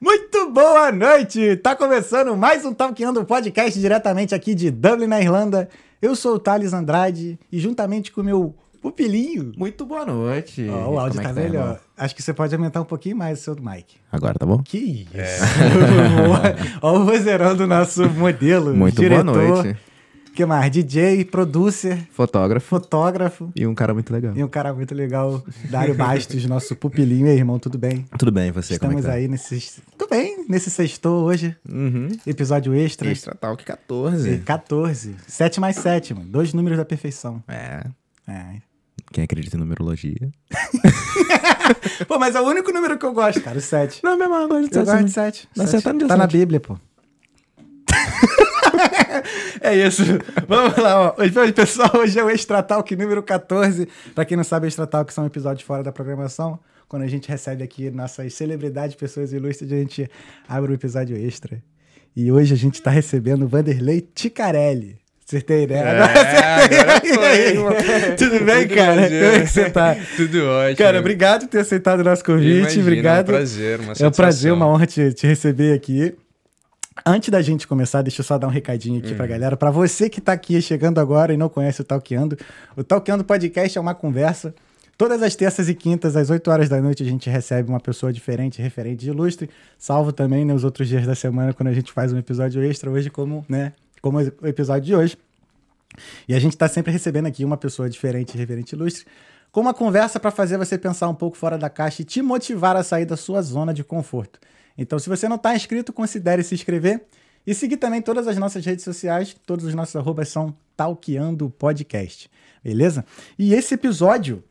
Muito boa noite! Tá começando mais um Talkando Podcast diretamente aqui de Dublin, na Irlanda. Eu sou o Thales Andrade e juntamente com o meu pupilinho... Muito boa noite. Ó, o áudio Como é tá que melhor. irmão? Acho que você pode aumentar um pouquinho mais o seu mic. Agora tá bom? Que isso! Ó o vozeirão do nosso modelo, Muito diretor, boa noite. Que mais? DJ, producer, Fotógrafo fotógrafo e um cara muito legal. e um cara muito legal, Dário Bastos, nosso pupilinho. E aí, irmão, tudo bem? Tudo bem, e você? Estamos como é que tá? aí nesse... Tudo bem, nesse sextou hoje, Uhum. episódio extra. Extra Talk 14. 14. 7 mais 7, mano. Dois números da perfeição. É. É. Quem acredita em numerologia? Pô, mas é o único número que eu gosto, cara, o 7. Não, meu irmão, gosto Eu gosto de 7. Tá Tá na. Bíblia, pô. é isso. Vamos lá, ó. Pessoal, hoje é o Extra Talk número 14. Pra quem não sabe, Extra Talk são episódios fora da programação. Quando a gente recebe aqui nossas celebridades, pessoas ilustres, a gente abre um episódio extra. E hoje a gente tá recebendo o Vanderlei Ticarelli. Acertei, né? Agora acertei. agora aí. Tudo bem, Tudo cara? Como é que você tá? Tudo ótimo. Cara, obrigado por ter aceitado o nosso convite. Imagina, obrigado. É um prazer, uma É um prazer, uma honra te, te receber aqui. Antes da gente começar, deixa eu só dar um recadinho aqui Hum. pra galera. Pra você que tá aqui chegando agora e não conhece o Talkeando, o Talkeando Podcast é uma conversa. Todas as terças e quintas, às 8 horas da noite, a gente recebe uma pessoa diferente, referente ilustre, salvo também nos outros dias da semana, quando a gente faz um episódio extra, hoje como, né, como o episódio de hoje. E a gente está sempre recebendo aqui uma pessoa diferente, reverente ilustre, com uma conversa para fazer você pensar um pouco fora da caixa e te motivar a sair da sua zona de conforto. Então, se você não está inscrito, considere se inscrever e seguir também todas as nossas redes sociais. Todos os nossos arrobas são Talkeando Podcast, beleza? E esse episódio,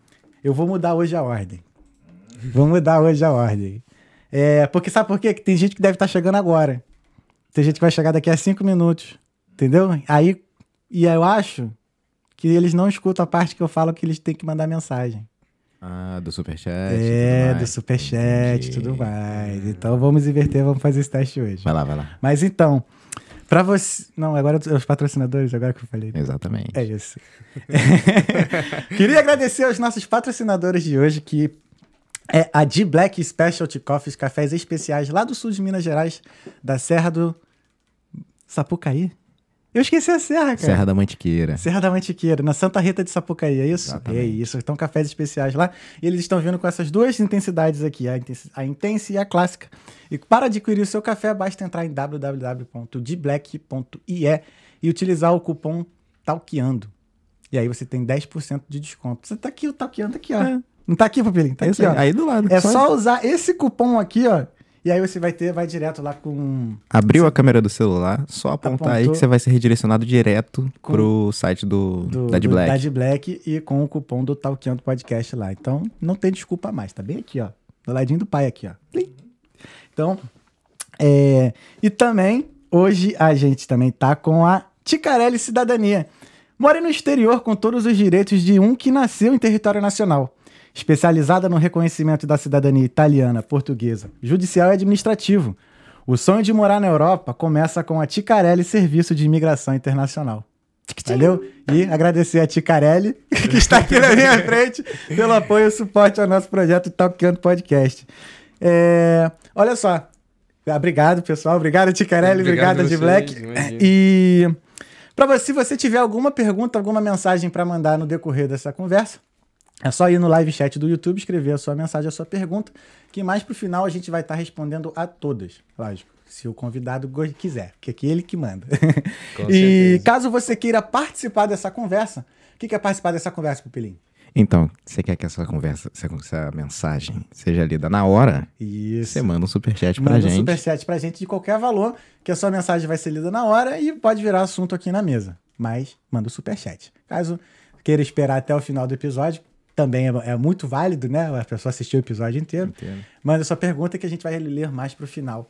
eu vou mudar hoje a ordem. Vou mudar hoje a ordem. É, porque sabe por quê? Que tem gente que deve estar chegando agora. Tem gente que vai chegar daqui a cinco minutos. Entendeu? Aí, e eu acho que eles não escutam a parte que eu falo que eles têm que mandar mensagem. Ah, do Superchat. é, do superchat e tudo mais. Então vamos inverter, vamos fazer esse teste hoje. Vai lá, vai lá. Mas então, pra você. Não, agora os patrocinadores, agora que eu falei. Exatamente. É isso. Queria agradecer aos nossos patrocinadores de hoje, que é a D Black Specialty Coffees, cafés especiais lá do sul de Minas Gerais, da Serra do Sapucaí. Eu esqueci a serra, cara. Serra da Mantiqueira. Serra da Mantiqueira, na Santa Rita de Sapucaí, é isso? Exatamente. É isso. Então, cafés especiais lá. E eles estão vindo com essas duas intensidades aqui, a intensa, a intensa e a clássica. E para adquirir o seu café, basta entrar em www.dblack.ie e utilizar o cupom TALKEANDO. E aí você tem 10% de desconto. Você tá aqui, o TALKEANDO aqui, ó. É. Não tá aqui, Pupilinho? Tá É aqui, ó. aí. Aí do lado. É só usar esse cupom aqui, ó. E aí você vai ter, vai direto lá com Abriu a câmera do celular, só apontar aí Apontou. que você vai ser redirecionado direto Com- pro site do, do, da do- Black. da de Black e com o cupom do Talkeando Podcast lá. Então, não tem desculpa mais. Tá bem aqui, ó. Do ladinho do pai aqui, ó. Então, é... E também, hoje a gente também tá com a Ticarelli Cidadania. Mora no exterior com todos os direitos de um que nasceu em território nacional. Especializada no reconhecimento da cidadania italiana, portuguesa, judicial e administrativo. O sonho de morar na Europa começa com a Ticarelli Serviço de Imigração Internacional. Valeu? E agradecer a Ticarelli, que está aqui na minha frente, pelo apoio e suporte ao nosso projeto Talkando Podcast. É, olha só. Obrigado, pessoal. Obrigado, Ticarelli. Obrigado Obrigado, de Black. imagina. E para você, se você tiver alguma pergunta, alguma mensagem para mandar no decorrer dessa conversa, é só ir no live chat do YouTube, escrever a sua mensagem, a sua pergunta, que mais pro final a gente vai estar respondendo a todas, lógico. Se o convidado quiser, porque aqui é ele que manda. E caso você queira participar dessa conversa, o que que é participar dessa conversa, Pupilinho? Então, você quer que essa conversa, essa, mensagem seja lida na hora? Isso. Você manda um superchat pra Manda um gente. superchat pra gente de qualquer valor, que a sua mensagem vai ser lida na hora e pode virar assunto aqui na mesa. Mas manda o superchat. Caso queira esperar até o final do episódio, também é, é muito válido, né? A pessoa assistir o episódio inteiro. Entendo. Manda sua pergunta que a gente vai ler mais pro final.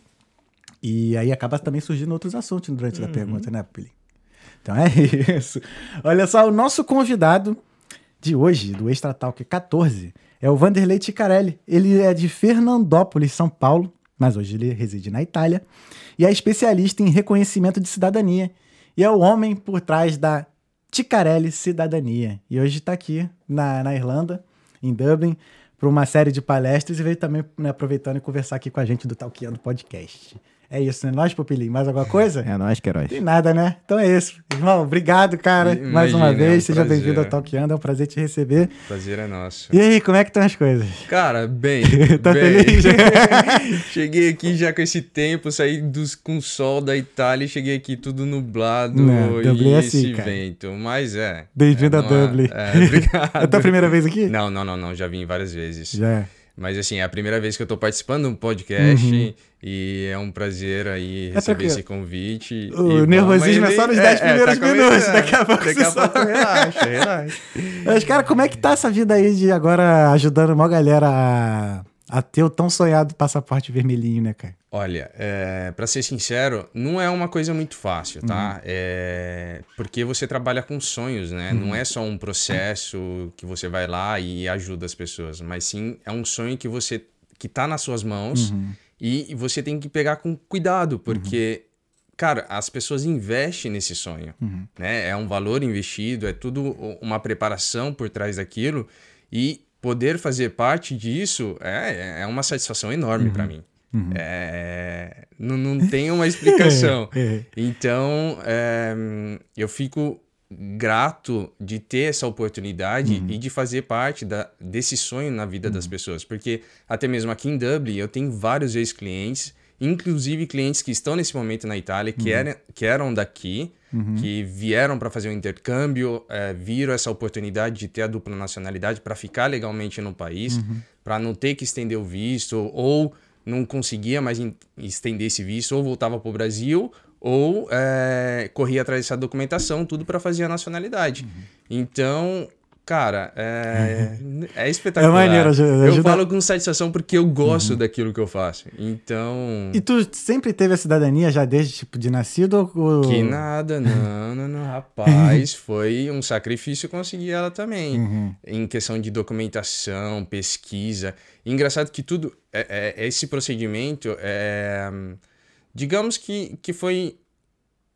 E aí acaba também surgindo outros assuntos durante Uhum. a pergunta, né, Pupilinho? Então é isso. Olha só, o nosso convidado de hoje, do Extra Talk 14, é o Vanderlei Ticarelli. Ele é de Fernandópolis, São Paulo, mas hoje ele reside na Itália, e é especialista em reconhecimento de cidadania. E é o homem por trás da Ticarelli Cidadania. E hoje está aqui na, na Irlanda, em Dublin, para uma série de palestras e veio também né, aproveitando e conversar aqui com a gente do Talkiano Podcast. É isso, né? Nós, Pupilinho, mais alguma coisa? É nós, Queiroz. Tem nada, né? Então é isso. Irmão, obrigado, cara, Imagina, mais uma é um vez. Seja bem-vindo ao Talkiano, é um prazer te receber. Prazer é nosso. E aí, como é que estão as coisas? Cara, bem. Tá bem. feliz? cheguei aqui já com esse tempo, saí dos, com o sol da Itália e cheguei aqui tudo nublado Não, Dublin e é esse assim, cara. vento. Mas é. Bem-vindo é, a é- Dublin. É, obrigado. É a tua primeira vez aqui? Não, não, não, não. Já vim várias vezes. Já é. Mas assim, é a primeira vez que eu tô participando de um podcast Uhum. e é um prazer aí É receber tranquilo. esse convite. O nervosismo é só nos é, 10 é, primeiros tá minutos, daqui a pouco Daqui a pouco relaxa, relaxa. Mas, cara, como é que tá essa vida aí de agora ajudando uma galera a, a ter o tão sonhado passaporte vermelhinho, né, cara? Olha, é, para ser sincero, não é uma coisa muito fácil, tá? É, porque você trabalha com sonhos, né? Não é só um processo que você vai lá e ajuda as pessoas, mas sim é um sonho que você que tá nas suas mãos e você tem que pegar com cuidado, porque cara, as pessoas investem nesse sonho, né? É um valor investido, é tudo uma preparação por trás daquilo e poder fazer parte disso é, é uma satisfação enorme para mim. É, não, não tem uma explicação. É, é. Então, é, eu fico grato de ter essa oportunidade Uhum. e de fazer parte da, desse sonho na vida das pessoas. Porque até mesmo aqui em Dublin, eu tenho vários ex-clientes, inclusive clientes que estão nesse momento na Itália, Uhum. que, eram, que eram daqui, que vieram para fazer um intercâmbio, é, viram essa oportunidade de ter a dupla nacionalidade para ficar legalmente no país, Uhum. para não ter que estender o visto ou não conseguia mais en- estender esse visto, ou voltava para o Brasil, ou é, corria atrás dessa documentação, tudo para fazer a nacionalidade. Uhum. Então, cara, é, é espetacular. É maneiro, ajuda- Eu ajuda- falo com satisfação porque eu gosto daquilo que eu faço. Então. E tu sempre teve a cidadania já desde, tipo, de nascido ou... Que nada, não, não, não, rapaz, foi um sacrifício conseguir ela também. Uhum. Em questão de documentação, pesquisa. Engraçado que tudo, é, é- esse procedimento, é, digamos que, que foi,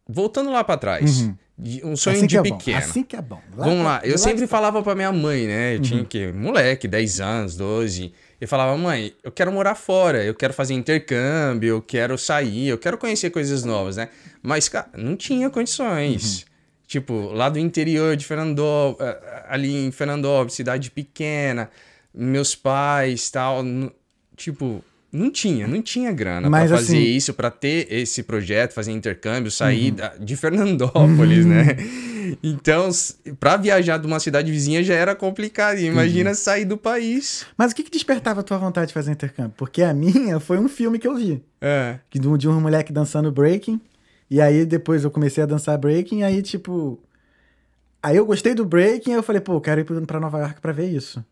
voltando lá para trás, Uhum. Um sonho assim de é pequeno. Bom. Assim que é bom. Vamos lá, eu sempre falava pra minha mãe, né? Eu Uhum. tinha que moleque, 10 anos, 12. Eu falava, mãe, eu quero morar fora, eu quero fazer intercâmbio, eu quero sair, eu quero conhecer coisas novas, né? Mas, cara, não tinha condições. Uhum. Tipo, lá do interior de Fernandó, eh, ali em Fernandópolis, cidade pequena, meus pais tal. Tipo, não tinha, não tinha grana Mas, pra fazer assim- isso, pra ter esse projeto, fazer intercâmbio, sair da- de Fernandópolis, né? Então, pra viajar de uma cidade vizinha já era complicado. Imagina sair do país. Mas o que, que despertava a tua vontade de fazer intercâmbio? Porque a minha foi um filme que eu vi. É. Que de um, de um moleque dançando breaking. E aí depois eu comecei a dançar breaking. Aí, tipo. Aí eu gostei do breaking. Aí eu falei, pô, eu quero ir pra- pra Nova York pra ver isso.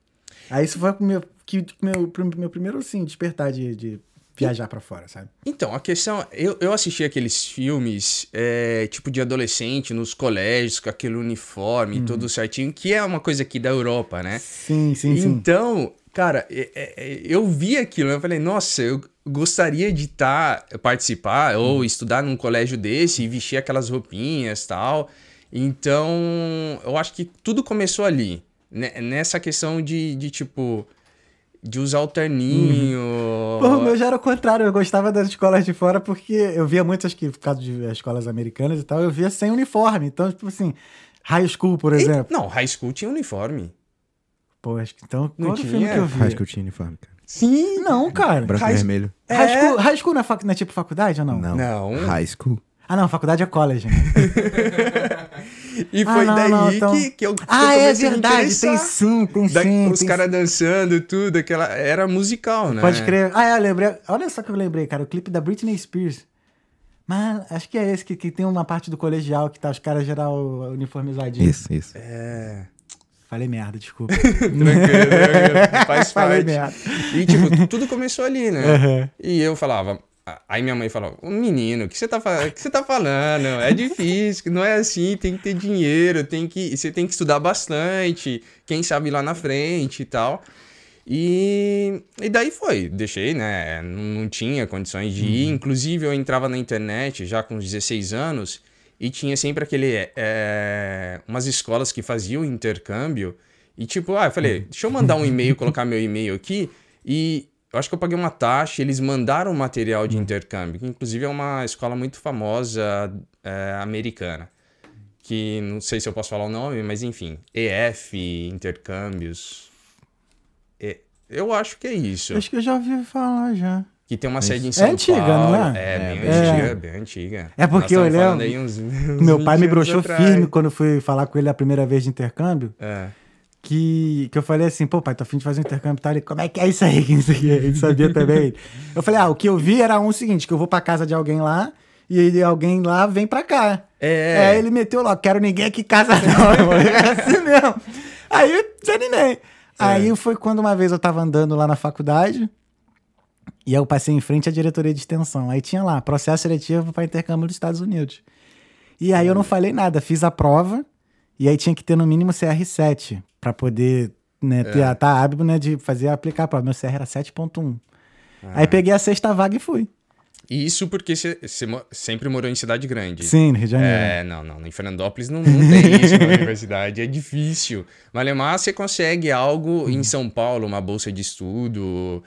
Aí isso foi o meu, que, meu, meu primeiro, assim, despertar de, de viajar pra fora, sabe? Então, a questão. Eu, eu assisti aqueles filmes, é, tipo de adolescente, nos colégios, com aquele uniforme, tudo certinho, que é uma coisa aqui da Europa, né? Sim, sim, sim. Então, cara, é- é- é, eu vi aquilo, eu falei, nossa, eu gostaria de estar, participar ou estudar num colégio desse e vestir aquelas roupinhas tal. Então, eu acho que tudo começou ali, né? nessa questão de, de tipo, de usar o terninho. Pô, o meu já era o contrário, eu gostava das escolas de fora porque eu via muitas que, por causa de escolas americanas e tal, eu via sem uniforme. Então, tipo assim, high school, por E- exemplo. Não, high school tinha uniforme. Pô, acho que então, Não qual tinha? filme que eu vi? High School tinha uniforme, cara. Sim. Não, cara. Branco e High- vermelho. High É. school, high school não, é fac- não é tipo faculdade ou não? Não. Não. High School. Ah, não, faculdade é college. né? E Ah, foi não, daí não, então- que, que eu que eu ah, é verdade, tem sim, tem Da- sim. os caras dançando, tudo, aquela. Era musical, né? Pode crer. Ah, é, eu lembrei. Olha só que eu lembrei, cara. O clipe da Britney Spears. Mas acho que é esse que, que tem uma parte do colegial que tá os caras geral uniformizadinhos. Isso, isso. É. Falei merda, desculpa. Tranquilo, tranquilo. Faz Falei parte. merda. E, tipo, tudo começou ali, né? Aham. E eu falava. Aí minha mãe "Ô, menino, o que você tá, fa- o que você tá falando? É difícil, não é assim, tem que ter dinheiro, tem que, você tem que estudar bastante, quem sabe lá na frente e tal. E, e daí foi, deixei, né? Não, não tinha condições de ir. Inclusive, eu entrava na internet já com 16 anos e tinha sempre aquele. é, umas escolas que faziam intercâmbio E tipo, ah, eu falei, deixa eu mandar um e-mail, colocar meu e-mail aqui. E eu acho que eu paguei uma taxa, eles mandaram material de intercâmbio, que inclusive é uma escola muito famosa é, americana. Que não sei se eu posso falar o nome, mas enfim, EF, intercâmbios. E- eu acho que é isso. Acho que eu já ouvi falar já. Que tem uma sede em São antiga, Paulo. não é? É, bem É. antiga, bem antiga. É porque eu lembro- aí uns- Meu uns pai 20 me broxou firme quando fui falar com ele a primeira vez de intercâmbio. É. que, que eu falei assim, pô, pai, tô afim de fazer um intercâmbio e tal. Ele, como é que é isso aí? Que não sei o quê. Ele sabia também. Eu falei, ah, o que eu vi era um seguinte, que eu vou pra casa de alguém lá e ele, alguém lá vem pra cá. É. Aí ele meteu lá, quero ninguém aqui em casa não. Era assim mesmo. Aí eu desanimei. Aí foi quando uma vez eu tava andando lá na faculdade e aí eu passei em frente à diretoria de extensão. Aí tinha lá, processo seletivo para intercâmbio dos Estados Unidos. E aí eu não falei nada, fiz a prova e aí tinha que ter no mínimo CR7 para poder né, ter a tá hábil né, de fazer aplicar a prova. Meu CR era 7.1. Aí peguei a sexta vaga e fui. E isso porque você sempre morou em cidade grande. Sim, no Rio de Janeiro. É, não, não. Em Fernandópolis não, não tem isso na universidade. É difícil. Malemar, você consegue algo em São Paulo, uma bolsa de estudo,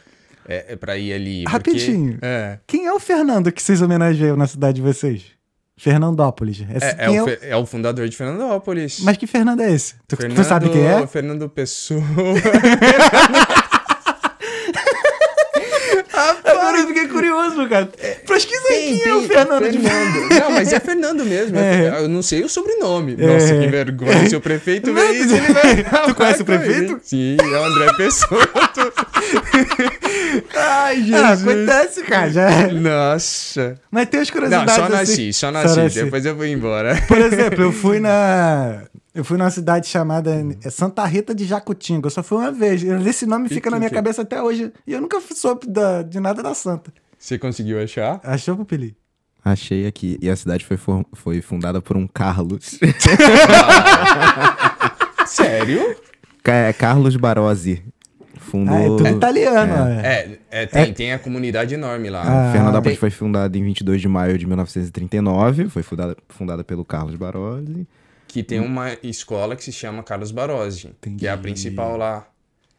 é, é pra ir ali. porque- Rapidinho. É. Quem é o Fernando que vocês homenageiam na cidade de vocês? Fernandópolis. Esse- É, é quem o, fe- é o fundador de Fernandópolis. Mas que Fernando é esse? Tu, tu Fernando- sabe quem é? Fernando Pessoa. Agora eu fiquei curioso, cara. Pesquisa aí quem é o Fernando de Fernando. Não, mas é Fernando mesmo. é- Eu não sei o sobrenome. Nossa, que vergonha. Se o prefeito vê isso, ele vai. Tu conhece o prefeito? Sim, é o André Pessoa. Ai, Ah, Jesus. acontece, cara. Já... Nossa. Mas tem as Não, curiosidades só assim. nasci, só nasci. Depois eu vou embora. Por exemplo, eu fui na. Eu fui numa cidade chamada é Santa Rita de Jacutinga. Eu só fui uma vez. Esse nome fica que- na minha que- cabeça até hoje. E eu nunca soube da- de nada da Santa. Você conseguiu achar? Achou, Pupili? Achei aqui. E a cidade foi, for- foi fundada por um Carlos. Sério? Ca- Carlos Barozzi. Ah, é Fundou. tudo italiano. É. É, é, tem, tem a comunidade enorme lá. Ah, Fernandópolis tem- foi fundada em 22 de maio de 1939. Foi fundada, fundada pelo Carlos Barozzi. Que tem uma escola que se chama Carlos Barozzi, que é a principal lá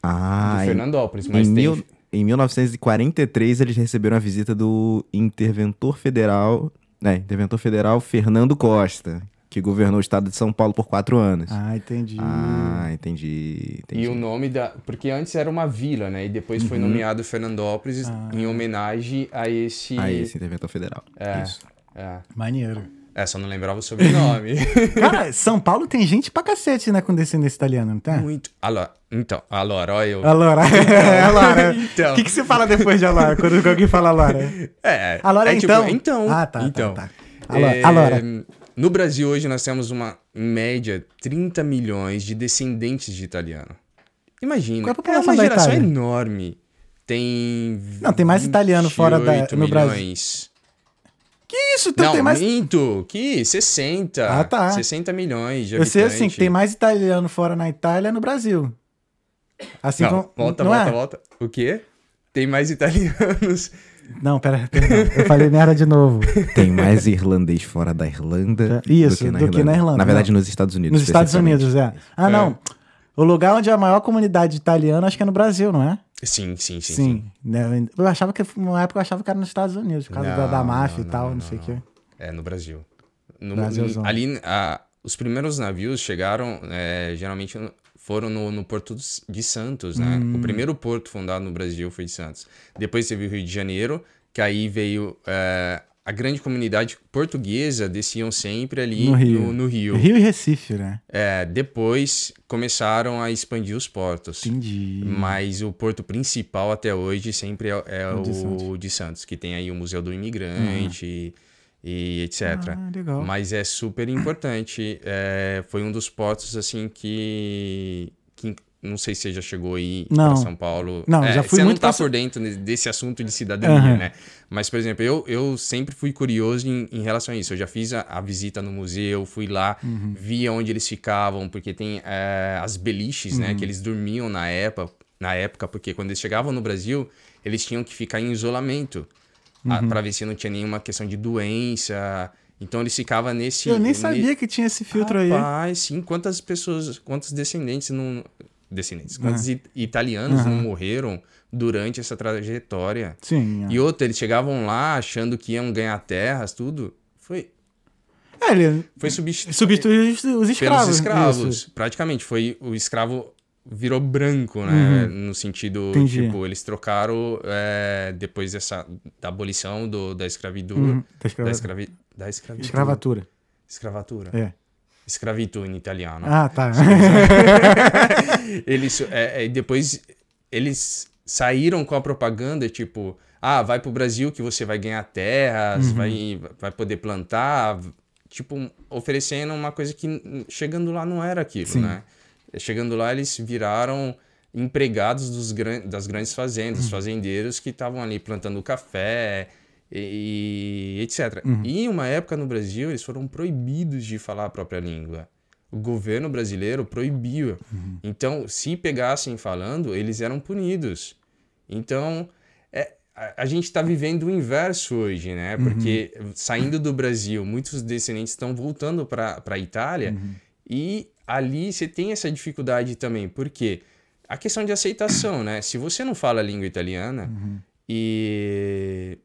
Ah, de em- Fernandópolis. em, Mas tem. mil- em 1943 eles receberam a visita do interventor federal, né, interventor federal Fernando Costa, que governou o estado de São Paulo por quatro anos. Ah, entendi. Ah, entendi. entendi. E o nome da. Porque antes era uma vila, né? E depois foi nomeado Fernandópolis em homenagem a esse. Ah, esse interventor federal. É, Isso. é. Maneiro. É, só não lembrava o sobrenome. Cara, São Paulo tem gente pra cacete, né, com descendência italiana, não tem? Muito. Allora, então, allora, olha eu. Alora. Alora. Então. O que, que você fala depois de Alora, quando alguém fala Alora? É. Alora é então? Então. Ah, tá, tá, então. tá. Alora, É, Alora. No Brasil hoje nós temos uma, em média, 30 milhões de descendentes de italiano. Imagina. Qual é a população uma da geração enorme. Tem. Não, tem mais italiano fora da- 28 no Brasil. Que isso? Então Não, tem mais. minto. Que 60. Ah, tá. 60 milhões de Eu sei assim, que tem mais italiano fora na Itália no Brasil. Assim Não, como. volta, não volta, é? volta. O quê? Tem mais italianos. Não, pera, perdão. Eu falei merda de novo. Tem mais irlandês fora da Irlanda Isso, do que na Irlanda, Na verdade, não. nos Estados Unidos. Nos Estados. Unidos, é. Ah, É. não. O lugar onde é a maior comunidade italiana, acho que é no Brasil, não é? Sim, sim, sim. sim. Né, Eu achava que, uma época eu achava que era nos Estados Unidos, por causa da, da Não, máfia não, e tal, não, não, sei o não. quê. É, no Brasil. No, Brasilzão. ali, a- os primeiros navios chegaram, é, geralmente foram no, no Porto de Santos, né? Hum. O primeiro porto fundado no Brasil foi de Santos. Depois teve o Rio de Janeiro, que aí veio é, a grande comunidade portuguesa, desciam sempre ali No Rio. No, no Rio. Rio e Recife, né? É, depois começaram a expandir os portos. Entendi. Mas o porto principal até hoje sempre é, é O de Santos. de Santos, que tem aí o Museu do Imigrante e, e etc. Ah, legal. Mas é super importante. é, foi um dos portos, assim, que, que não sei se você já chegou aí para São Paulo. Não, É, já fui Você muito não tá pra por dentro de- desse assunto de cidadania, Aham. né? Mas, por exemplo, eu, eu sempre fui curioso em, em relação a isso. Eu já fiz a, a visita no museu, fui lá, Uhum. via onde eles ficavam, porque tem é, as beliches, Uhum. né? Que eles dormiam na época, na época, porque quando eles chegavam no Brasil, eles tinham que ficar em isolamento. Uhum. para ver se não tinha nenhuma questão de doença. Então eles ficavam nesse. Eu nem ne- sabia que tinha esse filtro aí. Rapaz, sim. Quantas pessoas, quantos descendentes não. Descendentes, quantos it- italianos não morreram durante essa trajetória. Sim. é. E outra, eles chegavam lá achando que iam ganhar terras, tudo. Foi, É, ele foi substituído substituiu os, os escravos. pelos escravos. isso. Praticamente, foi o escravo virou branco, né? No sentido, Uhum. Entendi. tipo, eles trocaram é, depois dessa da abolição do, da escravidão, Uhum, da da, escrava- escravi, da escravidão, Escravatura. escravatura, É. escravito em italiano. Ah, tá. eles é, é, depois eles saíram com a propaganda tipo ah vai pro Brasil que você vai ganhar terras Uhum. vai vai poder plantar tipo oferecendo uma coisa que chegando lá não era aquilo Sim. né chegando lá eles viraram empregados dos gran das grandes fazendas Uhum. fazendeiros que estavam ali plantando café e, e etc Uhum. e em uma época no Brasil eles foram proibidos de falar a própria língua o governo brasileiro proibiu. Então, se pegassem falando, eles eram punidos. Então, é, a, a gente está vivendo o inverso hoje, né? Porque saindo do Brasil, muitos descendentes estão voltando para a Itália e ali você tem essa dificuldade também. Por quê? A questão de aceitação, né? Se você não fala a língua italiana e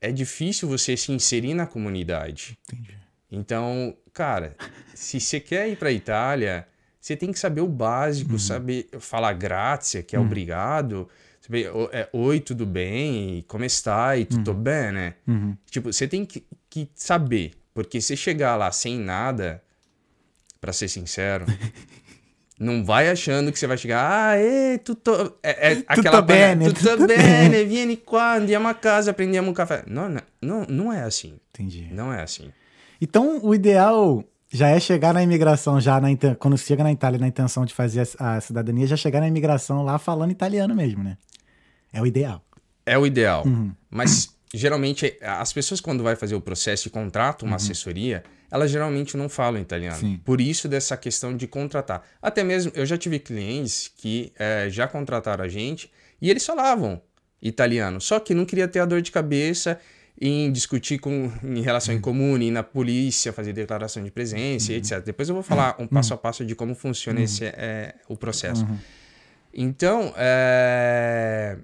é difícil você se inserir na comunidade. Entendi. Então, cara, se você quer ir pra Itália, você tem que saber o básico, saber falar grazie, que é obrigado, saber é, oi, tudo bem, como stai, tutto bene. Uhum. Tipo, você tem que, que saber, porque se chegar lá sem nada, pra ser sincero, não vai achando que você vai chegar, ah, e, tutto... É, é aquela bene, tutto, tutto bene, vieni qua, andiamo a casa, prendiamo um café. Não, não, não, é assim, Entendi. não é assim. Então, o ideal já é chegar na imigração, já na, quando chega na Itália na intenção de fazer a, a cidadania, já chegar na imigração lá falando italiano mesmo, né? É o ideal. É o ideal. Mas geralmente as pessoas quando vai fazer o processo e contratam uma assessoria, elas geralmente não falam italiano. Sim. Por isso dessa questão de contratar. Até mesmo eu já tive clientes que eh, já contrataram a gente e eles falavam italiano, só que não queria ter a dor de cabeça em discutir com em relação em comum, ir na polícia, fazer declaração de presença, e etc. Depois eu vou falar um passo a passo de como funciona esse, eh, o processo. Então, é,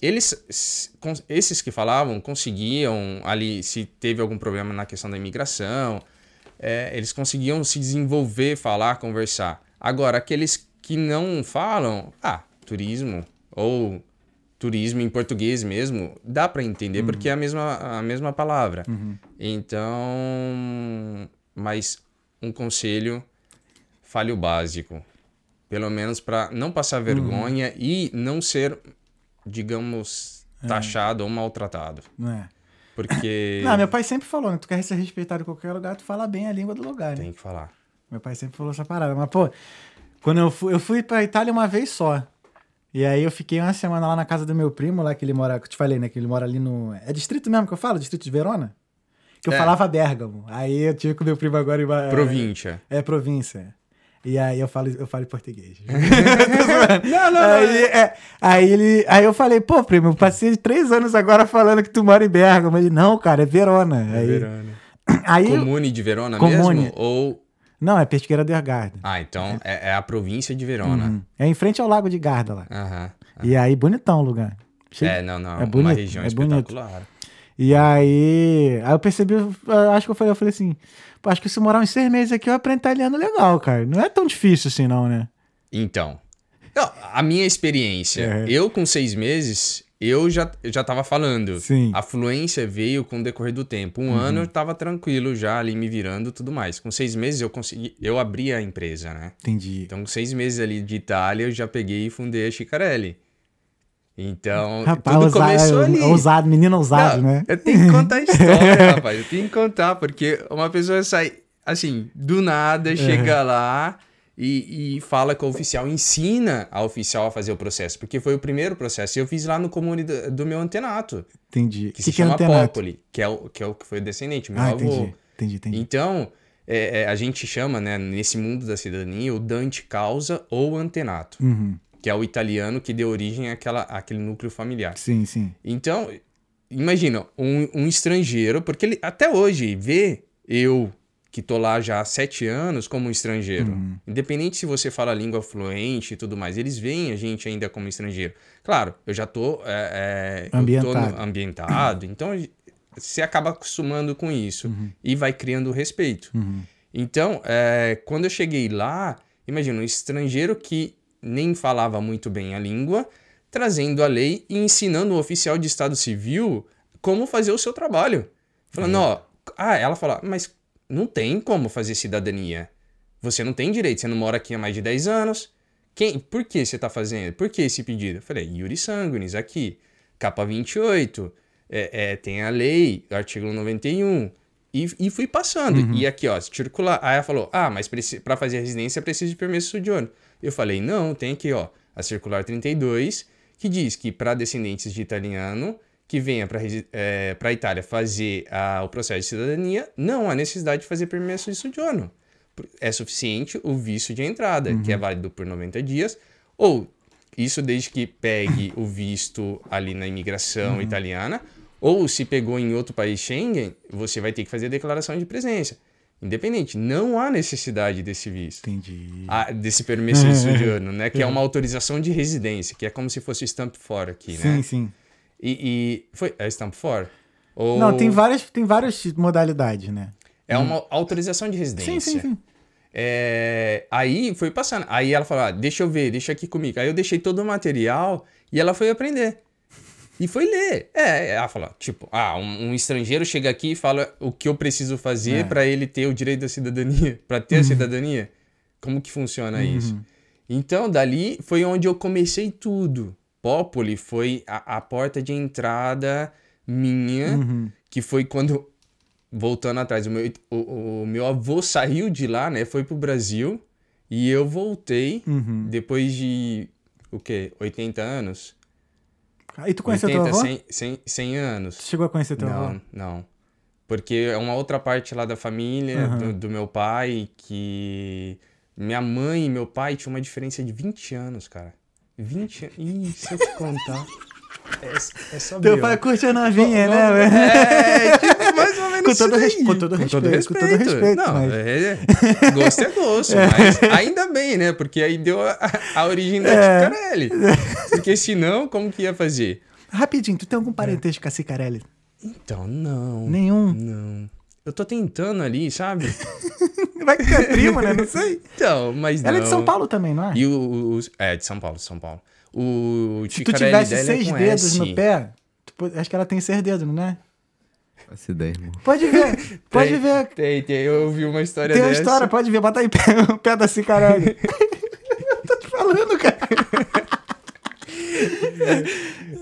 eles, esses que falavam conseguiam ali, se teve algum problema na questão da imigração, é, eles conseguiam se desenvolver, falar, conversar. Agora, aqueles que não falam, ah, turismo ou turismo em português mesmo, dá para entender porque é a mesma, a mesma palavra. Então, mas um conselho, fale o básico. Pelo menos para não passar vergonha e não ser, digamos, taxado ou maltratado. É? Porque Não, meu pai sempre falou, né? Tu quer ser respeitado em qualquer lugar, tu fala bem a língua do lugar, né? tem que falar. Meu pai sempre falou essa parada. Mas, pô, quando eu fui, eu fui pra Itália uma vez só. E aí eu fiquei uma semana lá na casa do meu primo, lá que ele mora, que eu te falei, né? Que ele mora ali no. É distrito mesmo que eu falo? Distrito de Verona? Que eu É. falava Bérgamo. Aí eu tive com meu primo agora em. Província. É, província. E aí eu falo, eu falo em português. Não, não, aí, é, aí, ele, aí eu falei, pô, primo, eu passei três anos agora falando que tu mora em Bergamo. Ele, não, cara, é Verona. aí, Verona. aí Comune de Verona Comune. mesmo? Ou. Não, é Pesqueira del Garda. Ah, então é, é a província de Verona. Uhum. É em frente ao Lago de Garda lá. Aham. E aí, bonitão o lugar. Cheio- É, não, não. é uma bonito, região é bonito. espetacular. E aí, aí eu percebi, eu acho que eu falei, eu falei assim, acho que se morar uns seis meses aqui, eu aprendo italiano legal, cara. Não é tão difícil assim, não, né? Então, não, a minha experiência, É. eu com seis meses, eu já, eu já tava falando. Sim. A fluência veio com o decorrer do tempo. Um ano eu tava tranquilo já ali me virando e tudo mais. Com seis meses eu consegui, eu abri a empresa, né? Entendi. Então, com seis meses ali de Itália, eu já peguei e fundei a Chicarelli. Então, Rapaz, tudo ousa- começou é, ali. ousado, menino ousado, Não, né? Eu tenho que contar a história, rapaz. Eu tenho que contar, porque uma pessoa sai, assim, do nada, chega lá e, e fala com o oficial, ensina a oficial a fazer o processo, porque foi o primeiro processo. E eu fiz lá no comune do, do meu antenato, Entendi. que, O se é chama antenato? Popoli, que é, o, que é o que foi o descendente, meu Ah, avô. entendi. Entendi, entendi. Então, é, é, a gente chama, né, nesse mundo da cidadania, o Dante causa ou antenato, Uhum. Que é o italiano que deu origem àquela, àquele núcleo familiar. Sim, sim. Então, imagina, um, um estrangeiro, porque ele até hoje vê eu que tô lá já há sete anos como estrangeiro. Independente se você fala língua fluente e tudo mais, eles veem a gente ainda como estrangeiro. Claro, eu já tô, é, é, eu tô Ambientado. ambientado, então você acaba acostumando com isso e vai criando respeito. Então, é, quando eu cheguei lá, imagina, um estrangeiro que nem falava muito bem a língua, trazendo a lei e ensinando o oficial de Estado Civil como fazer o seu trabalho. Falando, ó, ah, ela fala, mas não tem como fazer cidadania. Você não tem direito, você não mora aqui há mais de 10 anos. Quem, por que você está fazendo? Por que esse pedido? Eu falei, Yuri Sanguinis, aqui, capa 28, é, é, tem a lei, artigo 91. E, e fui passando. E aqui, ó, circular. Aí ela falou, ah, mas para fazer residência precisa de permesso de ônibus. Eu falei, não, tem aqui, ó, a circular 32, que diz que para descendentes de italiano que venha para a Itália fazer ah, o processo de cidadania, não há necessidade de fazer permesso de soggiorno. É suficiente o visto de entrada, que é válido por 90 dias, ou isso desde que pegue o visto ali na imigração italiana, ou se pegou em outro país Schengen, você vai ter que fazer a declaração de presença. Independente, não há necessidade desse visto. Entendi. Ah, desse permesso de sojourno, né? Que é uma autorização de residência, que é como se fosse o Stamp for aqui, né? Sim, sim. E, e foi é Stamp for? Ou Não, tem várias, tem várias modalidades, né? é uma autorização de residência. Sim, sim, sim. É, aí foi passando. Aí ela falou: ah, deixa eu ver, deixa aqui comigo. Aí eu deixei todo o material e ela foi aprender. E foi ler. É, ela falou: tipo, ah, um, um estrangeiro chega aqui e fala o que eu preciso fazer É. pra ele ter o direito da cidadania, Pra ter a cidadania. Como que funciona isso? Então, dali foi onde eu comecei tudo. Popoli foi a, a porta de entrada minha, que foi quando voltando atrás, o meu, o, o meu avô saiu de lá, né? Foi pro Brasil e eu voltei Uhum. depois de o quê? 80 anos? E tu conheceu 80, teu avô? 100, 100, 100 anos. Tu chegou a conhecer teu avô? Não, não. Porque é uma outra parte lá da família, Aham. do, do meu pai, que minha mãe e meu pai tinham uma diferença de 20 anos, cara. 20 anos. Ih, se eu te contar. É, é só Teu pai curte a novinha, Não, né? velho? É, tipo, mais ou menos Com isso todo daí. res- com todo respeito, com todo respeito, Não, mas- é, é, gosto é gosto, mas ainda bem, né? Porque aí deu a, a origem da É. Ticarelli. Porque senão, como que ia fazer? Rapidinho, tu tem algum parentesco com a Cicarelli? Então, não. Nenhum. Não. Eu tô tentando ali, sabe? Vai que é primo, né? Não sei. Então, mas não. Ela é de São Paulo também, não é? E o, o- é, de São Paulo, de São Paulo. O Se tu tivesse é seis com dedos S. no pé, tu acho que ela tem seis dedos, não é? Faço ideia, irmão. Pode ver, pode Tem- ver. Tem, tem, eu ouvi uma história Tem uma dessa. história, pode ver. Bota aí pé- o pé da Cicarelli. Tô te falando, cara.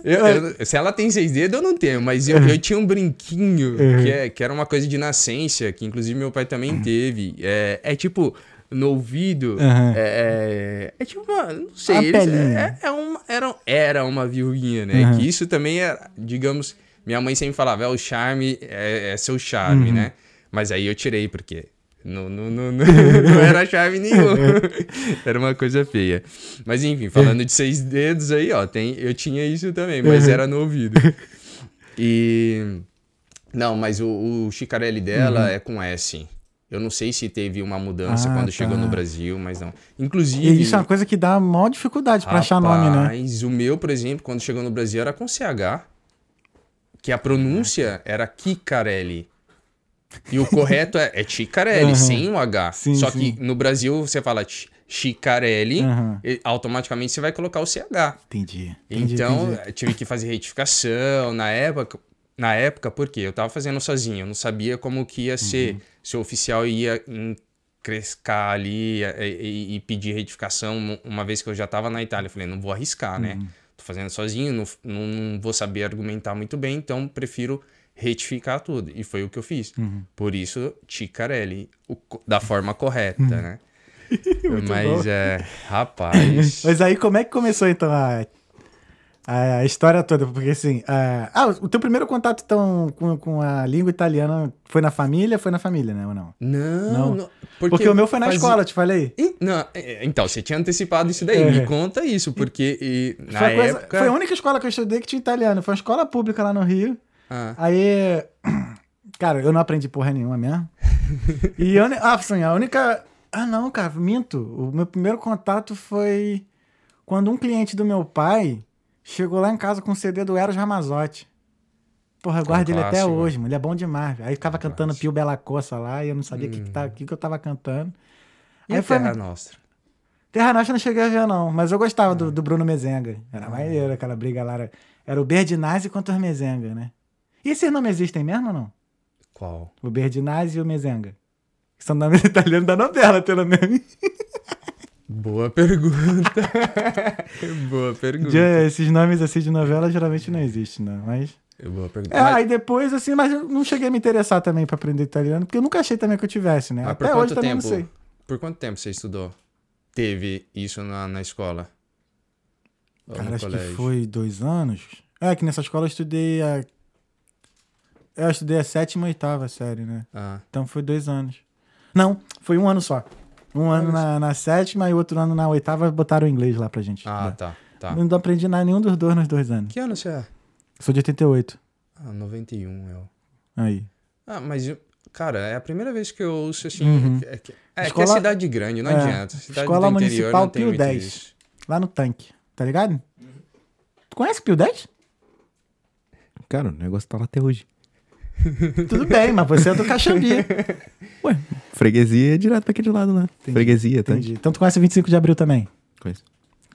Eu- eu- se ela tem seis dedos, eu não tenho, mas eu, eu tinha um brinquinho que, é- que era uma coisa de nascença, que inclusive meu pai também teve. É, é tipo, no ouvido, Uhum. é, é, é tipo uma. Não sei, eles- pelinha. é, é uma, era, era uma viuvinha, né? Uhum. Que isso também era, digamos, minha mãe sempre falava, é o charme, é, é seu charme, Uhum. né? Mas aí eu tirei, porque. Não, não, não, não, era charme nenhum. era uma coisa feia. Mas enfim, falando de seis dedos aí, ó, tem, eu tinha isso também, mas era no ouvido. E. Não, mas o, o chicarelli dela é com S. Eu não sei se teve uma mudança Ah, quando tá. chegou no Brasil, mas não. Inclusive. E isso é uma coisa que dá maior dificuldade pra achar nome, né? Rapaz, o meu, por exemplo, quando chegou no Brasil era com CH. Que a pronúncia era Kikarelli. E o correto é, é Chicarelli, Aham. sem o H. Sim, Só sim. que no Brasil você fala Chi- Chicarelli, e automaticamente você vai colocar o CH. Entendi. entendi Então, entendi. tive que fazer retificação na época. Na época, por quê? Eu tava fazendo sozinho, eu não sabia como que ia Uhum. ser. Se o oficial ia encrescar ali e, e- e pedir retificação um- uma vez que eu já tava na Itália. Eu falei, não vou arriscar, né? Uhum. Tô fazendo sozinho, não, não, vou saber argumentar muito bem, então prefiro retificar tudo. E foi o que eu fiz. Uhum. Por isso, Ticarelli, o da forma correta, né? Mas Uhum. bom. é. Rapaz. Mas aí, como é que começou, então, a, a, história toda? Porque, assim... a- ah, o teu primeiro contato, então, com, com a língua italiana foi na família? Foi na família, né? Ou não? Não, Não. não. Porque, o meu foi na fazia- escola, eu te falei. Ih, Não, é, então, você tinha antecipado isso daí. É. Me conta isso, porque e, na foi, a coisa- época. foi a única escola que eu estudei que tinha italiano. Foi uma escola pública lá no Rio. Ah, Aí... Cara, eu não aprendi porra nenhuma mesmo. E uni- ah, assim, a única. Ah, não, cara, minto. O meu primeiro contato foi quando um cliente do meu pai chegou lá em casa com o CD do Eros Ramazotti. Porra, eu guardo ele até hoje, mano. Ele é bom demais. Aí ficava cantando clássico. Pio Bela Coça lá e eu não sabia o que, que, tá- que, que eu tava cantando. E Aí foi- Terra Nostra? Terra Nostra eu não cheguei a ver, não. Mas eu gostava do, do Bruno Mezenga. Era maneiro aquela briga lá. Era, era o Berdinazzi contra o Mezenga, né? E esses nomes existem mesmo ou não? Qual? O Berdinazzi e o Mezenga. Que são nomes italianos da novela, pelo menos. Boa pergunta. Boa pergunta. Já esses nomes assim de novela geralmente não existem, não. Mas. Boa pergunta. É, Mas- aí depois, assim, mas eu não cheguei a me interessar também pra aprender italiano, porque eu nunca achei também que eu tivesse, né? por Até hoje quanto também tempo? não sei. Por quanto tempo você estudou? Teve isso na, na escola? Ou Cara, acho que colégio? foi dois anos. É, que nessa escola eu estudei a. Eu estudei a sétima e oitava série, né? Ah, Então foi dois anos. Não, foi um ano só. Um ano na, na sétima e outro ano na oitava botaram o inglês lá pra gente. ah estudar. tá, tá. Não aprendi nada, nenhum dos dois nos dois anos. Que ano você é? Sou de 88. Ah, 91, eu. Aí. Ah, mas, cara, é a primeira vez que eu ouço assim. Uhum. É, que, é Escola- que é cidade grande, não é, adianta. Cidade Escola do interior Municipal Pio muito 10. isso. Lá no tanque. Tá ligado? Tu conhece Pio 10? Cara, o negócio tá lá até hoje. Tudo bem, mas você é do Caxambi. Ué, freguesia é direto pra aquele lado lá. Freguesia, tá? Entendi. Então tu conhece 25 de abril também? Conheço.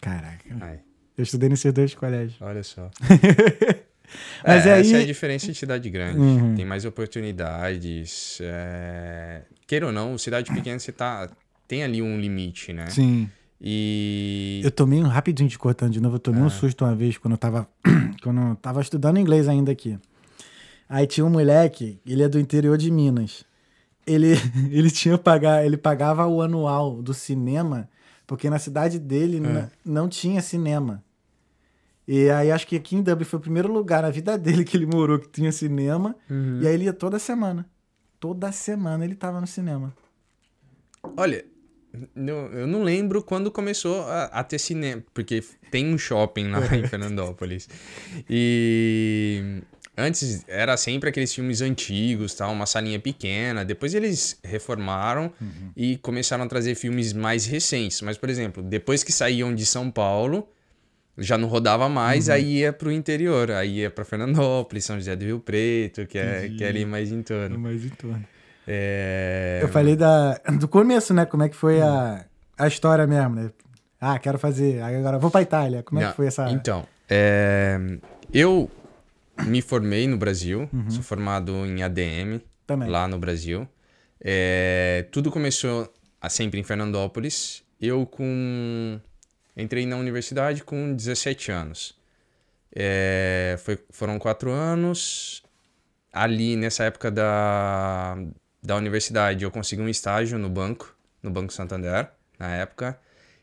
Caraca. Ai, Eu estudei nesses dois colégios. olha só. Mas é, aí- Essa é a diferença de cidade grande. Uhum. Tem mais oportunidades. É... Queira ou não, cidade pequena você tá. Tem ali um limite, né? Sim. E. Eu tomei um rapidinho de cortando de novo, eu tomei um susto uma vez quando eu tava. quando eu tava estudando inglês ainda aqui. Aí tinha um moleque, ele é do interior de Minas. Ele, ele tinha pagar, ele pagava o anual do cinema, porque na cidade dele n- não tinha cinema. E aí acho que aqui em Dublin foi o primeiro lugar na vida dele que ele morou que tinha cinema. Uhum. E aí ele ia toda semana. Toda semana ele tava no cinema. Olha, eu não lembro quando começou a, a ter cinema, porque tem um shopping lá em Fernandópolis. E antes era sempre aqueles filmes antigos, tal, uma salinha pequena. Depois eles reformaram e começaram a trazer filmes mais recentes. Mas, por exemplo, depois que saíam de São Paulo, já não rodava mais, aí ia pro interior. Aí ia pra Fernandópolis, São José do Rio Preto, que é, que é ali mais em torno. Mas em torno. É... Eu falei da, do começo, né? Como é que foi a, a história mesmo, né? Ah, quero fazer. Agora vou pra Itália. Como é Não, que foi essa. Então, é, eu me formei no Brasil, Uhum. sou formado em ADM, Também. lá no Brasil. É, tudo começou a- sempre em Fernandópolis. Eu com entrei na universidade com 17 anos. É, foi- foram quatro anos. Ali, nessa época da, da universidade, eu consegui um estágio no banco, no Banco Santander, na época.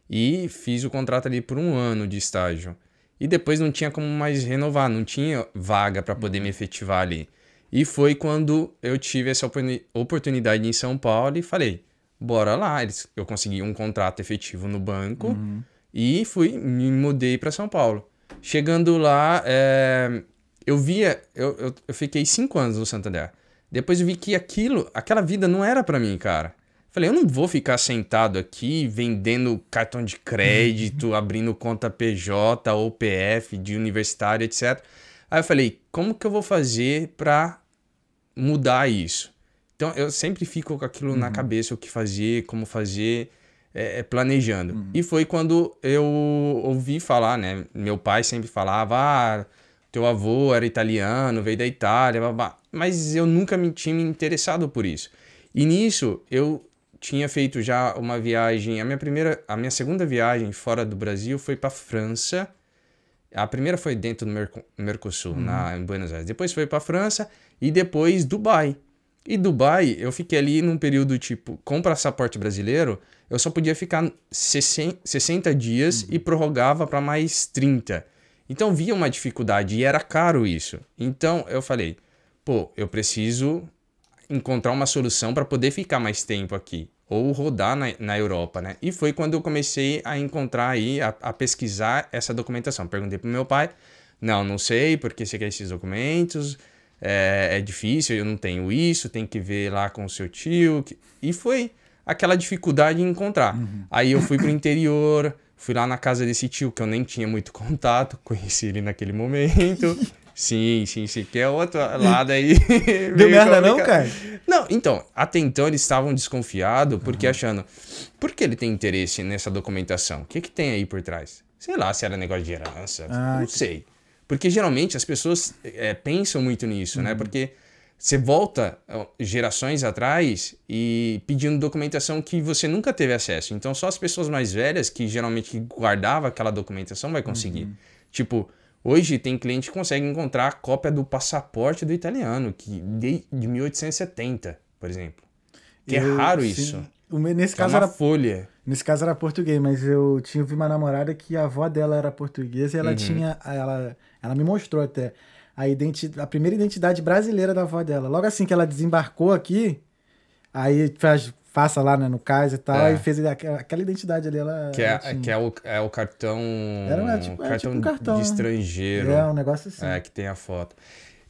E fiz o contrato ali por um ano de estágio. E depois não tinha como mais renovar, não tinha vaga para poder me efetivar ali. E foi quando eu tive essa oportuni- oportunidade em São Paulo e falei, bora lá. Eu consegui um contrato efetivo no banco e fui, me mudei para São Paulo. Chegando lá, é, eu via, eu, eu, eu fiquei cinco anos no Santander. Depois eu vi que aquilo, aquela vida não era para mim, cara. Falei, eu não vou ficar sentado aqui vendendo cartão de crédito, abrindo conta PJ ou PF de universitário, etc. Aí eu falei, como que eu vou fazer para mudar isso? Então eu sempre fico com aquilo na cabeça, o que fazer, como fazer, é, é, planejando. E foi quando eu ouvi falar, né? Meu pai sempre falava, ah, teu avô era italiano, veio da Itália, babá. mas eu nunca me tinha me interessado por isso. E nisso eu tinha feito já uma viagem, a minha primeira, a minha segunda viagem fora do Brasil foi para França. A primeira foi dentro do Merco- Mercosul, na, em Buenos Aires. Depois foi para França e depois Dubai. E Dubai, eu fiquei ali num período tipo, com passaporte brasileiro, eu só podia ficar 60 60 dias e prorrogava para mais 30. Então via uma dificuldade e era caro isso. Então eu falei, pô, eu preciso encontrar uma solução para poder ficar mais tempo aqui ou rodar na, na Europa, né? E foi quando eu comecei a encontrar aí, a, a pesquisar essa documentação. Perguntei pro meu pai, não, não sei, porque você quer esses documentos, é, é difícil, eu não tenho isso, tem que ver lá com o seu tio. E foi aquela dificuldade em encontrar. Aí eu fui pro interior, fui lá na casa desse tio, que eu nem tinha muito contato, conheci ele naquele momento. Sim, sim, sim, que é outro lado aí. Deu merda não, complicado. cara? Não, então, até então eles estavam desconfiados, porque achando, por que ele tem interesse nessa documentação? O que, que tem aí por trás? Sei lá, se era negócio de herança, Ah, não sei. Porque geralmente as pessoas é, pensam muito nisso, Uhum. né? Porque você volta gerações atrás e pedindo documentação que você nunca teve acesso. Então só as pessoas mais velhas, que geralmente guardavam aquela documentação, vai conseguir. Uhum. Tipo, hoje tem cliente que consegue encontrar a cópia do passaporte do italiano, que de, de 1870, por exemplo. Que é Eu- raro sim. isso. O Nesse Que é caso, uma era, folha. nesse caso era português, mas eu tinha vi uma namorada que a avó dela era portuguesa e Uhum. ela tinha. Ela, ela me mostrou até a, identi a primeira identidade brasileira da avó dela. Logo assim que ela desembarcou aqui, aí faz, faça lá né, no cais e tal, É. e fez aquela, aquela identidade ali. Ela, Que é, que é, o, é o cartão. Era, é, tipo- cartão, tipo um cartão, de né? estrangeiro. É, um negócio assim. É, que tem a foto.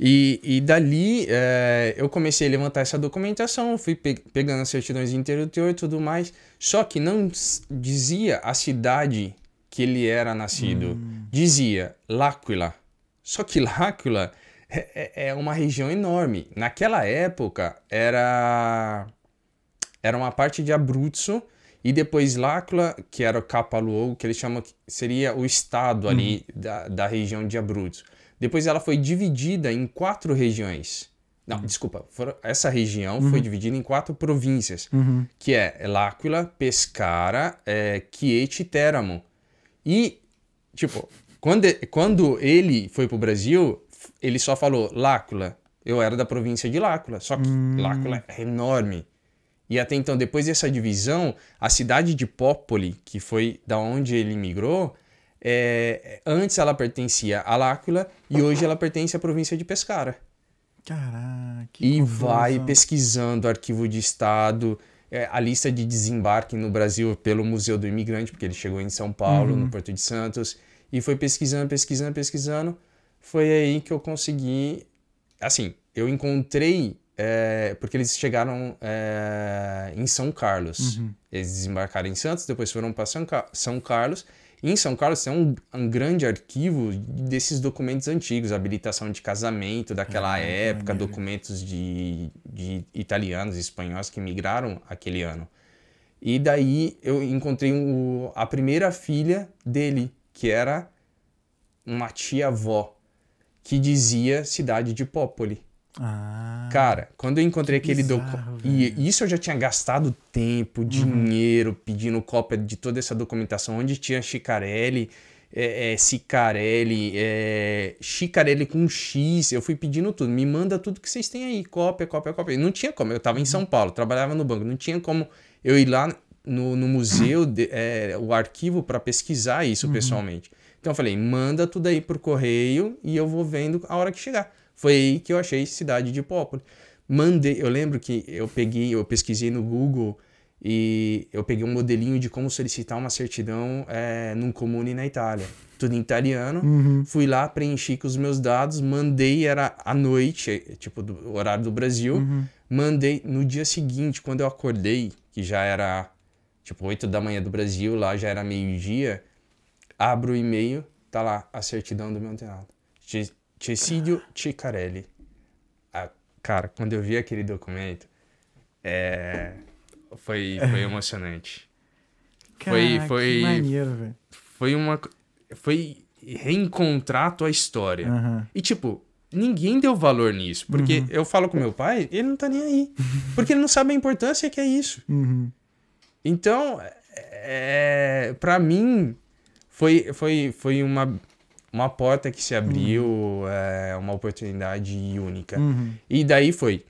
E, e dali é, eu comecei a levantar essa documentação, fui pe- pegando as certidões de interior e tudo mais. Só que não dizia a cidade que ele era nascido. Dizia L'Aquila. Só que L'Aquila é, é- é uma região enorme. Naquela época era era uma parte de Abruzzo e depois L'Aquila, que era o Capaluogo, que eles chamam que seria o estado ali da, da região de Abruzzo. Depois ela foi dividida em quatro regiões. Não, desculpa, foram- essa região foi dividida em quatro províncias, Uhum. que é L'Aquila, Pescara, é, Chieti e Teramo. E, tipo, quando, quando ele foi pro Brasil, ele só falou L'Aquila. Eu era da província de L'Aquila, só que L'Aquila é enorme. E até então, depois dessa divisão, a cidade de Popoli, que foi da onde ele migrou, é, antes ela pertencia a L'Aquila e hoje ela pertence à província de Pescara. Caraca. que E confusão. vai pesquisando arquivo de estado, é, a lista de desembarque no Brasil pelo Museu do Imigrante, porque ele chegou em São Paulo, Uhum. no Porto de Santos, e foi pesquisando, pesquisando, pesquisando. Foi aí que eu consegui. Assim, eu encontrei. É, porque eles chegaram é, em São Carlos. Uhum. Eles desembarcaram em Santos, depois foram para São, Ca- São Carlos. E em São Carlos tem um, um grande arquivo desses documentos antigos, habilitação de casamento daquela Ah, época, documentos de, de italianos e espanhóis que migraram aquele ano. E daí eu encontrei o- a primeira filha dele, que era uma tia-avó, que dizia cidade de Popoli. Ah. Cara, quando eu encontrei que aquele documento. E isso eu já tinha gastado tempo, dinheiro, pedindo cópia de toda essa documentação, onde tinha Chicarelli, é, é, Cicarelli, é, Chicarelli com X. Eu fui pedindo tudo. Me manda tudo que vocês têm aí, cópia, cópia, cópia. Não tinha como. Eu tava em São Paulo, trabalhava no banco. Não tinha como eu ir lá no, no museu, de- é, o arquivo, para pesquisar isso pessoalmente. Então eu falei, manda tudo aí por correio e eu vou vendo a hora que chegar. Foi aí que eu achei cidade de Popoli. Mandei, eu lembro que eu peguei, eu pesquisei no Google e eu peguei um modelinho de como solicitar uma certidão é, num comune na Itália. Tudo em italiano. Uhum. Fui lá, preenchi com os meus dados, mandei, era à noite, tipo, do horário do Brasil. Uhum. Mandei no dia seguinte, quando eu acordei, que já era tipo 8 da manhã do Brasil, lá já era meio-dia, abro o e-mail, tá lá a certidão do meu antenado. Ci- Cecídio Cicarelli. Ah, cara, quando eu vi aquele documento, é, foi, foi emocionante. Foi- Caraca, foi- Que maneiro, velho. Foi uma. Foi reencontrar a tua história. Aham. E, tipo, ninguém deu valor nisso. Porque eu falo com meu pai, ele não tá nem aí. Porque ele não sabe a importância que é isso. Uhum. Então, é, para mim, foi, foi, foi uma, uma porta que se abriu, é, uma oportunidade única. Uhum. E daí foi.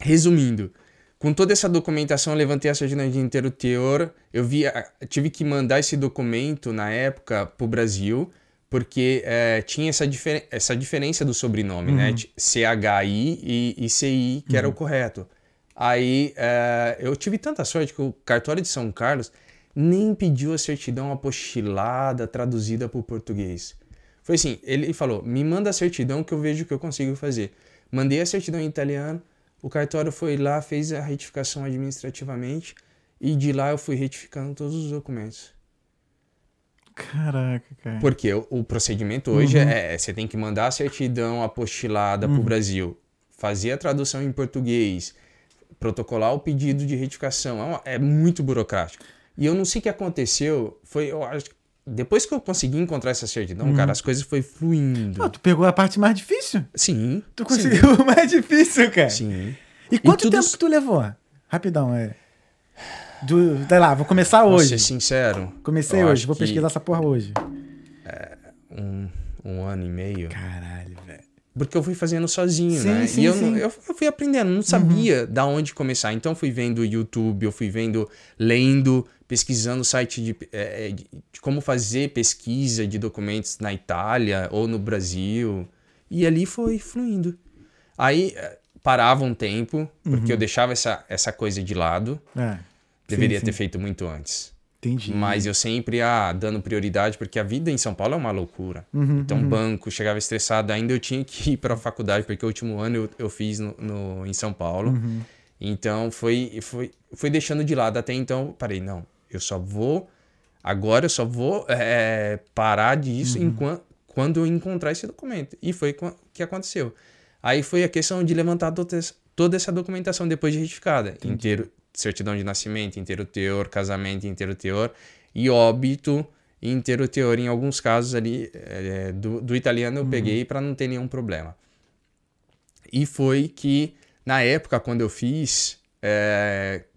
Resumindo, com toda essa documentação, eu levantei a certidão de inteiro teor. Eu vi, tive que mandar esse documento na época pro Brasil, porque é, tinha essa, difer essa diferença do sobrenome, né? T- CHI e, e CI, que era o correto. Aí é, eu tive tanta sorte que o cartório de São Carlos nem pediu a certidão apostilada, traduzida para o português. Foi assim, ele falou, me manda a certidão que eu vejo o que eu consigo fazer. Mandei a certidão em italiano, o cartório foi lá, fez a retificação administrativamente e de lá eu fui retificando todos os documentos. Caraca, cara. Porque o, o procedimento hoje Uhum. é, você tem que mandar a certidão apostilada para o Brasil, fazer a tradução em português, protocolar o pedido de retificação. É, uma- é muito burocrático. E eu não sei o que aconteceu, foi, eu acho, que depois que eu consegui encontrar essa certidão, Uhum. cara, as coisas foi fluindo. Pô, tu pegou a parte mais difícil. Sim. Tu conseguiu o mais difícil, cara. Sim. sim. E quanto tudo tempo que tu levou? Rapidão, é. Do, sei lá, vou começar Vou hoje. ser sincero. Comecei hoje, vou pesquisar essa porra hoje. Um, um ano e meio. Caralho, velho. Porque eu fui fazendo sozinho, Sim, né? sim, e eu, sim. eu, eu fui aprendendo, não sabia da onde começar. Então fui vendo YouTube, eu fui vendo, lendo, pesquisando site de, eh, de, de como fazer pesquisa de documentos na Itália ou no Brasil. E ali foi fluindo. Aí eh, parava um tempo, porque eu deixava essa, essa coisa de lado. É. Deveria sim, ter sim. feito muito antes. Entendi. Mas eu sempre ah, dando prioridade, porque a vida em São Paulo é uma loucura. Uhum, então, banco, chegava estressado, ainda eu tinha que ir para a faculdade, porque o último ano eu, eu fiz no, no- em São Paulo. Uhum. Então, foi, foi, foi deixando de lado. Até então, parei, não, eu só vou. Agora eu só vou é, parar disso Uhum. enquanto, quando eu encontrar esse documento. E foi o que aconteceu. Aí foi a questão de levantar toda essa- documentação depois de retificada. Inteiro, certidão de nascimento, inteiro teor, casamento, inteiro teor. E óbito, inteiro teor. Em alguns casos ali, é, do, do italiano eu peguei para não ter nenhum problema. E foi que, na época, quando eu fiz,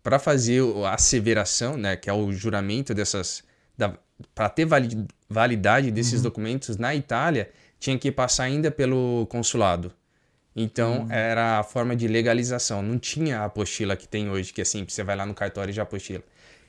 para fazer a asseveração, né, que é o juramento dessas. Para ter vali- validade desses documentos na Itália, tinha que passar ainda pelo consulado. Então, era a forma de legalização. Não tinha a apostila que tem hoje, que é simples, você vai lá no cartório e já apostila.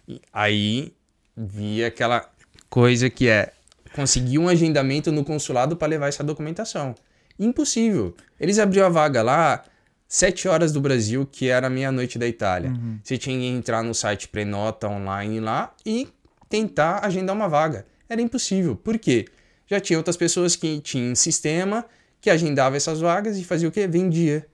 E aí, via aquela coisa que é conseguir um agendamento no consulado para levar essa documentação. Impossível. Eles abriam a vaga lá, sete horas do Brasil, que era meia-noite da Itália. Você tinha que entrar no site Prenota online lá e tentar agendar uma vaga. Era impossível. Por quê? Já tinha outras pessoas que tinham sistema que agendava essas vagas e fazia o quê? Vendia.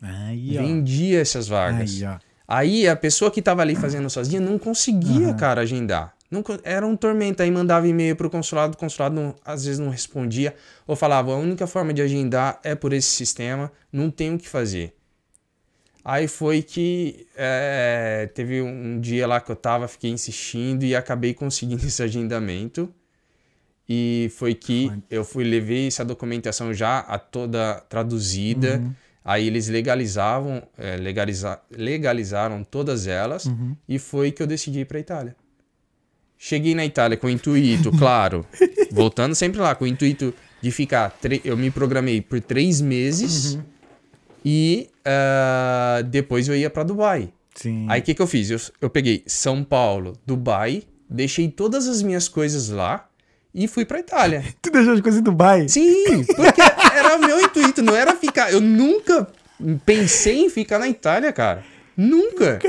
Aí. Vendia essas vagas. Aí. Aí a pessoa que tava ali fazendo sozinha não conseguia, cara, agendar. Co- era um tormento. Aí mandava e-mail pro consulado, o consulado não- às vezes não respondia. Ou falava, a única forma de agendar é por esse sistema, não tem o que fazer. Aí foi que é, teve um dia lá que eu tava, fiquei insistindo e acabei conseguindo esse agendamento. E foi que eu fui levei essa documentação já a toda traduzida. Aí eles legalizavam, é, legaliza, legalizaram todas elas e foi que eu decidi ir para Itália. Cheguei na Itália com o intuito, claro, voltando sempre lá, com o intuito de ficar. tre- Eu me programei por três meses e ah, depois eu ia para Dubai. Sim. Aí o que, que eu fiz? Eu, eu peguei São Paulo, Dubai, deixei todas as minhas coisas lá e fui para Itália. Tu deixou as coisas em Dubai? Sim, porque era o meu intuito, não era ficar. Eu nunca pensei em ficar na Itália, cara. Nunca.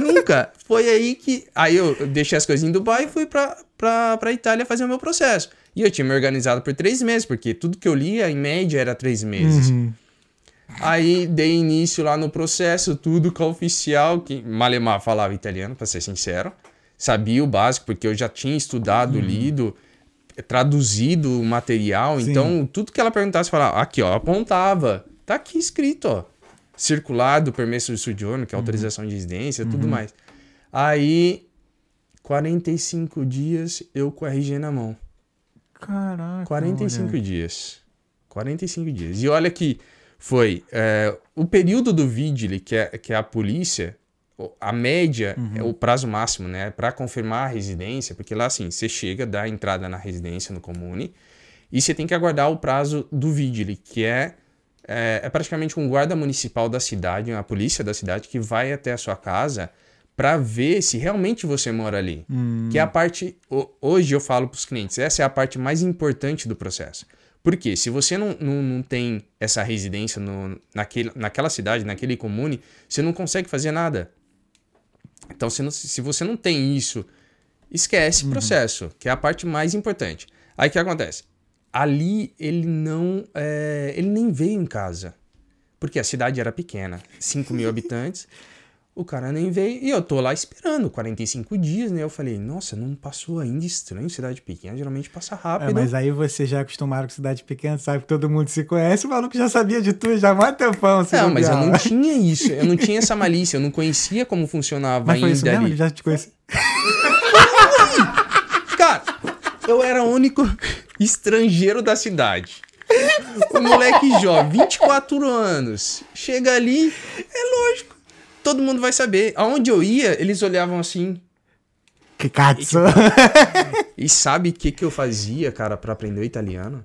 Nunca. Foi aí que. Aí eu deixei as coisas em Dubai e fui pra, pra, pra Itália fazer o meu processo. E eu tinha me organizado por três meses, porque tudo que eu lia, em média, era três meses. Uhum. Aí dei início lá no processo, tudo com a oficial, que Malemar falava italiano, pra ser sincero. Sabia o básico, porque eu já tinha estudado, lido, traduzido o material. Sim. Então, tudo que ela perguntasse, falava, aqui, ó, apontava. Tá aqui escrito, ó. Circulado, permesso de soggiorno, que é autorização de residência, tudo mais. Aí, 45 dias, eu com a RG na mão. Caraca. 45 olha. dias. 45 dias. E olha que foi é, o período do Vigile, que é, que é a polícia, a média é o prazo máximo, né? Para confirmar a residência, porque lá assim, você chega, dá a entrada na residência no comune, e você tem que aguardar o prazo do Vigile, que é, é, é praticamente um guarda municipal da cidade, uma polícia da cidade, que vai até a sua casa para ver se realmente você mora ali. Hum. Que é a parte. ho- Hoje eu falo para os clientes, essa é a parte mais importante do processo. Porque se você não, não, não tem essa residência no, naquele, naquela cidade, naquele comune, você não consegue fazer nada. Então, se, não- se você não tem isso, esquece o processo, que é a parte mais importante. Aí o que acontece? Ali ele não. é, ele nem veio em casa. Porque a cidade era pequena 5 mil habitantes. O cara nem veio. E eu tô lá esperando 45 dias, né? Eu falei, nossa, não passou ainda estranho cidade pequena. Geralmente passa É, rápido. mas aí você já é acostumado com cidade pequena, sabe que todo mundo se conhece, o maluco já sabia de tudo, já mó tempão. se Não, mas eu não tinha isso. Eu não tinha essa malícia. Eu não conhecia como funcionava Mas foi ainda isso mesmo? Ele já te conhecia. Eu era o único estrangeiro da cidade. O moleque jovem, 24 anos, chega ali, é lógico. Todo mundo vai saber. Aonde eu ia, eles olhavam assim. Que cazzo. E sabe o que, que eu fazia, cara, pra aprender o italiano?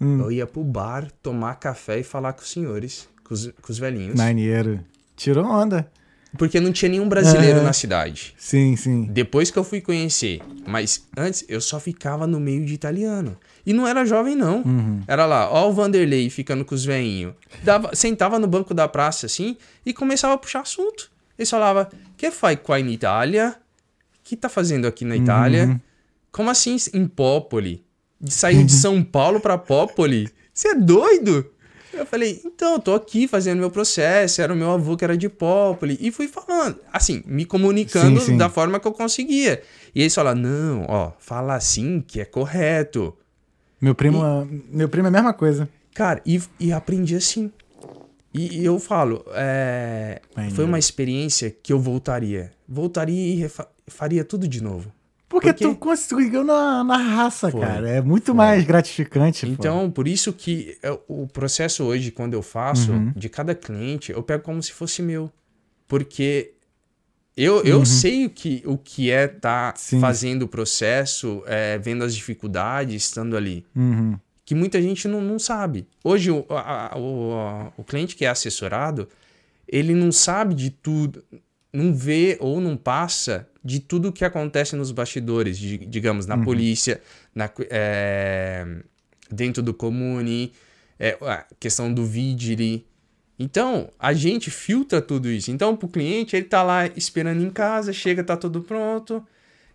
Hum. Eu ia pro bar, tomar café e falar com os senhores, com os, com os velhinhos. Maneiro. Tirou onda. Porque não tinha nenhum brasileiro Aham. na cidade. Sim, sim. Depois que eu fui conhecer. Mas antes eu só ficava no meio de italiano. E não era jovem, não. Uhum. Era lá, ó o Vanderlei ficando com os veinhos. Dava, sentava no banco da praça assim e começava a puxar assunto. Eles falavam, que faz qua in Itália? O que tá fazendo aqui na Itália? Uhum. Como assim em Popoli? De sair de São Paulo pra Popoli? Você é doido? Eu falei, então, eu tô aqui fazendo meu processo, era o meu avô que era de Popoli. E fui falando, assim, me comunicando Sim, sim. da forma que eu conseguia. E eles falaram, não, ó, fala assim que é correto. Meu primo, meu primo é a mesma coisa. Cara, e, e aprendi assim. E, e eu falo, é, foi uma experiência que eu voltaria. Voltaria e faria tudo de novo. Porque Porque- tu conseguiu na, na raça, Foi, cara. É muito mais gratificante. Então, por isso que eu- o processo hoje, quando eu faço, Uhum. de cada cliente, eu pego como se fosse meu. Porque eu, eu Uhum. sei o que, o que é estar Sim. fazendo o processo, é, vendo as dificuldades, estando ali. Uhum. Que muita gente não, não sabe. Hoje, o, a- o, a- o cliente que é assessorado, ele não sabe de tudo, não vê ou não passa de tudo que acontece nos bastidores, de- digamos, na polícia, na, é, dentro do comune, é, a questão do vigili. Então, a gente filtra tudo isso. Então, pro cliente, ele tá lá esperando em casa, chega, tá tudo pronto,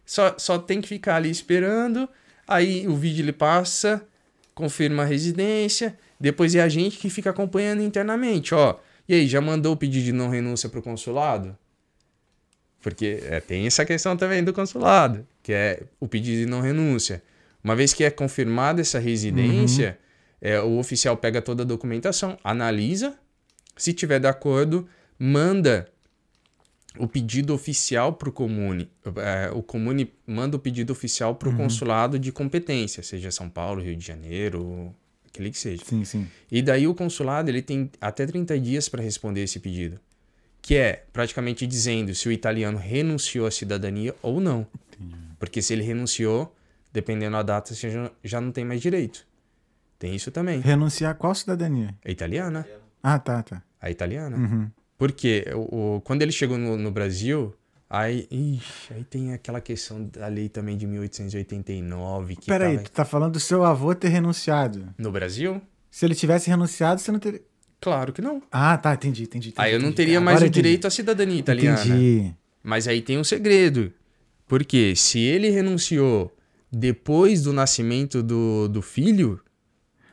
só, só tem que ficar ali esperando, aí o vigili passa, confirma a residência, depois é a gente que fica acompanhando internamente, ó. E aí, já mandou o pedido de não renúncia pro consulado? Porque é, tem essa questão também do consulado, que é o pedido de não renúncia. Uma vez que é confirmada essa residência, é, o oficial pega toda a documentação, analisa, se tiver de acordo, manda o pedido oficial para o comune. É, o comune manda o pedido oficial para o consulado de competência, seja São Paulo, Rio de Janeiro, aquele que seja. Sim, sim. E daí o consulado ele tem até 30 dias para responder esse pedido. Que é praticamente dizendo se o italiano renunciou à cidadania ou não. Porque se ele renunciou, dependendo da data, você já, já não tem mais direito. Tem isso também. Renunciar a qual cidadania? É italiana. Ah, tá, tá. A italiana. Uhum. Porque o, o- quando ele chegou no, no Brasil, aí, ixi, aí tem aquela questão da lei também de 1889 que Peraí, tava tu tá falando do seu avô ter renunciado. no Brasil? Se ele tivesse renunciado, você não teria. Claro que não. Ah, tá, entendi, entendi. entendi, Aí eu não teria mais o direito à cidadania italiana. Entendi. Mas aí tem um segredo. Porque se ele renunciou depois do nascimento do, do filho,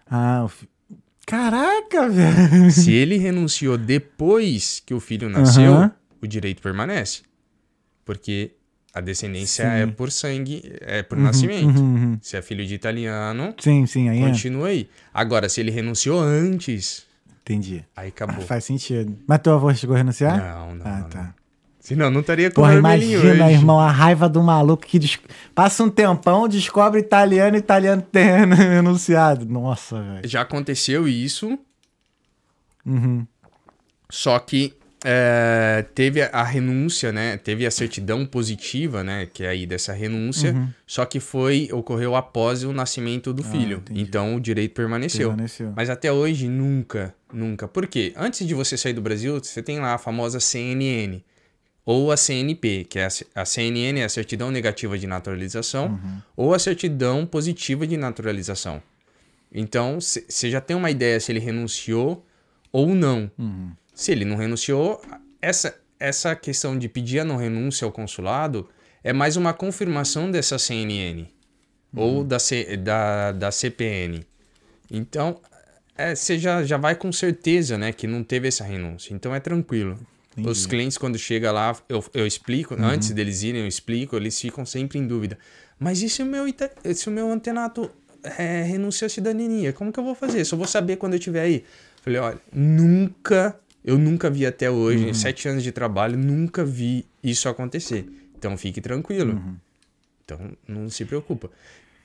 Ah, o fi... Caraca, velho. se ele renunciou depois que o filho nasceu, Aham. o direito permanece. Porque a descendência Sim. é por sangue, é por Uhum, nascimento. uhum, uhum. Se é filho de italiano, Sim, sim, aí é. continua aí. Agora, se ele renunciou antes, Entendi. aí acabou. Faz sentido. Mas teu avô chegou a renunciar? Não, não, ah, não, tá. não. Senão não estaria com Porra, imagina, hoje. irmão, a raiva do maluco que des- passa um tempão, descobre italiano, italiano tem renunciado. Nossa, velho. Já aconteceu isso, Uhum. Só que é, teve a renúncia, né? Teve a certidão positiva, né? Que é aí dessa renúncia. Só que foi ocorreu após o nascimento do filho. Uhum. Ah, entendi. Então o direito permaneceu. Permaneceu. Mas até hoje nunca, nunca. Por quê? Antes de você sair do Brasil, você tem lá a famosa CNN ou a CNP, que é a CNN é a certidão negativa de naturalização Uhum. ou a certidão positiva de naturalização. Então, você já tem uma ideia se ele renunciou ou não. Uhum. Se ele não renunciou, essa, essa questão de pedir a não renúncia ao consulado é mais uma confirmação dessa CNN. ou da, C, da, da CPN. Então, é, você já, já vai com certeza, né, que não teve essa renúncia. Então é tranquilo. Entendi. Os clientes, quando chega lá, eu, eu explico, antes deles irem, eu explico, eles ficam sempre em dúvida. Mas e se o meu, se o meu antenato é, renunciou à cidadania? Como que eu vou fazer? Só vou saber quando eu estiver aí. Falei, olha, nunca, eu nunca vi até hoje, em sete anos de trabalho, nunca vi isso acontecer. Então fique tranquilo. Então não se preocupa.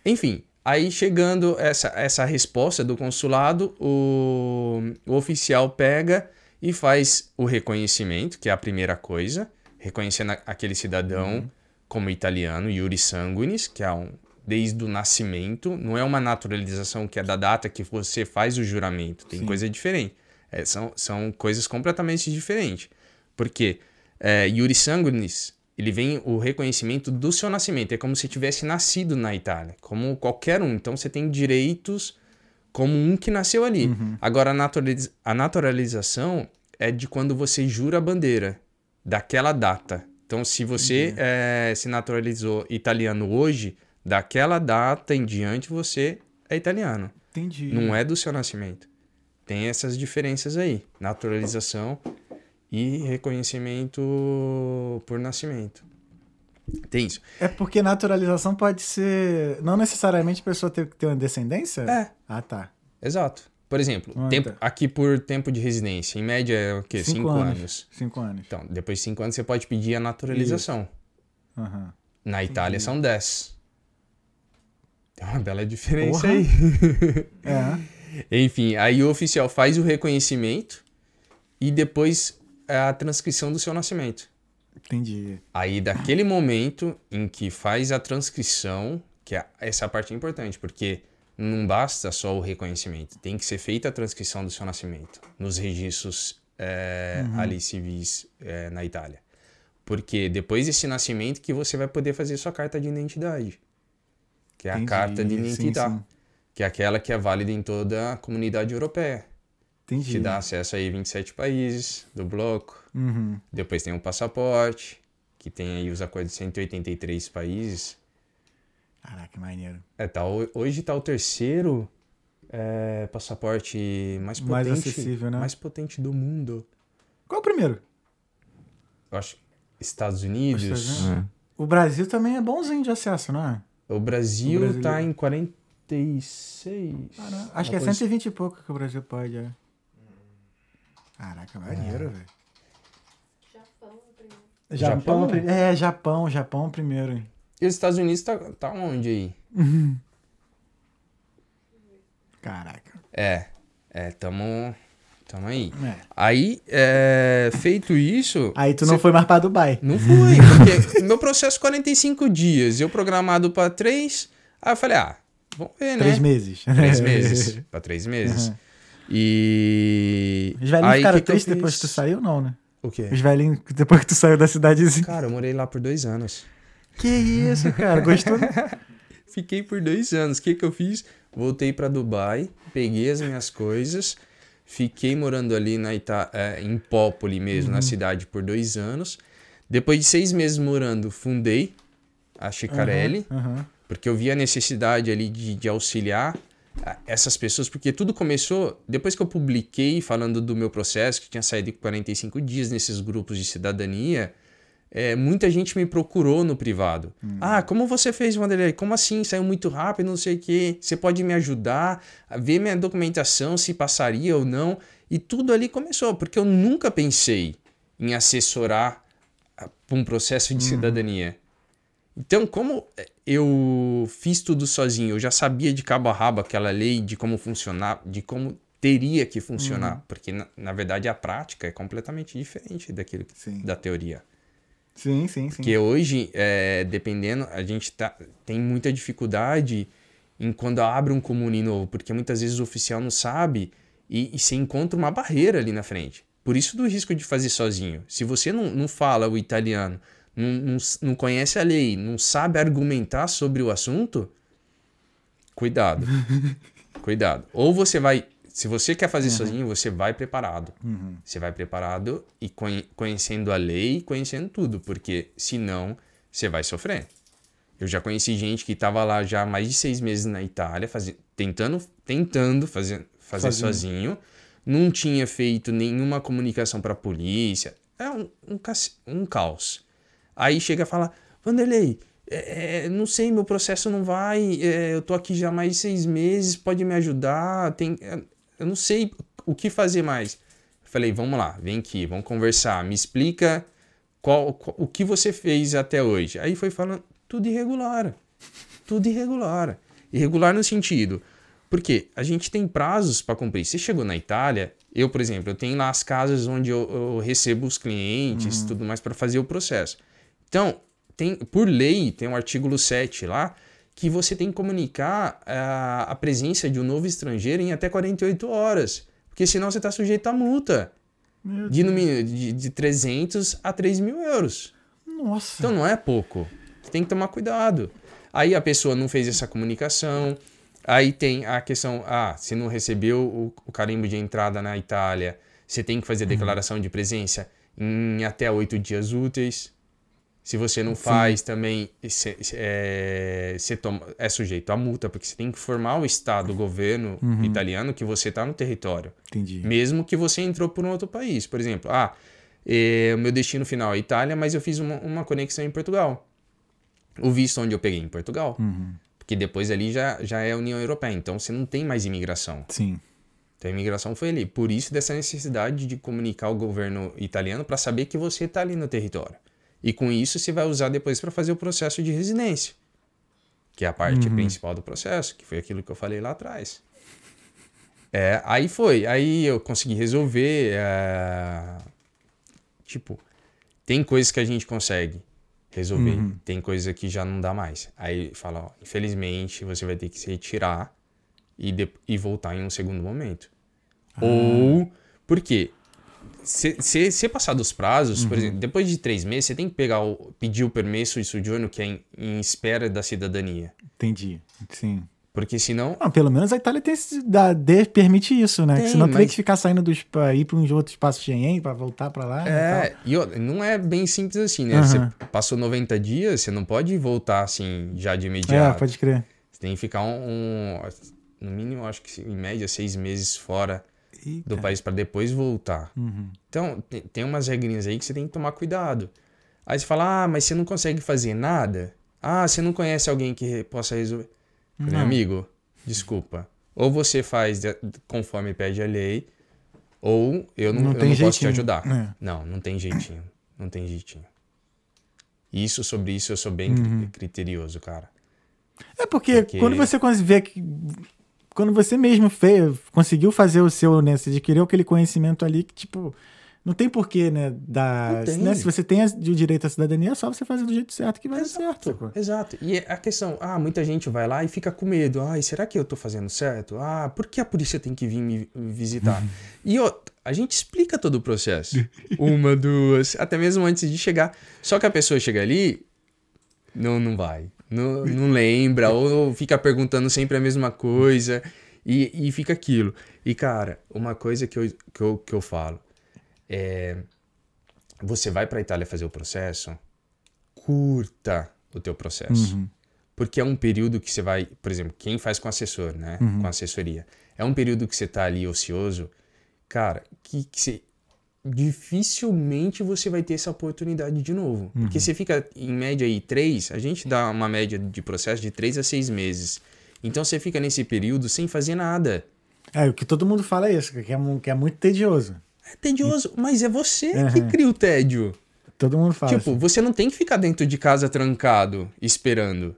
Enfim, aí chegando essa, essa resposta do consulado, o, o oficial pega e faz o reconhecimento, que é a primeira coisa, reconhecendo aquele cidadão como italiano, Yuri Sanguinis, que é um desde o nascimento, não é uma naturalização que é da data que você faz o juramento, tem coisa diferente. É, são, são coisas completamente diferentes. Porque é, Yuri Sanguinis, ele vem o reconhecimento do seu nascimento. É como se tivesse nascido na Itália, como qualquer um. Então você tem direitos como um que nasceu ali. Agora, a, naturaliz- a naturalização é de quando você jura a bandeira daquela data. Então, se você eh, se naturalizou italiano hoje, daquela data em diante você é italiano. Entendi. Não é do seu nascimento. Tem essas diferenças aí: naturalização e reconhecimento por nascimento. Tem isso. É porque naturalização pode ser. Não necessariamente a pessoa ter que ter uma descendência? É. Ah, tá. Exato. Por exemplo, Ah, tempo, tá. aqui por tempo de residência, em média é o quê? Cinco, anos. Cinco anos. Então, depois de cinco anos você pode pedir a naturalização. Aham. Na Itália são 10. Tem uma bela diferença Porra. aí. É. Enfim, aí o oficial faz o reconhecimento e depois é a transcrição do seu nascimento. Entendi. Aí, daquele momento em que faz a transcrição, que é essa parte é importante, porque não basta só o reconhecimento, tem que ser feita a transcrição do seu nascimento nos registros é, ali civis é, na Itália. Porque depois desse nascimento que você vai poder fazer sua carta de identidade, que é a Entendi. carta de Sim, identidade, sim. Que é aquela que é válida em toda a comunidade europeia. Entendi. Te dá acesso aí a 27 países do bloco. Uhum. Depois tem o passaporte, que tem aí os acordos de 183 países. Caraca, maneiro. É, tá, ho- hoje tá o terceiro é, passaporte mais Mais potente, acessível, né? mais potente do mundo. Qual é o primeiro? Eu acho Estados Unidos. É. O Brasil também é bonzinho de acesso, não é? O Brasil O tá em 46. Caramba. Acho que é Uma coisa- 120 e pouco que o Brasil pode, é. Caraca, maneiro, velho. Japão primeiro. Japão, Japão? é, Japão, Japão primeiro. hein? E os Estados Unidos tá, tá onde aí? Caraca. É, é, tamo, tamo aí. É. Aí, é, feito isso... Aí tu não você- foi mais pra Dubai. Não fui, porque meu processo 45 dias, eu programado pra 3, aí eu falei, ah, vamos ver, né? Três meses. Três meses, pra três meses. Uhum. E... Os velhinhos aí, ficaram que que eu tristes depois que tu saiu, não, né? O quê? Os velhinhos, depois que tu saiu da cidadezinha. Cara, eu morei lá por dois anos. Que isso, cara? Gostou? Fiquei por dois anos. O que que eu fiz? Voltei pra Dubai, peguei as minhas coisas, fiquei morando ali na Ita é, em Popoli mesmo, Uhum. na cidade, por dois anos. Depois de seis meses morando, fundei a Chicarelli, Aham. Porque eu vi a necessidade ali de, de auxiliar ah, essas pessoas, porque tudo começou depois que eu publiquei falando do meu processo, que tinha saído com 45 dias nesses grupos de cidadania. é, muita gente me procurou no privado. Ah, como você fez, Wanderlei? Como assim? Saiu muito rápido, não sei o quê. Você pode me ajudar a ver minha documentação, se passaria ou não. E tudo ali começou, porque eu nunca pensei em assessorar para um processo de cidadania. Então, como eu fiz tudo sozinho, eu já sabia de cabo a rabo aquela lei, de como funcionar, de como teria que funcionar, porque na, na verdade a prática é completamente diferente daquilo que, Sim. da teoria. Sim, sim, sim. Porque hoje, é, dependendo, a gente tá, tem muita dificuldade em quando abre um comune novo, porque muitas vezes o oficial não sabe e, e você encontra uma barreira ali na frente. Por isso do risco de fazer sozinho. Se você não, não fala o italiano, não, não, não conhece a lei, não sabe argumentar sobre o assunto, cuidado. cuidado. Ou você vai. Se você quer fazer sozinho, você vai preparado. Uhum. Você vai preparado e conhe- conhecendo a lei, conhecendo tudo, porque senão você vai sofrer. Eu já conheci gente que estava lá já há mais de seis meses na Itália, fazi- tentando, tentando fazer, fazer Sozinho. sozinho. Não tinha feito nenhuma comunicação para a polícia. É um, um, um caos. Aí chega e fala, Vanderlei, é, é, não sei, meu processo não vai, é, eu tô aqui já há mais de seis meses, pode me ajudar, tem, é, eu não sei o que fazer mais. Eu falei, vamos lá, vem aqui, vamos conversar, me explica qual, qual- o que você fez até hoje. Aí foi falando, tudo irregular, tudo irregular. Irregular no sentido, porque a gente tem prazos para cumprir. Você chegou na Itália, eu, por exemplo, eu tenho lá as casas onde eu, eu recebo os clientes, tudo mais para fazer o processo. Então, tem, por lei, tem um artigo 7 lá, que você tem que comunicar a, a presença de um novo estrangeiro em até 48 horas. Porque senão você está sujeito a multa de, no de, de 300 a 3 mil euros. Nossa. Então não é pouco. Você tem que tomar cuidado. Aí a pessoa não fez essa comunicação. Aí tem a questão, ah, se não recebeu o, o carimbo de entrada na Itália, você tem que fazer a declaração de presença em até oito dias úteis. Se você não faz, também cê- cê- é, é sujeito a multa, porque você tem que informar o Estado, o governo italiano, que você está no território. Entendi. Mesmo que você entrou por um outro país. Por exemplo, ah, eh, o meu destino final é Itália, mas eu fiz uma, uma conexão em Portugal. O visto onde eu peguei em Portugal. Porque depois ali já, já é União Europeia, então você não tem mais imigração. Sim. Então a imigração foi ali. Por isso dessa necessidade de comunicar o governo italiano para saber que você está ali no território. E com isso você vai usar depois para fazer o processo de residência. Que é a parte principal do processo, que foi aquilo que eu falei lá atrás. É, aí foi. Aí eu consegui resolver. é, Tipo, tem coisas que a gente consegue resolver, tem coisa que já não dá mais. Aí fala, ó, infelizmente você vai ter que se retirar e, de- e voltar em um segundo momento. Ou, por quê? Se, se, se passar dos prazos, por exemplo, depois de três meses, você tem que pegar o, pedir o permesso de sojourno que é em, em espera da cidadania. Entendi. Sim. Porque senão Não, pelo menos a Itália tem esse, dá, de- permite isso, né? Tem, senão teria mas- que ficar saindo dos pra ir para uns outros espaços Schengen para voltar para lá. né, e É, e outra, não é bem simples assim, né? Aham. Você passou 90 dias, você não pode voltar assim já de É, imediato. pode crer. Você tem que ficar um, um- no mínimo, acho que em média, seis meses fora do país para depois voltar. Uhum. Então, tem, umas regrinhas aí que você tem que tomar cuidado. Aí você fala, ah, mas você não consegue fazer nada? Ah, você não conhece alguém que possa resolver? Meu Não. amigo, desculpa. Ou você faz conforme pede a lei, ou eu não, Não eu não posso te ajudar. É. Não, não tem jeitinho. Não tem jeitinho. Isso, sobre isso, eu sou bem Uhum. cri- criterioso, cara. É porque, Porque- quando você vê que. Quando você mesmo fez, conseguiu fazer o seu, né? Você adquiriu aquele conhecimento ali que, tipo, não tem porquê, né? Da, né, se você tem o direito à cidadania, é só você fazer do jeito certo que vai dar certo. Exato. E a questão, ah, muita gente vai lá e fica com medo. Ai, será que eu tô fazendo certo? Ah, por que a polícia tem que vir me me visitar? e ó, a gente explica todo o processo. Uma, duas, até mesmo antes de chegar. Só que a pessoa chega ali, não, não vai. Não, não lembra, ou fica perguntando sempre a mesma coisa. E, e fica aquilo. E, cara, uma coisa que eu, que eu, que eu falo é. Você vai pra Itália fazer o processo, curta o teu processo. Uhum. Porque é um período que você vai, por exemplo, quem faz com assessor, né? Uhum. Com assessoria. É um período que você tá ali ocioso, cara, que, que você dificilmente você vai ter essa oportunidade de novo. Uhum. Porque você fica em média aí três, a gente dá uma média de processo de três a seis meses. Então você fica nesse período sem fazer nada. É, o que todo mundo fala é isso, que é, que é muito tedioso. É tedioso, mas é você Uhum. que cria o tédio. Todo mundo fala. Tipo, assim. você não tem que ficar dentro de casa trancado, esperando.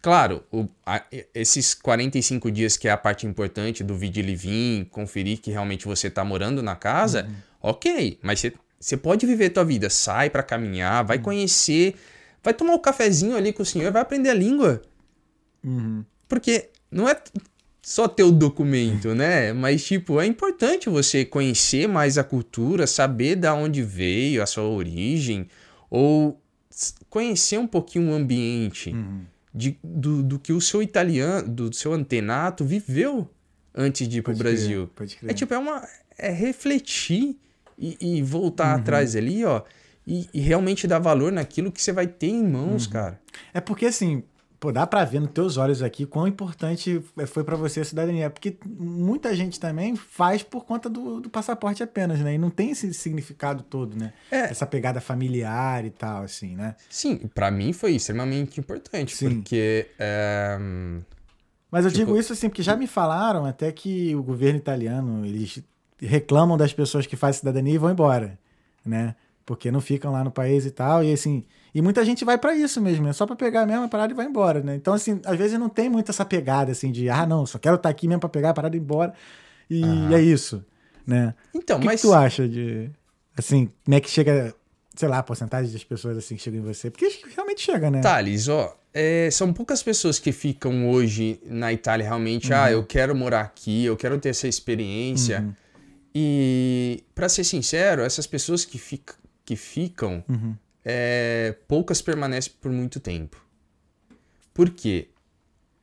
Claro, o- a- esses 45 dias que é a parte importante do vídeo vir, conferir que realmente você tá morando na casa, Uhum. Ok. Mas você- pode viver tua vida. Sai pra caminhar, Uhum. vai conhecer, vai tomar um cafezinho ali com o senhor, vai aprender a língua. Uhum. Porque não é só ter o documento, né? Mas, tipo, é importante você conhecer mais a cultura, saber da onde veio, a sua origem, ou conhecer um pouquinho o ambiente Uhum. de, do, do que o seu italiano, do seu antenato viveu antes de ir pro Pode crer, Brasil. É tipo, é uma. É refletir e, e voltar Uhum. atrás ali, ó. E, e realmente dar valor naquilo que você vai ter em mãos, Uhum. cara. É porque, assim, pô, dá pra ver nos teus olhos aqui quão importante foi pra você a cidadania. Porque muita gente também faz por conta do, do passaporte apenas, né? E não tem esse significado todo, né? É. Essa pegada familiar e tal, assim, né? Sim, pra mim foi extremamente importante, Sim. porque é, Mas eu Tipo- digo isso assim, porque já me falaram até que o governo italiano, eles reclamam das pessoas que fazem cidadania e vão embora, né? Porque não ficam lá no país e tal, e assim... E muita gente vai pra isso mesmo, é só pra pegar mesmo a parada e vai embora, né? Então, assim, às vezes não tem muito essa pegada, assim, de... Ah, não, só quero estar aqui mesmo pra pegar a parada e ir embora. E é isso, né? Então, o que, mas que tu acha de... Assim, como é que chega... Sei lá, a porcentagem das pessoas, assim, que chegam em você? Porque realmente chega, né? Thales, ó, é, são poucas pessoas que ficam hoje na Itália realmente, Uhum. ah, eu quero morar aqui, eu quero ter essa experiência. Uhum. E, pra ser sincero, essas pessoas que, fica, que ficam, Uhum. é, poucas permanecem por muito tempo. Por quê?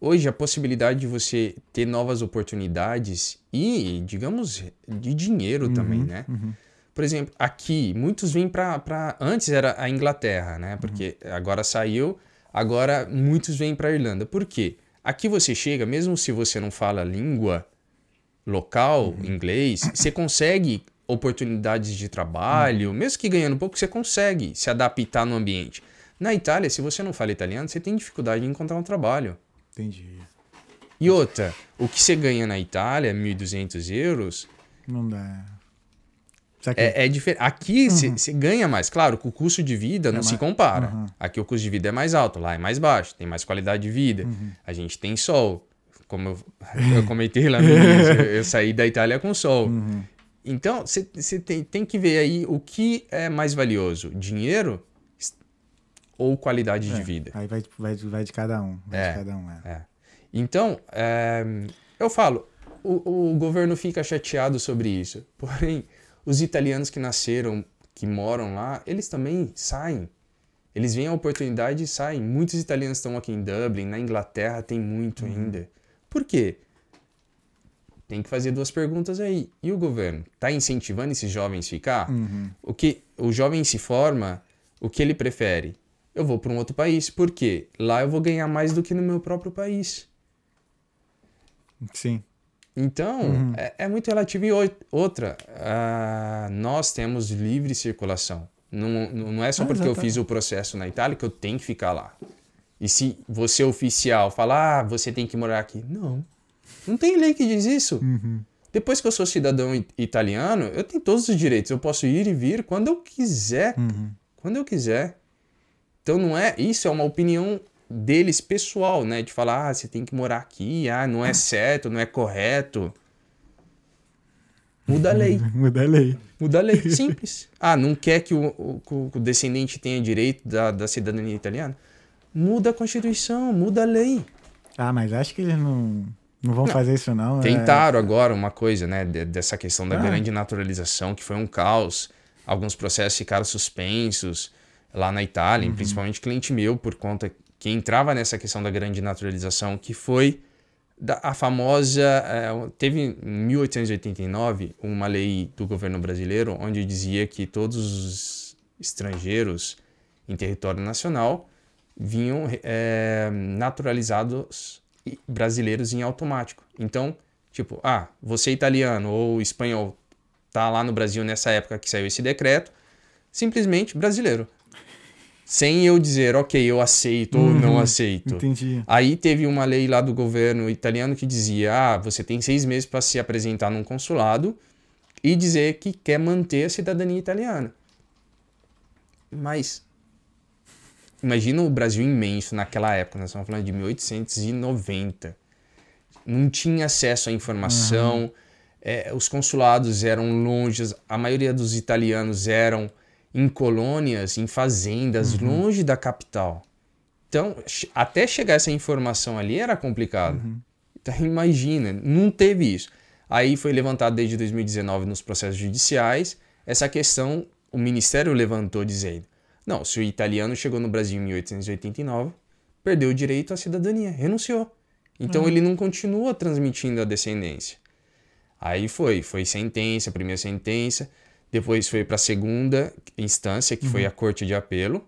Hoje a possibilidade de você ter novas oportunidades e, digamos, de dinheiro também, né? uhum. Por exemplo, aqui, muitos vêm para. Antes era a Inglaterra, né? Porque agora saiu, agora muitos vêm para Irlanda. Por quê? Aqui você chega, mesmo se você não fala a língua local, inglês, você consegue oportunidades de trabalho, mesmo que ganhando pouco, você consegue se adaptar no ambiente. Na Itália, se você não fala italiano, você tem dificuldade de encontrar um trabalho. Entendi. E outra, o que você ganha na Itália, 1.200 euros, Não dá. Que... É, é diferente. Aqui você ganha mais. Claro, que o custo de vida não Uhum. É se mais- compara. Uhum. Aqui o custo de vida é mais alto, lá é mais baixo, tem mais qualidade de vida. Uhum. A gente tem sol. Como eu, eu comentei lá no início, eu, saí da Itália com sol. Uhum. Então, você tem, tem que ver aí o que é mais valioso: dinheiro ou qualidade de É, vida. Aí vai, vai, vai de cada um. É. de cada um, é. É. Então, é, eu falo, o, o governo fica chateado sobre isso. Porém, os italianos que nasceram, que moram lá, eles também saem. Eles veem a oportunidade e saem. Muitos italianos estão aqui em Dublin, na Inglaterra tem muito ainda. Por quê? Tem que fazer duas perguntas aí. E o governo? Está incentivando esses jovens a ficar? Uhum. O que o jovem se forma, o que ele prefere? Eu vou para um outro país. Por quê? Lá eu vou ganhar mais do que no meu próprio país. Sim. Então, Uhum. é, é muito relativo. E outra, ah, nós temos livre circulação. Não, não é só Ah, porque eu exatamente. fiz o processo na Itália que eu tenho que ficar lá. E se você oficial falar, ah, você tem que morar aqui. Não. Não tem lei que diz isso. Uhum. Depois que eu sou cidadão italiano, eu tenho todos os direitos. Eu posso ir e vir quando eu quiser. Uhum. Quando eu quiser. Então não é. Isso é uma opinião deles pessoal, né? De falar, ah, você tem que morar aqui, ah, não é certo, não é correto. Muda a lei. Muda a lei. Muda a lei. Simples. Ah, não quer que o, o- o descendente tenha direito da, da cidadania italiana? Muda a Constituição, muda a lei. Ah, mas acho que eles não, não vão Não. fazer isso, não. é- Tentaram agora uma coisa, né, de- dessa questão da Ah. grande naturalização, que foi um caos. Alguns processos ficaram suspensos lá na Itália, Uhum. principalmente cliente meu, por conta que entrava nessa questão da grande naturalização, que foi da, a famosa. eh, teve em 1889 uma lei do governo brasileiro onde dizia que todos os estrangeiros em território nacional vinham eh, naturalizados brasileiros em automático. Então, tipo, ah, você é italiano ou espanhol tá lá no Brasil nessa época que saiu esse decreto, simplesmente brasileiro. Sem eu dizer, ok, eu aceito ou não Uhum, aceito. Entendi. Aí teve uma lei lá do governo italiano que dizia: ah, você tem seis meses para se apresentar num consulado e dizer que quer manter a cidadania italiana. Mas imagina o Brasil imenso naquela época, nós estamos falando de 1890. Não tinha acesso à informação, eh, os consulados eram longe, a maioria dos italianos eram em colônias, em fazendas, longe da capital. Então, até chegar essa informação ali era complicado. Então, imagina, não teve isso. Aí foi levantado desde 2019 nos processos judiciais essa questão, o Ministério levantou dizendo: não, se o italiano chegou no Brasil em 1889, perdeu o direito à cidadania, renunciou. Então ele não continua transmitindo a descendência. Aí foi, foi sentença, primeira sentença, depois foi para a segunda instância, que foi a Corte de Apelo,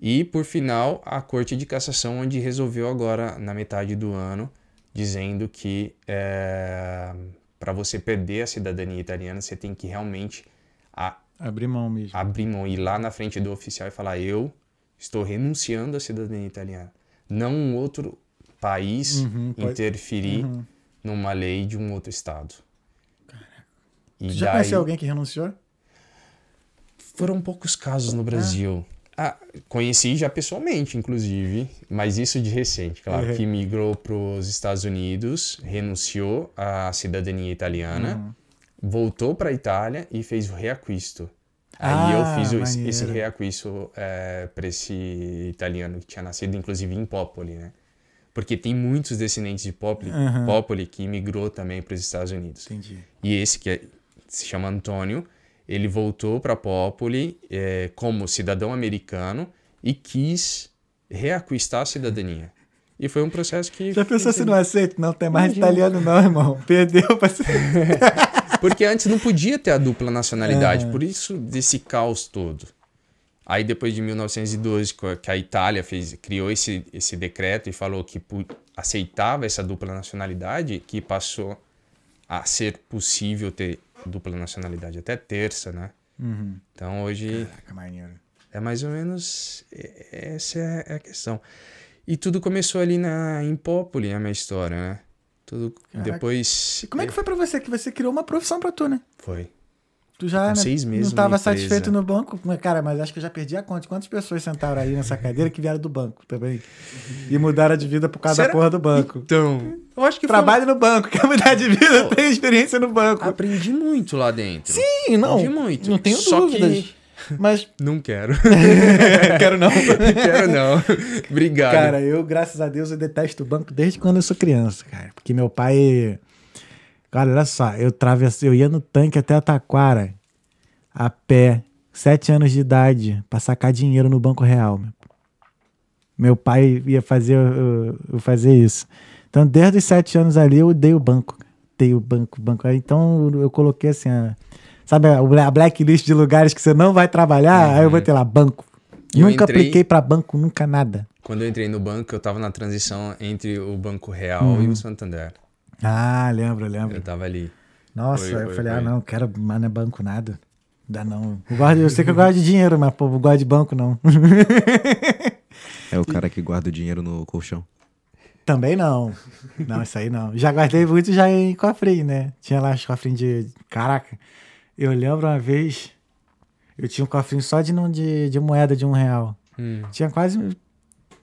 E, por final, a Corte de Cassação, onde resolveu agora, na metade do ano, dizendo que para você perder a cidadania italiana, você tem que realmente a- Abrir mão mesmo. abrir mão, ir lá na frente do oficial e falar: Eu estou renunciando à cidadania italiana. Não um outro país Uhum, interferir Uhum. numa lei de um outro estado. E Tu já daí- conheceu alguém que renunciou? Foram poucos casos no Brasil. Ah, conheci já pessoalmente, inclusive, mas isso de recente, claro, Uhum. que migrou para os Estados Unidos, renunciou à cidadania italiana, Uhum. Voltou para a Itália e fez o reacquisto. Ah, Aí eu fiz o- esse, reacquisto para esse italiano que tinha nascido, inclusive, em Popoli, né? Porque tem muitos descendentes de Popoli, Uhum. Popoli que migrou também para os Estados Unidos. Entendi. E esse, que é- se chama Antônio, ele voltou para Popoli eh, como cidadão americano e quis reacquistar a cidadania. E foi um processo que. Já pensou se não aceita? Não tem mais Imagina. italiano, não, irmão. Perdeu ser. Porque antes não podia ter a dupla nacionalidade, É. por isso desse caos todo. Aí depois de 1912, co- que a Itália fez, criou esse, esse decreto e falou que aceitava essa dupla nacionalidade, que passou a ser possível ter dupla nacionalidade até terça, né? Uhum. Então hoje Caraca, é mais ou menos é- essa é a questão. E tudo começou ali na em Popoli, a minha história, né? Tudo Caraca. depois E como é que foi pra você? Que você criou uma profissão pra tu, né? foi. Tu já né, seis meses não estava satisfeito no banco? Cara, mas acho que eu já perdi a conta. Quantas pessoas sentaram aí nessa cadeira que vieram do banco também? E mudaram de vida por causa da Será? porra do banco. Então, eu acho que Trabalho no banco, quer mudar de vida, tem experiência no banco. foi... aprendi muito lá dentro. Sim, não. Aprendi muito. Não tenho Só dúvidas. que Mas, não quero. quero não. quero não. Obrigado. Cara, eu, graças a Deus, eu detesto o banco desde quando eu sou criança, cara. Porque meu pai. Cara, olha só, eu travessei, eu ia no tanque até a Taquara, a pé, sete anos de idade, pra sacar dinheiro no Banco Real. Meu, pai ia fazer eu, eu fazer isso. Então, desde os sete anos ali, eu odeio o banco. Odeio o banco, banco. Então, eu coloquei assim, a, sabe a blacklist de lugares que você não vai trabalhar? Aí eu botei lá, banco. Eu nunca entrei- apliquei pra banco, nunca nada. Quando eu entrei no banco, eu tava na transição entre o Banco Real Uhum. e o Santander. Ah, lembro, lembro. Eu tava ali. Nossa, Foi, eu foi, falei, ah, foi. não, quero, mas não é banco nada. Dá não. Eu, gosto, eu sei que eu gosto de dinheiro, mas, pô, não gosto de banco, não. É o cara que guarda o dinheiro no colchão. Também não. Não, isso aí não. Já guardei muito já em cofrinho, né? Tinha lá os cofrinhos de. Caraca, eu lembro uma vez. Eu tinha um cofrinho só de, de, de moeda de um real. Hum. Tinha quase.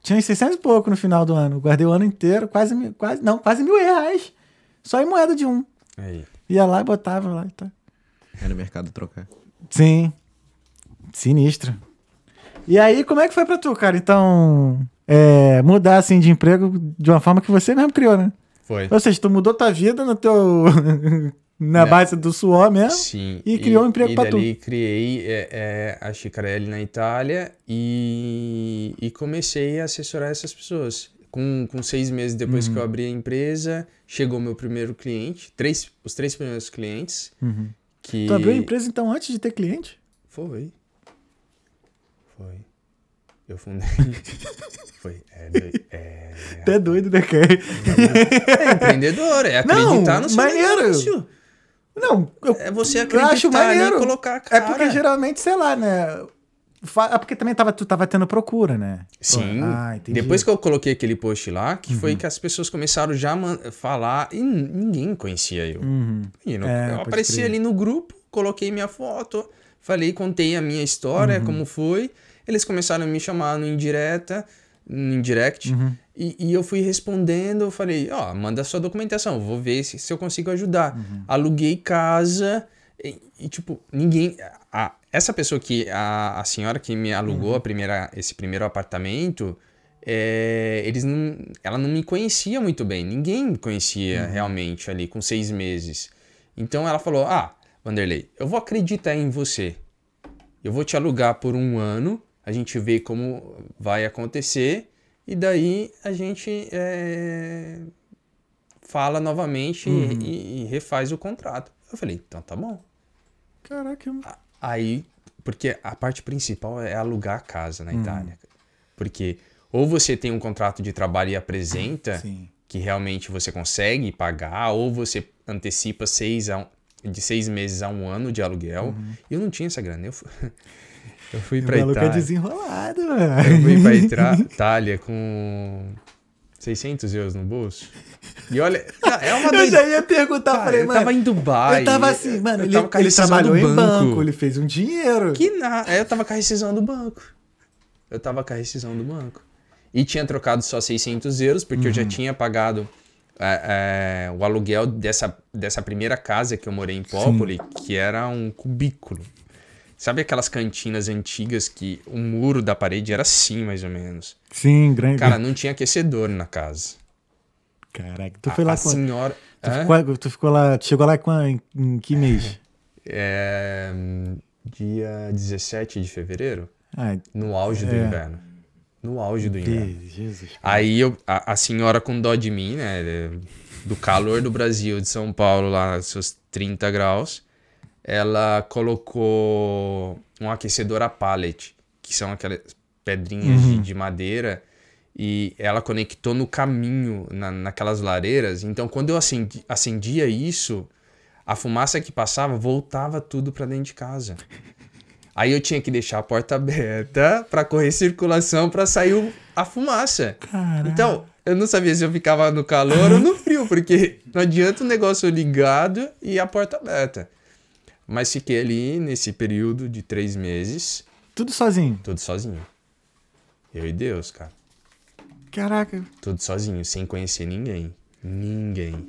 Tinha 600 e pouco no final do ano. Guardei o ano inteiro, quase, mil- quase. Não, quase mil reais. Só em moeda de um. Aí. Ia lá e botava lá e tá. É no mercado trocar. Sim. Sinistro. E aí, como é que foi pra tu, cara? Então, é, mudar assim de emprego de uma forma que você mesmo criou, né? Foi. Ou seja, tu mudou tua vida no teu na Né. base do suor mesmo. Sim. E criou um emprego e pra tu. dali criei é, é, a Chicarelli na Itália e, e comecei a assessorar essas pessoas. Com, com seis meses depois Uhum. que eu abri a empresa, chegou meu primeiro cliente, três, os três primeiros clientes. Uhum. Que... Tu abriu a empresa então antes de ter cliente? Foi. Foi. Eu fundei. Foi. É, doi- é, Até doido, né, cara? é empreendedor, é acreditar Não, no seu maneiro. negócio. Não, eu, É você eu acreditar acho ali e maneiro. colocar a É porque geralmente, sei lá, né? É porque também tava, tu tava tendo procura, né? Sim. ah, entendi. Depois que eu coloquei aquele post lá, que Uhum. foi que as pessoas começaram já a falar e ninguém conhecia eu. Uhum. Menino, É, eu apareci crer. ali no grupo, coloquei minha foto, falei, contei a minha história, Uhum. como foi. Eles começaram a me chamar no indireta, no indirect, Uhum. e, e eu fui respondendo, eu falei, ó, manda sua documentação, vou ver se, se eu consigo ajudar. Uhum. Aluguei casa e, e, tipo, ninguém... A, essa pessoa que, a, a senhora que me alugou Uhum. a primeira, esse primeiro apartamento, é, eles não, ela não me conhecia muito bem, ninguém me conhecia realmente ali com seis meses. Então ela falou: Ah, Vanderlei, eu vou acreditar em você. Eu vou te alugar por um ano, a gente vê como vai acontecer, e daí a gente é, fala novamente e- e, e refaz o contrato. Eu falei: Então tá bom. Caraca, Aí, porque a parte principal é alugar a casa na Itália. Porque ou você tem um contrato de trabalho e apresenta Sim. que realmente você consegue pagar, ou você antecipa seis a um- de seis meses a um ano de aluguel. E eu não tinha essa grana. Eu fui, eu fui O pra maluco é Itália. desenrolado, Eu mano. fui pra Itra- Itália com 600 euros no bolso. E olha, é uma Eu doideira. já ia perguntar, Cara, falei, eu mano. tava em Dubai. eu tava assim, mano, eu ele, tava ele trabalhou do em banco. ele fez um dinheiro. Que nada. Eu tava com a rescisão do banco. Eu tava com a rescisão do banco. E tinha trocado só 600 euros, porque eu já tinha pagado é, é, o aluguel dessa, dessa primeira casa que eu morei em Popoli, que era um cubículo. Sabe aquelas cantinas antigas que o muro da parede era assim, mais ou menos? Sim, grande. Cara, não tinha aquecedor na casa. Caraca, tu foi a, lá a com. senhora. Tu ficou, tu ficou lá. Tu chegou lá com, em, em que mês? É, dia 17 de fevereiro, Ai, no auge do É. inverno. No auge do inverno. Jesus. Aí eu, a, a senhora com dó de mim, né? Do calor do Brasil, de São Paulo, lá, seus 30 graus, ela colocou um aquecedor a pallet, que são aquelas pedrinhas de, de madeira, e ela conectou no caminho, na, naquelas lareiras. Então, quando eu acendi, acendia isso, a fumaça que passava voltava tudo pra dentro de casa. Aí eu tinha que deixar a porta aberta pra correr circulação pra sair o- a fumaça. Caraca. Então, eu não sabia se eu ficava no calor ou no frio, porque não adianta o negócio ligado e a porta aberta. Mas fiquei ali nesse período de três meses, Tudo sozinho. tudo sozinho. Eu e Deus, cara. Caraca. Tudo sozinho, sem conhecer ninguém. Ninguém.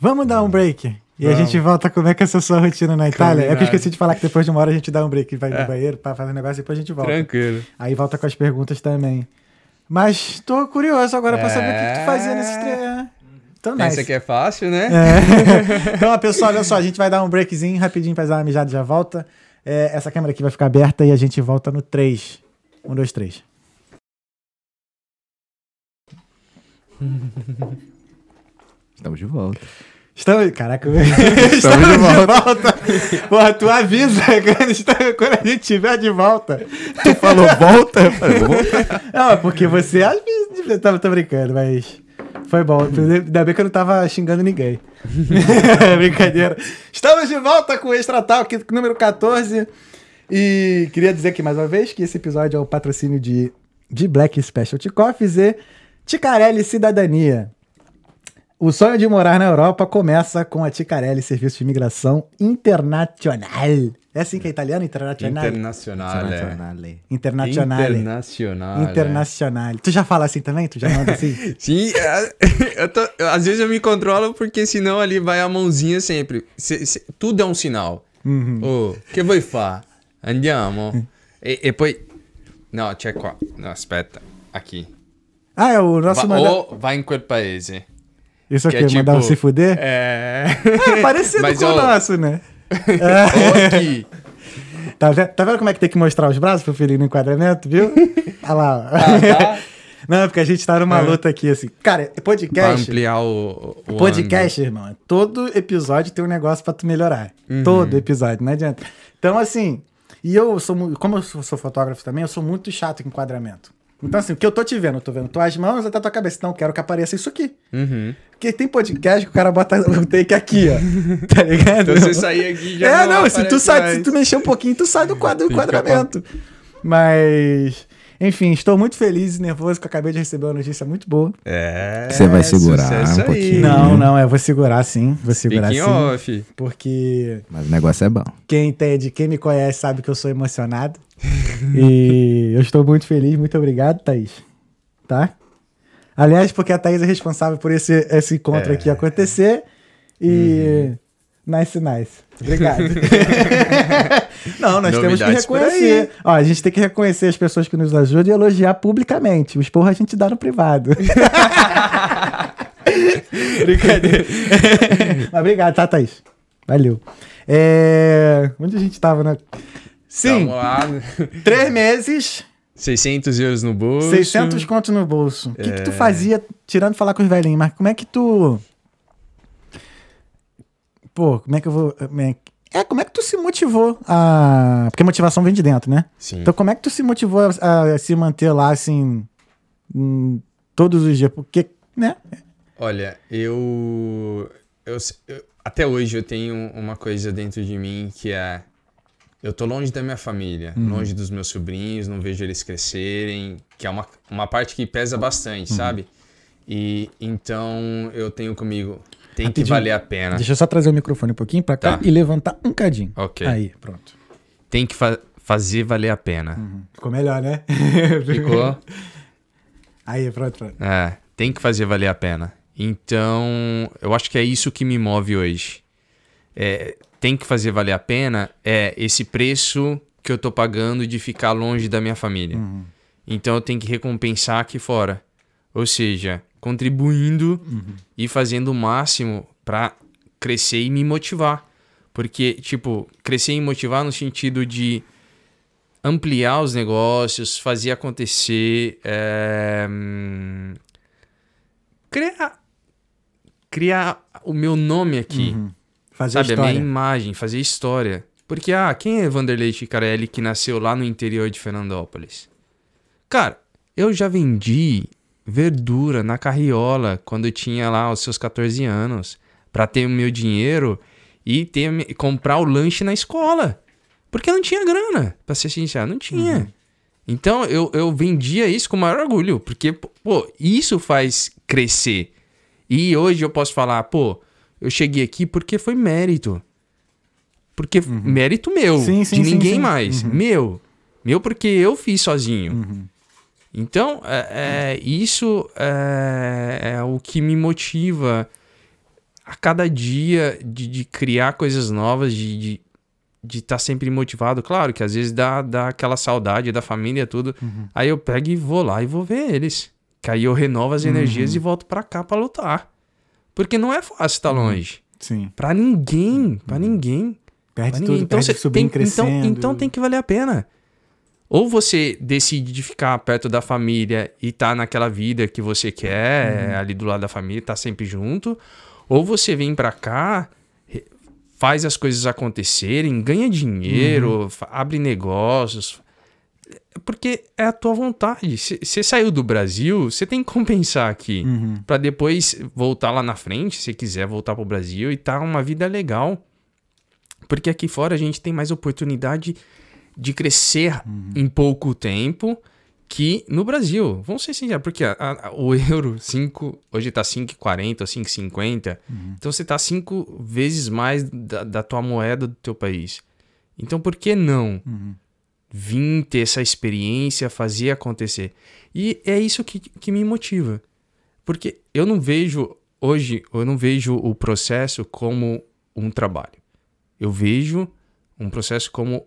Vamos dar um break. E a Vamos. gente volta como é que é essa sua rotina na Itália. É que eu Combinado. esqueci de falar que depois de uma hora a gente dá um break, vai no É. banheiro pra fazer um negócio e depois a gente volta. Tranquilo. Aí volta com as perguntas também. Mas tô curioso agora pra saber o que que tu fazia nesses três. Então, Pensa nice. que é fácil, né? É. então, pessoal, olha só, a gente vai dar um breakzinho rapidinho pra dar uma mijada e já volta. É, essa câmera aqui vai ficar aberta e a gente volta no 3. 1, 2, 3. Estamos de volta. Estamos. Caraca, estamos de volta. Porra, tu avisa quando, a gente estiver de volta. Tu falou volta? Eu falei, vou voltar. Não, é porque você avisa. Tô brincando, mas. Foi bom. Ainda bem que eu não tava xingando ninguém. Brincadeira. Estamos de volta com o Extra Talk número 14. E queria dizer aqui mais uma vez que esse episódio é o patrocínio de, de Black Specialty Coffees e Ticarelli Cidadania. O sonho de morar na Europa começa com a Ticarelli Serviço de Imigração Internacional. É assim que é italiano? Internacional? Internacional. é. Internazionale. Internacional. Internacional. é. Internacional. Tu já fala assim também? Tu já manda assim? Sim, é, eu tô- às vezes eu me controlo porque senão ali vai a mãozinha sempre. Se- se- tudo é um sinal. Uhum. Oh, che vuoi fare? Andiamo. E, e poi... No, c'è qua. No, aspetta. Aqui. Ah, é o nosso Va, manda... ou vai em quel paese. Isso que aqui, é mandar tipo- se fuder? É... É parecido Mas, com o nosso, né? aqui. Tá vendo, tá vendo como é que tem que mostrar os braços pro filho no enquadramento, viu? Olha lá. ó. tá. Não, porque a gente tá numa luta aqui, assim. Cara, Pra podcast... ampliar o, o Podcast, irmão, todo episódio tem um negócio pra tu melhorar. Uhum. Todo episódio, não adianta. Então, assim, e eu sou, como eu sou, sou fotógrafo também, eu sou muito chato com enquadramento. Então, assim, o que eu tô te vendo, eu tô vendo tuas mãos até tua cabeça. Não, quero que apareça isso aqui. Uhum. Porque tem podcast que o cara bota o take aqui, ó. Tá ligado? Então você sair aqui já É, não, se tu, sai, mais. se tu mexer um pouquinho, tu sai do quadro do enquadramento. Mas, enfim, estou muito feliz e nervoso que eu acabei de receber uma notícia muito boa. É, Você vai segurar um pouquinho. Não, não, eu vou segurar sim, vou segurar Speaking sim. off. Porque Mas o negócio é bom. quem entende, quem me conhece sabe que eu sou emocionado. e eu estou muito feliz, muito obrigado, Thaís. Tá? Aliás, porque a Thaís é responsável por esse, esse encontro É. aqui acontecer. E. Nice, nice. Obrigado. Não, nós temos que Novidades reconhecer. Ó, a gente tem que reconhecer as pessoas que nos ajudam e elogiar publicamente. O esporro a gente dá no privado. Brincadeira. Mas obrigado, tá, Thaís? Valeu. É... Onde a gente tava, né? Sim, Vamos lá. três meses, 600 euros no bolso. 600 conto no bolso. O que, que tu É. fazia, tirando falar com os velhinhos, mas como é que tu... Pô, como é que eu vou... é É, como é que tu se motivou a. Porque motivação vem de dentro, né? Sim. Então, como é que tu se motivou a, a se manter lá, assim, hum, todos os dias? Porque, né? Olha, eu, eu, eu- Até hoje eu tenho uma coisa dentro de mim que é. Eu tô longe da minha família, longe dos meus sobrinhos, não vejo eles crescerem, que é uma, uma parte que pesa bastante, sabe? E então eu tenho comigo. Tem que valer a pena. Deixa eu só trazer o microfone um pouquinho pra cá Tá. e levantar um cadinho. Ok. Aí, pronto. Tem que fa- fazer valer a pena. Ficou melhor, né? Ficou? Aí, pronto, pronto. É, tem que fazer valer a pena. Então, eu acho que é isso que me move hoje. É, tem que fazer valer a pena é esse preço que eu tô pagando de ficar longe da minha família. Então, eu tenho que recompensar aqui fora. Ou seja, contribuindo e fazendo o máximo para crescer e me motivar. Porque, tipo, crescer e motivar no sentido de ampliar os negócios, fazer acontecer, é, criar, criar o meu nome aqui, Fazer sabe? A história. minha imagem, fazer história. Porque, ah, quem é Vanderlei Chicarelli que nasceu lá no interior de Fernandópolis? Cara, eu já vendi verdura na carriola quando eu tinha lá os seus 14 anos para ter o meu dinheiro e ter comprar o lanche na escola. Porque não tinha grana, pra ser sincero, não tinha. Então eu, eu vendia isso com o maior orgulho, porque, pô, isso faz crescer. E hoje eu posso falar, pô, eu cheguei aqui porque foi mérito. Porque mérito meu, Sim, sim, de ninguém sim. mais. Meu. Meu porque eu fiz sozinho. Então, é, é, isso é, é o que me motiva a cada dia de, de criar coisas novas, de estar de, estar sempre motivado. Claro que às vezes dá, dá aquela saudade da família tudo. Aí eu pego e vou lá e vou ver eles. Que aí eu renovo as energias e volto pra cá pra lutar. Porque não é fácil estar longe. Sim. Pra ninguém, pra ninguém. Perde Pra tudo, ninguém. Então, perde cê o sobrinho tem, então, crescendo. então tem que valer a pena. Ou você decide de ficar perto da família e tá naquela vida que você quer, Uhum. ali do lado da família, tá sempre junto. Ou você vem pra cá, faz as coisas acontecerem, ganha dinheiro, Uhum. abre negócios. Porque é a tua vontade. Você saiu do Brasil, você tem que compensar aqui. Uhum. Pra depois voltar lá na frente, se quiser voltar pro Brasil e tá uma vida legal. Porque aqui fora a gente tem mais oportunidade de crescer em pouco tempo que no Brasil. Vamos ser sinceros, porque a- a- o euro 5, hoje tá 5,40 ou 5,50. Então você tá cinco vezes mais da, da tua moeda do teu país. Então por que não vir ter essa experiência, fazer acontecer? E é isso que, que me motiva. Porque eu não vejo hoje, eu não vejo o processo como um trabalho. Eu vejo um processo como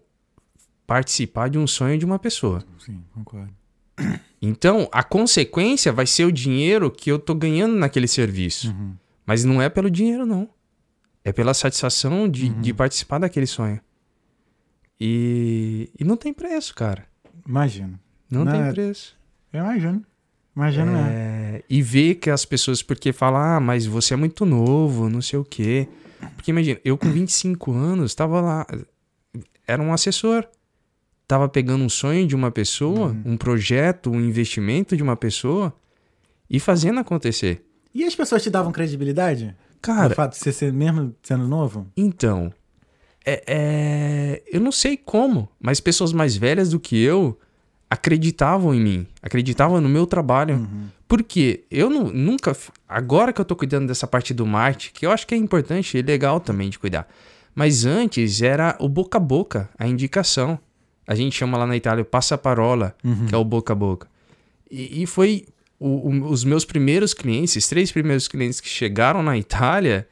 participar de um sonho de uma pessoa. Sim, concordo. Então, a consequência vai ser o dinheiro que eu tô ganhando naquele serviço. Mas não é pelo dinheiro, não. É pela satisfação de, de participar daquele sonho. E, e não tem preço, cara. Imagino. Não, Não, tem é- preço. Eu imagino. Imagino, é. É, e ver que as pessoas, porque falam, ah, mas você é muito novo, não sei o quê. Porque imagina, eu com 25 anos tava lá, era um assessor. Tava pegando um sonho de uma pessoa, um projeto, um investimento de uma pessoa e fazendo acontecer. E as pessoas te davam credibilidade? Cara, o fato de você ser mesmo sendo novo? Então, é, é- eu não sei como, mas pessoas mais velhas do que eu acreditavam em mim, acreditavam no meu trabalho. Porque eu nu- nunca. Agora que eu tô cuidando dessa parte do marketing, que eu acho que é importante e legal também de cuidar. Mas antes era o boca a boca, a indicação. A gente chama lá na Itália o passaparola, que é o boca a boca. E, e foi o- o- os meus primeiros clientes, os três primeiros clientes que chegaram na Itália.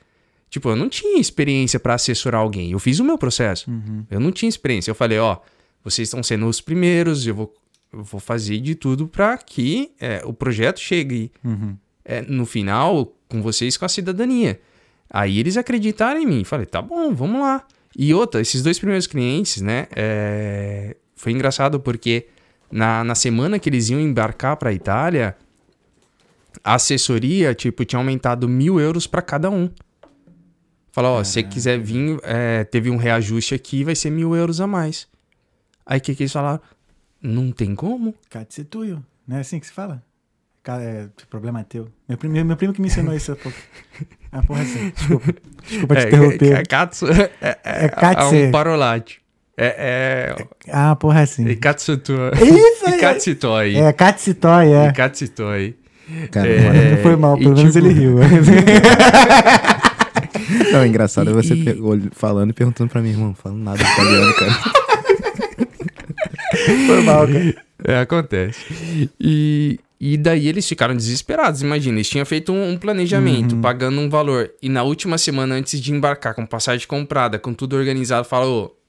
Tipo, eu não tinha experiência para assessorar alguém. Eu fiz o meu processo. Eu não tinha experiência. Eu falei, ó, vocês estão sendo os primeiros, eu vou, eu vou fazer de tudo para que é, o projeto chegue é, no final com vocês com a cidadania. Aí eles acreditaram em mim. Falei, tá bom, vamos lá. E outra, esses dois primeiros clientes, né? é, Foi engraçado porque na, na semana que eles iam embarcar para Itália, a assessoria, tipo, tinha aumentado mil euros para cada um. Fala, ó, se você quiser vir, é, teve um reajuste aqui, vai ser mil euros a mais. Aí o que, que eles falaram? Não tem como. Katsutuyo. Não é assim que se fala? Ca- É, problema teu. Meu primo, meu primo que me ensinou isso há pouco. Ah, porra, assim. Desculpa. Desculpa te interromper. é, katsu, é, é, É é um parolate. É, é, Ah, porra, assim. é katsuto. Isso aí. Katsutoi. É, Katsutoi, é. Katsutoi. Cara, É, foi mal, e pelo menos tipo- ele riu. Não, engraçado é você E- falando e perguntando pra mim, irmão, falando nada de italiano, cara. foi mal, cara. É, acontece. E, e daí eles ficaram desesperados. Imagina, eles tinham feito um, um planejamento, Uhum. pagando um valor. E na última semana, antes de embarcar, com passagem comprada, com tudo organizado, falou: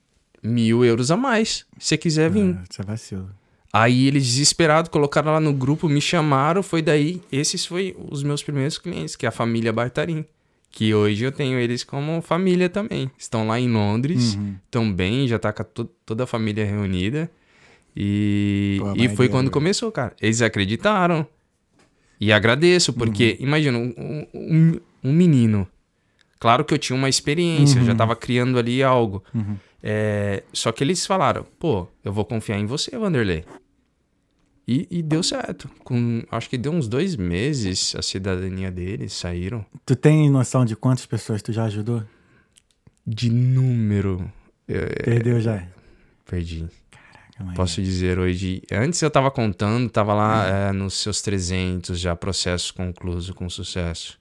mil euros a mais, se você quiser vir. Ah, Você vacilo. Aí eles desesperados colocaram lá no grupo, me chamaram, foi daí, esses foi os meus primeiros clientes, que é a família Bartarim. Que hoje eu tenho eles como família também. Estão lá em Londres, Uhum. estão bem, já tá com to- toda a família reunida. E, Pô, e foi quando começou, cara. Eles acreditaram. E agradeço, porque Uhum. imagina, um, um- um menino. Claro que eu tinha uma experiência, eu já Uhum. tava criando ali algo. Uhum. É, só que eles falaram, pô, eu vou confiar em você, Vanderlei. E, e deu certo. Com, acho que deu uns dois meses a cidadania deles, saíram. Tu tem noção de quantas pessoas tu já ajudou? De número, é, Perdeu já. perdi. Posso dizer hoje. Antes eu tava contando, tava lá é, nos seus 300 já processos concluídos com sucesso.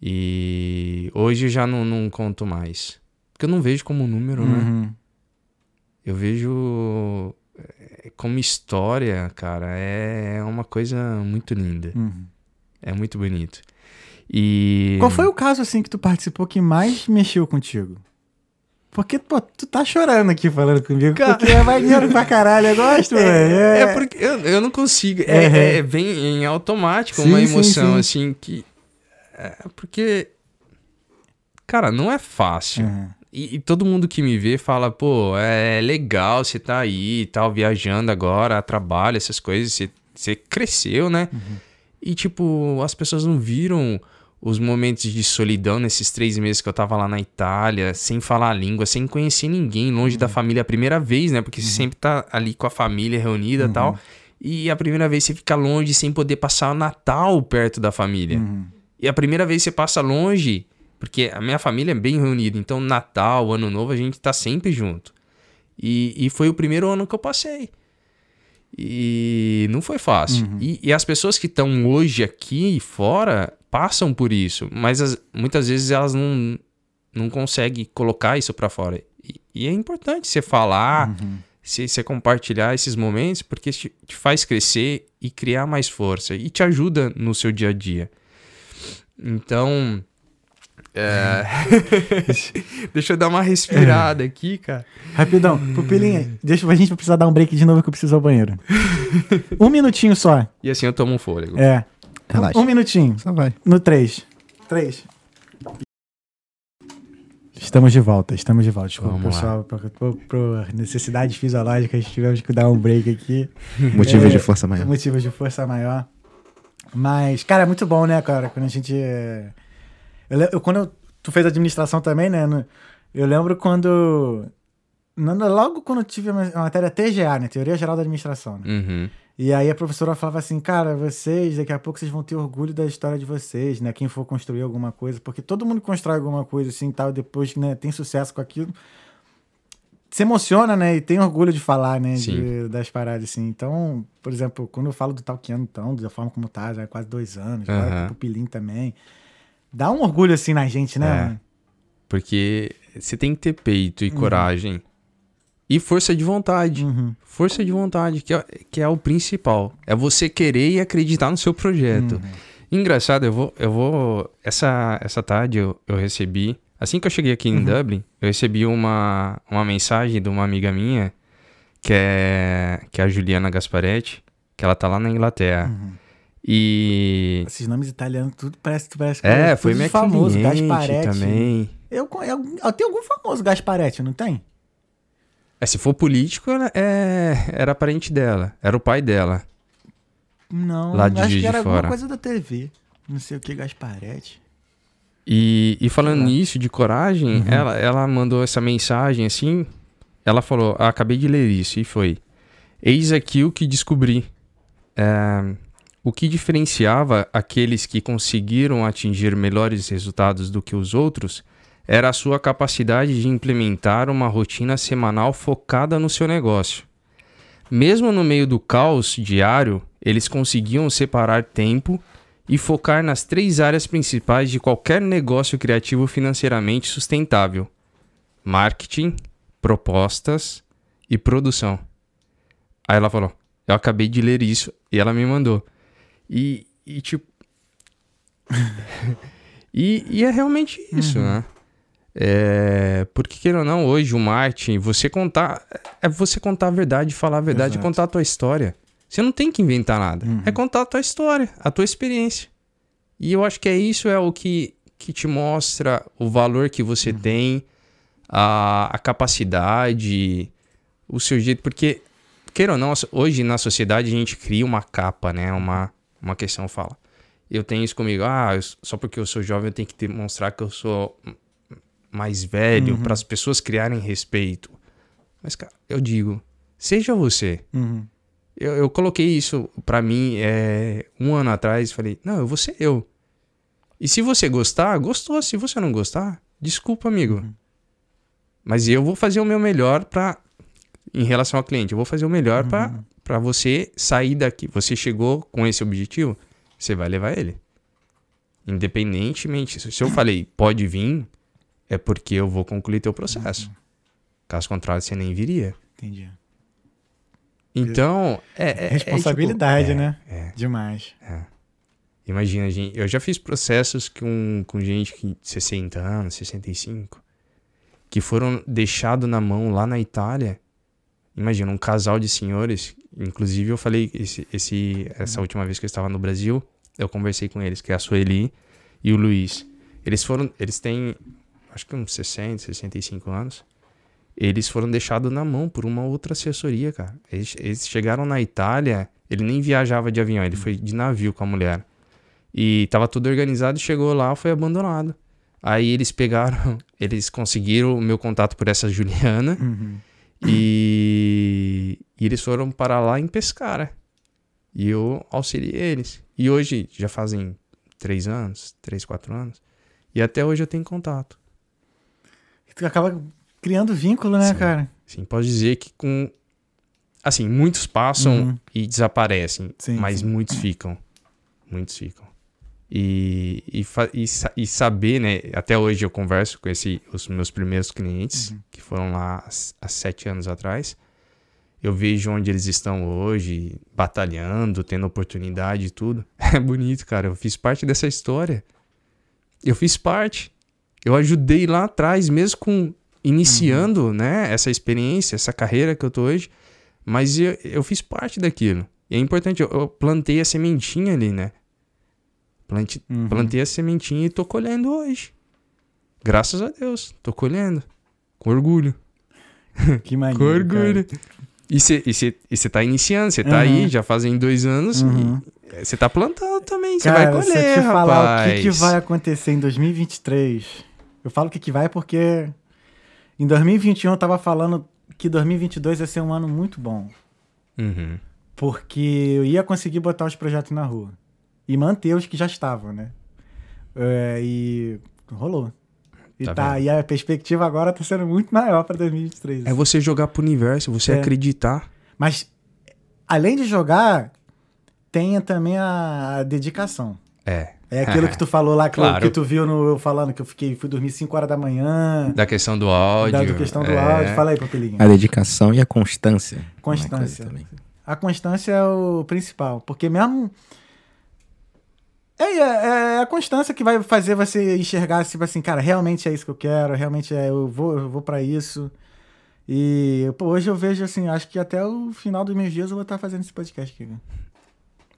E hoje eu já não, não conto mais. Porque eu não vejo como número, né? Uhum. Eu vejo é, como história, cara, é uma coisa muito linda. Uhum. É muito bonito. E. Qual foi o caso, assim, que tu participou que mais mexeu contigo? Porque, pô, tu tá chorando aqui falando comigo, Cara- porque é maneiro pra caralho, eu gosto, velho. É, É, é porque eu, eu não consigo. É, É. é- é bem em automático Sim, uma sim, emoção, sim. assim, que. É porque. Cara, não é fácil. Uhum. E, e todo mundo que me vê fala, pô, é legal você tá aí e tal, viajando agora, trabalho, essas coisas, você, você cresceu, né? E, tipo, as pessoas não viram os momentos de solidão nesses três meses que eu tava lá na Itália, sem falar a língua, sem conhecer ninguém, longe da família a primeira vez, né? Porque você sempre tá ali com a família reunida e tal. E a primeira vez você fica longe sem poder passar o Natal perto da família. Uhum. E a primeira vez você passa longe, porque a minha família é bem reunida, então Natal, Ano Novo, a gente tá sempre junto. E, e foi o primeiro ano que eu passei. E não foi fácil. E, e as pessoas que estão hoje aqui fora passam por isso, mas as- muitas vezes elas não, não conseguem colocar isso pra fora. E, e é importante você falar, você, você compartilhar esses momentos, porque te, te faz crescer e criar mais força e te ajuda no seu dia a dia. Então. é, Deixa eu dar uma respirada aqui, cara. Rapidão, pupilinha, deixa a gente precisar dar um break de novo que eu preciso ao banheiro. um minutinho só. E assim eu tomo um fôlego. É. Relaxa. Um minutinho. Só vai. No 3. 3. Estamos de volta, estamos de volta. Desculpa, Vamos lá. pessoal, por, por- por necessidades fisiológicas, tivemos que dar um break aqui. Motivo É, de força maior. Motivos de força maior. Mas, cara, é muito bom, né, cara? Quando a gente. Eu, eu- quando eu- tu fez administração também, né? no- Eu lembro quando. Logo quando eu tive a matéria TGA, né? Teoria Geral da Administração. né? Uhum. E aí a professora falava assim, cara, vocês, daqui a pouco vocês vão ter orgulho da história de vocês, né? Quem for construir alguma coisa, porque todo mundo constrói alguma coisa assim tal, e depois, né, tem sucesso com aquilo. Se emociona, né? E tem orgulho de falar, né? de- das paradas, assim. Então, por exemplo, quando eu falo do Talkiano, então, da forma como tá, já há quase dois anos, agora Aham. com o Pupilim também. Dá um orgulho, assim, na gente, né? É. Porque você tem que ter peito e coragem. E força de vontade. Uhum. Força de vontade, que é, que é o principal. É você querer e acreditar no seu projeto. Engraçado, eu vou. Eu vou essa, essa tarde eu, eu recebi. Assim que eu cheguei aqui em Dublin, eu recebi uma, uma mensagem de uma amiga minha, que é, que é a Juliana Gasparetti, que ela tá lá na Inglaterra. E. Esses nomes italianos, tudo parece, parece É, coisa- foi minha famoso, Gasparetti. também. Eu, con- eu, eu tenho algum famoso Gasparetti, não tem? É, se for político, era- é, era parente dela. Era o pai dela. Não, Lá de acho Juiz que de era alguma Fora. coisa da TV. Não sei o que, Gasparetti. E, e falando nisso, de coragem, Uhum. ela, ela mandou essa mensagem assim. Ela falou: ah, acabei de ler isso, e foi. Eis aqui o que descobri. É, o que diferenciava aqueles que conseguiram atingir melhores resultados do que os outros era a sua capacidade de implementar uma rotina semanal focada no seu negócio. Mesmo no meio do caos diário, eles conseguiam separar tempo e focar nas três áreas principais de qualquer negócio criativo financeiramente sustentável: marketing, propostas e produção. Aí ela falou: Eu acabei de ler isso e ela me mandou. E, e tipo. e, e é realmente isso, né? É, porque, queira ou não, hoje o marketing, você contar. É você contar a verdade, falar a verdade, Exato. contar a tua história. Você não tem que inventar nada. Uhum. É contar a tua história, a tua experiência. E eu acho que é isso é o que, que te mostra o valor que você Uhum. tem, a, a capacidade, o seu jeito. Porque, queira ou não, hoje na sociedade a gente cria uma capa, né? Uma, uma questão fala. Eu tenho isso comigo, ah, só porque eu sou jovem eu tenho que demonstrar que eu sou mais velho, Uhum. para as pessoas criarem respeito. Mas, cara, eu digo, seja você. Uhum. Eu, eu coloquei isso pra mim é, um ano atrás. Falei, não, eu vou ser eu. E se você gostar, gostou. Se você não gostar, desculpa, amigo. Mas eu vou fazer o meu melhor pra. Em relação ao cliente, eu vou fazer o melhor pra para você sair daqui. Você chegou com esse objetivo, você vai levar ele. Independentemente. Se eu falei, pode vir, é porque eu vou concluir teu processo. Caso contrário, você nem viria. Entendi. Então, é. é- é Responsabilidade, tipo- é, né? É. Demais. Imagina, gente, eu já fiz processos com, com gente que 60 anos, 65, que foram deixados na mão lá na Itália. Imagina, um casal de senhores. Inclusive, eu falei esse, esse, essa última vez que eu estava no Brasil, eu conversei com eles, que é a Sueli e o Luiz. Eles foram, eles têm, acho que uns 60, 65 anos. Eles foram deixados na mão por uma outra assessoria, cara. Eles, eles chegaram na Itália, ele nem viajava de avião, ele foi de navio com a mulher. E tava tudo organizado, chegou lá, foi abandonado. Aí eles pegaram, eles conseguiram o meu contato por essa Juliana Uhum. e, e eles foram para lá em Pescara. E eu auxiliei eles. E hoje já fazem três anos, três, quatro anos. E até hoje eu tenho contato. Tu acaba criando vínculo, né, Sim. cara? Sim, posso dizer que com. Assim, muitos passam Uhum. e desaparecem, Sim, mas sim. muitos ficam. Muitos ficam. E, e, e, e saber, né? Até hoje eu converso com esse, os meus primeiros clientes, Uhum. que foram lá há sete anos atrás. Eu vejo onde eles estão hoje, batalhando, tendo oportunidade e tudo. É bonito, cara. Eu fiz parte dessa história. Eu fiz parte. Eu ajudei lá atrás, mesmo com iniciando, né, essa experiência, essa carreira que eu tô hoje, mas eu, eu fiz parte daquilo. E é importante, eu, eu plantei a sementinha ali, né? Plante, Uhum. Plantei a sementinha e tô colhendo hoje. Graças a Deus, tô colhendo. Com orgulho. Que maneiro. Com orgulho. cara. E você cê, cê tá iniciando, você tá Uhum. aí, já fazem dois anos, Uhum. você tá plantando também, você vai se eu colher, te falar rapaz. o que, que vai acontecer em 2023, eu falo que, que vai porque em 2021 eu tava falando que 2022 ia ser um ano muito bom. Uhum. Porque eu ia conseguir botar os projetos na rua. E manter os que já estavam, né? É, e rolou. E, Tá tá, e a perspectiva agora tá sendo muito maior pra 2023. É você jogar pro universo, você É. acreditar. Mas, além de jogar, tenha também a, a dedicação. É. É aquilo que tu falou lá, Claro. que tu viu no, eu falando que eu fiquei, fui dormir 5 horas da manhã. Da questão do áudio. Da questão do é. áudio. Fala aí, papelinho. A dedicação e a constância. Constância. também. A constância é o principal. Porque mesmo. É, é, é a constância que vai fazer você enxergar, tipo assim, cara, realmente é isso que eu quero, realmente é, eu vou, eu vou para isso. E pô, hoje eu vejo assim, acho que até o final dos meus dias eu vou estar fazendo esse podcast aqui. né?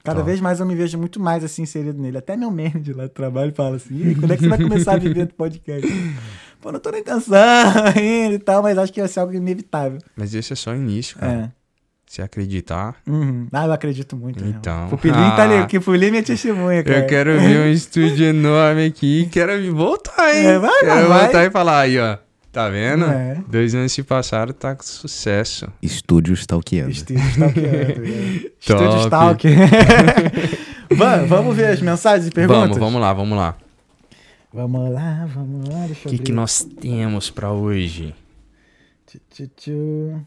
Cada Top. vez mais eu me vejo muito mais assim inserido nele. Até meu manager lá do trabalho fala assim: "E aí, quando é que você vai começar a viver do podcast? Pô, não tô nem pensando ainda e tal, mas acho que vai ser algo inevitável. Mas esse é só o início, cara. É. Se acreditar. Uhum. Ah, eu acredito muito. né? Então. Pupilinho Ah. tá ali, que Pupilinho é minha testemunha, cara. Eu quero ver um estúdio enorme aqui. Quero me voltar, hein? É, vai, quero vai. voltar e falar aí, ó. Tá vendo? É. Dois anos se passaram, tá com sucesso. Estúdio stalkeando. Estúdio Stalkeando. né? Estúdio. Stalk. Va- vamos ver as mensagens e perguntas? Vamos, vamos lá, vamos lá. Vamos lá, vamos lá. O que, que nós temos pra hoje? Tchu, tchu, tchu.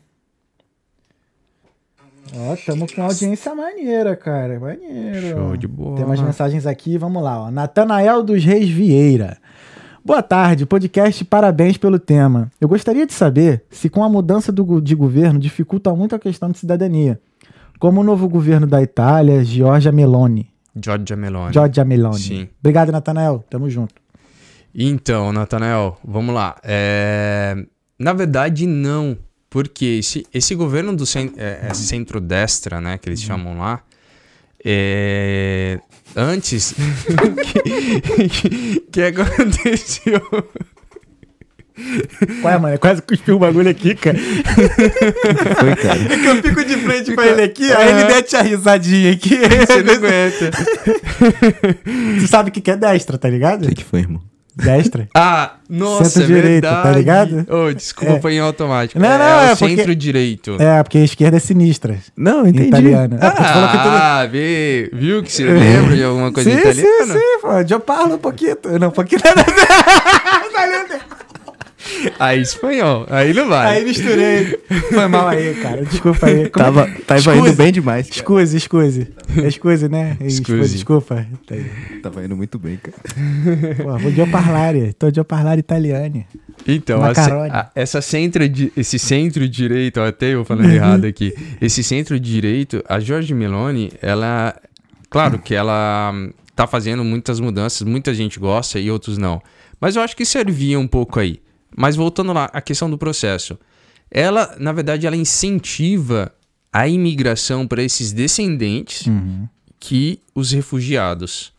Ó, tamo com audiência maneira, cara. Maneiro. Show de bola. Tem umas mensagens aqui, vamos lá. Natanael dos Reis Vieira. Boa tarde, podcast, parabéns pelo tema. Eu gostaria de saber se com a mudança do de governo dificulta muito a questão de cidadania. Como o novo governo da Itália, Giorgia Meloni. Giorgia Meloni. Giorgia Meloni. Sim. Obrigado, Natanael. Tamo junto. Então, Natanael, vamos lá. É, Na verdade, não. Porque esse, esse governo do cen- é, é centro-destra, né, que eles chamam lá, é, antes, o que, que aconteceu? Ué, mano, quase cuspiu o bagulho aqui, cara. Foi, cara. É que eu fico de frente pra ele aqui, aí ele mete a risadinha aqui. Você não aguenta. Tu sabe o que que é destra, tá ligado? O que que foi, irmão? Destra. Ah, nossa, é Centro-direita, tá verdade. ligado? Oh, desculpa, É. foi em automático. Não, é, não, é é centro-direito. É, porque a esquerda é sinistra. Não, entendi. italiano. É, falou que tudo... Ah, vê, viu que você lembra de alguma coisa sim, italiana? sim, sim, pô. Eu parlo um pouquinho. Não, um pouquinho. Aí espanhol, aí não vai. aí misturei. Foi mal aí, cara. Desculpa aí. Como- Tava, tava Escuse. indo bem demais. cara. Excuse, excuse. Excuse, né? Scusi. Desculpa. Tava indo muito bem, cara. Pô, vou de parlare. Tô de parlare italiano. Então, a a- essa centro, di- esse centro-direito, até eu falando errado aqui, esse centro-direito, a Jorge Meloni, ela, claro que ela hum, tá fazendo muitas mudanças, muita gente gosta e outros não. Mas eu acho que servia um pouco aí. Mas voltando lá, a questão do processo. Ela, na verdade, ela incentiva a imigração para esses descendentes que os refugiados.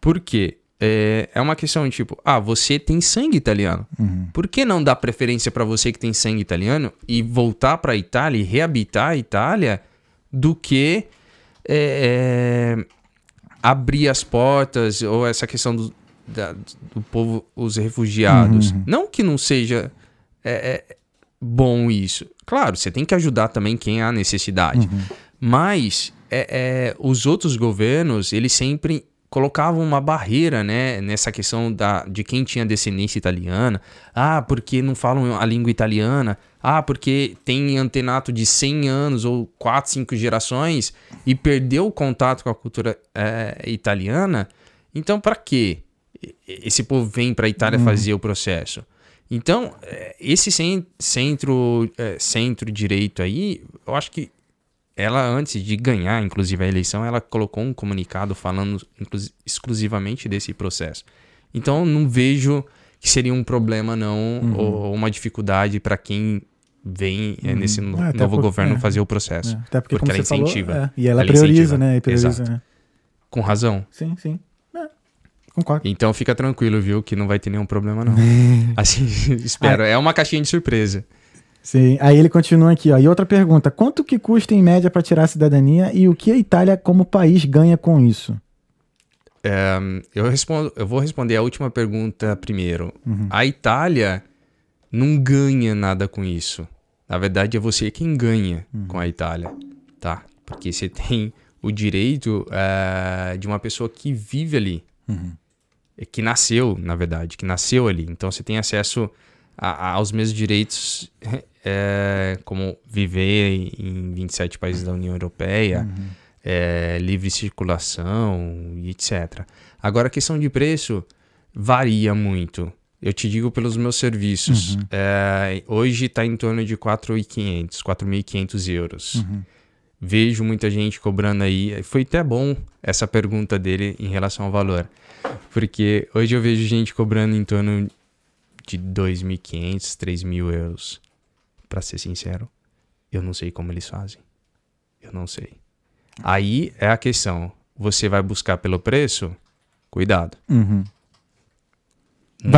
Por quê? É, é uma questão tipo, ah, você tem sangue italiano. Por que não dar preferência para você que tem sangue italiano e voltar para a Itália e reabitar a Itália do que é, é, abrir as portas ou essa questão do, da- do povo, os refugiados? Não que não seja é, é, bom isso. Claro, você tem que ajudar também quem há necessidade. Mas é, é, os outros governos, eles sempre colocavam uma barreira, né, nessa questão da, de quem tinha descendência italiana. Ah, porque não falam a língua italiana. Ah, porque tem antenato de 100 anos ou 4, 5 gerações e perdeu o contato com a cultura é, italiana. Então, para quê? Esse povo vem para a Itália fazer o processo. Então, é, esse cen- centro, é, centro-direito aí, eu acho que ela, antes de ganhar, inclusive, a eleição, ela colocou um comunicado falando exclusivamente desse processo. Então, não vejo que seria um problema, não, Uhum. ou uma dificuldade para quem vem é, nesse no- É, até novo por- governo é. fazer o processo. É, Até porque, Porque ela você incentiva. falou, é, e ela, Ela prioriza, incentiva. né? E prioriza, Exato. né? Com razão. Sim, sim. É, concordo. Então, fica tranquilo, viu, que não vai ter nenhum problema, não. assim, espero. É uma caixinha de surpresa. Sim, aí ele continua aqui, ó. E outra pergunta: quanto que custa em média para tirar a cidadania e o que a Itália como país ganha com isso? É, eu, respondo, eu vou responder a última pergunta primeiro. A Itália não ganha nada com isso. Na verdade, é você quem ganha com a Itália, tá? Porque você tem o direito eh, de uma pessoa que vive ali, eh, que nasceu, na verdade, que nasceu ali. Então, você tem acesso a- a- aos mesmos direitos, eh, como viver em 27 países da União Europeia, eh, livre circulação e etc. Agora, a questão de preço varia muito. Eu te digo pelos meus serviços. É, hoje está em torno de 4.500, 4.500 euros. Vejo muita gente cobrando aí. Foi até bom essa pergunta dele em relação ao valor. Porque hoje eu vejo gente cobrando em torno de 2.500, 3.000 euros. Para ser sincero, eu não sei como eles fazem. Eu não sei. Aí é a questão. Você vai buscar pelo preço? Cuidado. Vai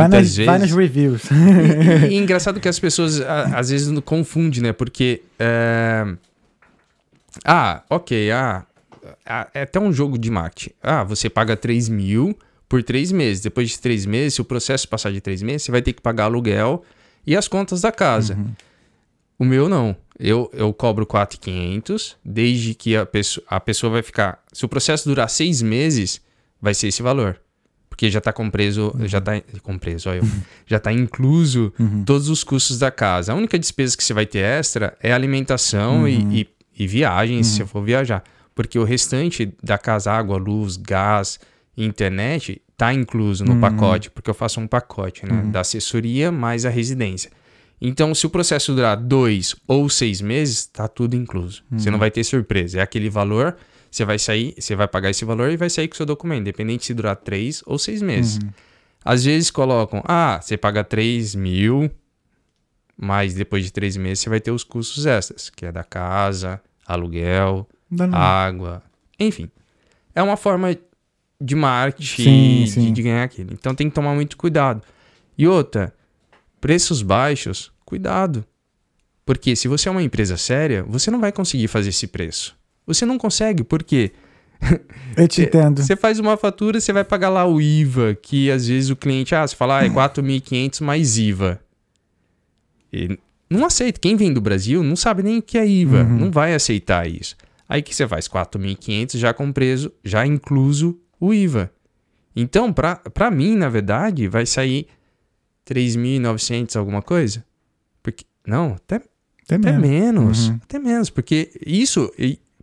Muitas nas, vezes... vai nas reviews. E, e engraçado que as pessoas a- às vezes confundem, né? Porque é, Ah, ok. Ah, ah, é até um jogo de marketing. Ah, você paga 3 mil por três meses. Depois de três meses, se o processo passar de três meses, você vai ter que pagar aluguel e as contas da casa. Uhum. O meu não. Eu, eu cobro 4,500 desde que a pessoa, a pessoa vai ficar. Se o processo durar seis meses, vai ser esse valor. Porque já está compreso, já tá compreso, olha eu, já tá incluso Uhum. todos os custos da casa. A única despesa que você vai ter extra é alimentação Uhum. e, e, e viagem, se você for viajar. Porque o restante da casa, água, luz, gás, internet, tá incluso no Uhum. pacote, porque eu faço um pacote, né? Da assessoria mais a residência. Então, se o processo durar dois ou seis meses, tá tudo incluso. Você Uhum. não vai ter surpresa. É aquele valor, você vai sair, você vai pagar esse valor e vai sair com o seu documento, independente se durar três ou seis meses. Uhum. Às vezes colocam, ah, você paga 3 mil, mas depois de três meses você vai ter os custos extras, que é da casa, aluguel, água, enfim. É uma forma de marketing Sim, de- sim. De, ganhar aquilo. Então tem que tomar muito cuidado. E outra, preços baixos, cuidado. Porque se você é uma empresa séria, você não vai conseguir fazer esse preço. Você não consegue, porque Eu te entendo. você faz uma fatura, você vai pagar lá o IVA, que às vezes o cliente, ah, você fala, ah, é 4.500 mais IVA. E não aceita. Quem vem do Brasil não sabe nem o que é IVA, Uhum. não vai aceitar isso. Aí que você faz 4.500 já com preço, já incluso o IVA. Então, pra, pra mim, na verdade, vai sair 3.900 alguma coisa. Porque, não, até Até até mesmo. menos. Uhum. Até menos. Porque isso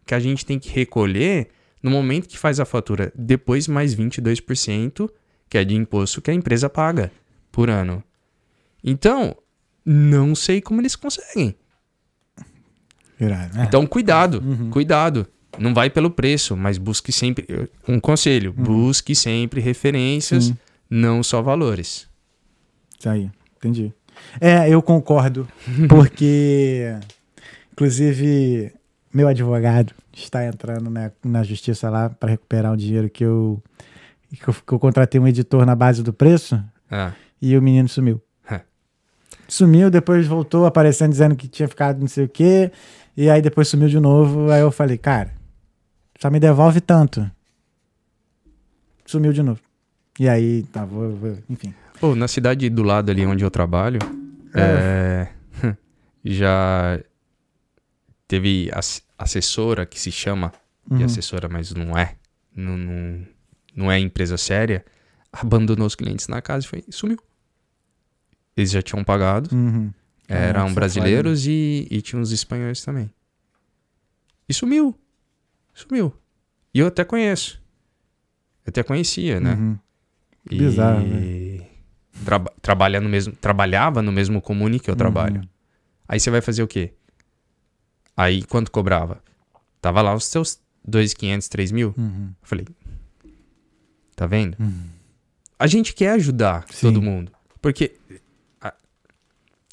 que a gente tem que recolher no momento que faz a fatura. Depois mais 22%, que é de imposto que a empresa paga por ano. Então, não sei como eles conseguem. Irado, né? Então, cuidado, Uhum. cuidado. Não vai pelo preço, mas busque sempre. Um conselho: busque sempre referências, Uhum. Sim. não só valores. Isso aí, entendi. É, eu concordo, porque, inclusive, meu advogado está entrando na, na justiça lá para recuperar o dinheiro que eu, que eu, que eu contratei um editor na base do preço Ah, e o menino sumiu. Sumiu, depois voltou aparecendo dizendo que tinha ficado não sei o quê, e aí depois sumiu de novo. Aí eu falei, cara, só me devolve tanto. Sumiu de novo. E aí, tá, vou, vou- enfim. Pô, na cidade do lado ali onde eu trabalho, é, já teve ass- assessora que se chama de Uhum. assessora, mas não é, não, não, não é empresa séria, abandonou os clientes na casa e foi, sumiu. Eles já tinham pagado, Uhum. Eram é brasileiros e, e tinha uns espanhóis também. E sumiu. Sumiu. E eu até conheço. Eu até conhecia, né? Uhum. E Bizarro, traba- trabalha no mesmo, trabalhava no mesmo comune que eu trabalho. Uhum. Aí você vai fazer o quê? Aí quanto cobrava? Tava lá os seus 2.500, 3 mil. Uhum. Eu falei, tá vendo? A gente quer ajudar Sim. todo mundo. Porque a-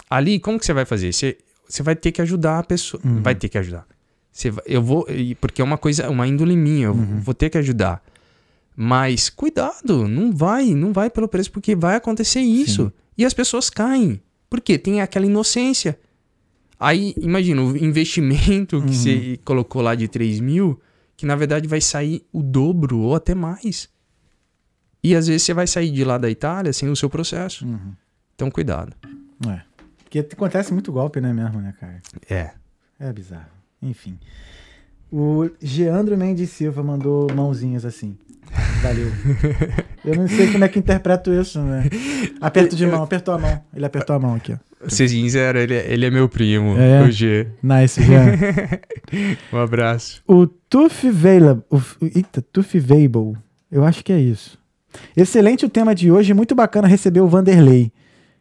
ali, como que você vai fazer? Você, você vai ter que ajudar a pessoa. Uhum. Vai ter que ajudar. Você eu vou. Porque é uma coisa, uma índole minha. Eu Uhum. vou ter que ajudar. Mas cuidado, não vai, não vai pelo preço, porque vai acontecer isso. E as pessoas caem. Porque tem aquela inocência. Aí, imagina, o investimento que Uhum. você colocou lá de 3 mil, que na verdade vai sair o dobro ou até mais. E às vezes você vai sair de lá da Itália sem o seu processo. Uhum. Então, cuidado. É. Porque acontece muito golpe, né, mesmo, né, cara? É. É bizarro. Enfim. O Geandro Mendes Silva mandou mãozinhas assim. Valeu. Eu não sei como é que interpreto isso, né? Aperto de mão, apertou a mão. Ele apertou a mão aqui, ó. Ser sincero, ele, é- ele é meu primo, É? o G. Nice, Jean. Um abraço. O Tuf Veila. O, o- eita, Tuf Veibel. Eu acho que é isso. Excelente o tema de hoje. Muito bacana receber o Vanderlei,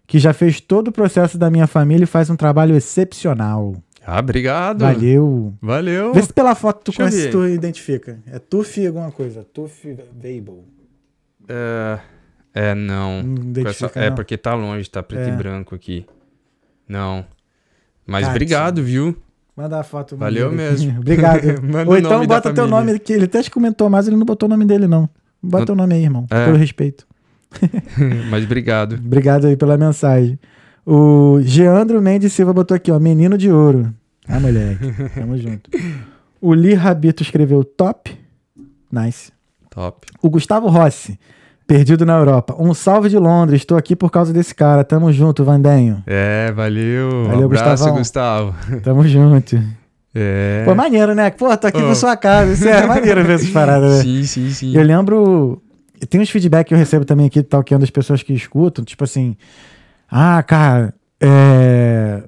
que já fez todo o processo da minha família e faz um trabalho excepcional. Ah, obrigado. Valeu. Valeu. Vê se pela foto tu, conhece, tu identifica. É Tuf alguma coisa. Tuf Veibel. É, é, não. Essa- é não. porque tá longe, tá preto É. e branco aqui. Não. Mas obrigado, viu? Manda a foto. Valeu mesmo. Obrigado. Ou o então bota teu nome, que ele até te comentou, mas ele não botou o nome dele, não. Bota teu nome aí, irmão. É. Pelo respeito. Mas obrigado. Obrigado aí pela mensagem. O Geandro Mendes Silva botou aqui, ó, menino de ouro. Ah, moleque. Tamo junto. O Lee Rabito escreveu top. Nice. Top. O Gustavo Rossi, perdido na Europa. Um salve de Londres, estou aqui por causa desse cara. Tamo junto, Vandenho. É, valeu. Valeu, Abraço, Gustavão. Gustavo. Tamo junto. É. Pô, maneiro, né? Pô, tô aqui Oh. por sua casa. Isso é maneiro ver essas paradas, né? Sim, sim, sim. Eu lembro. Tem uns feedback que eu recebo também aqui, talqueando das pessoas que escutam, tipo assim. Ah, cara, é.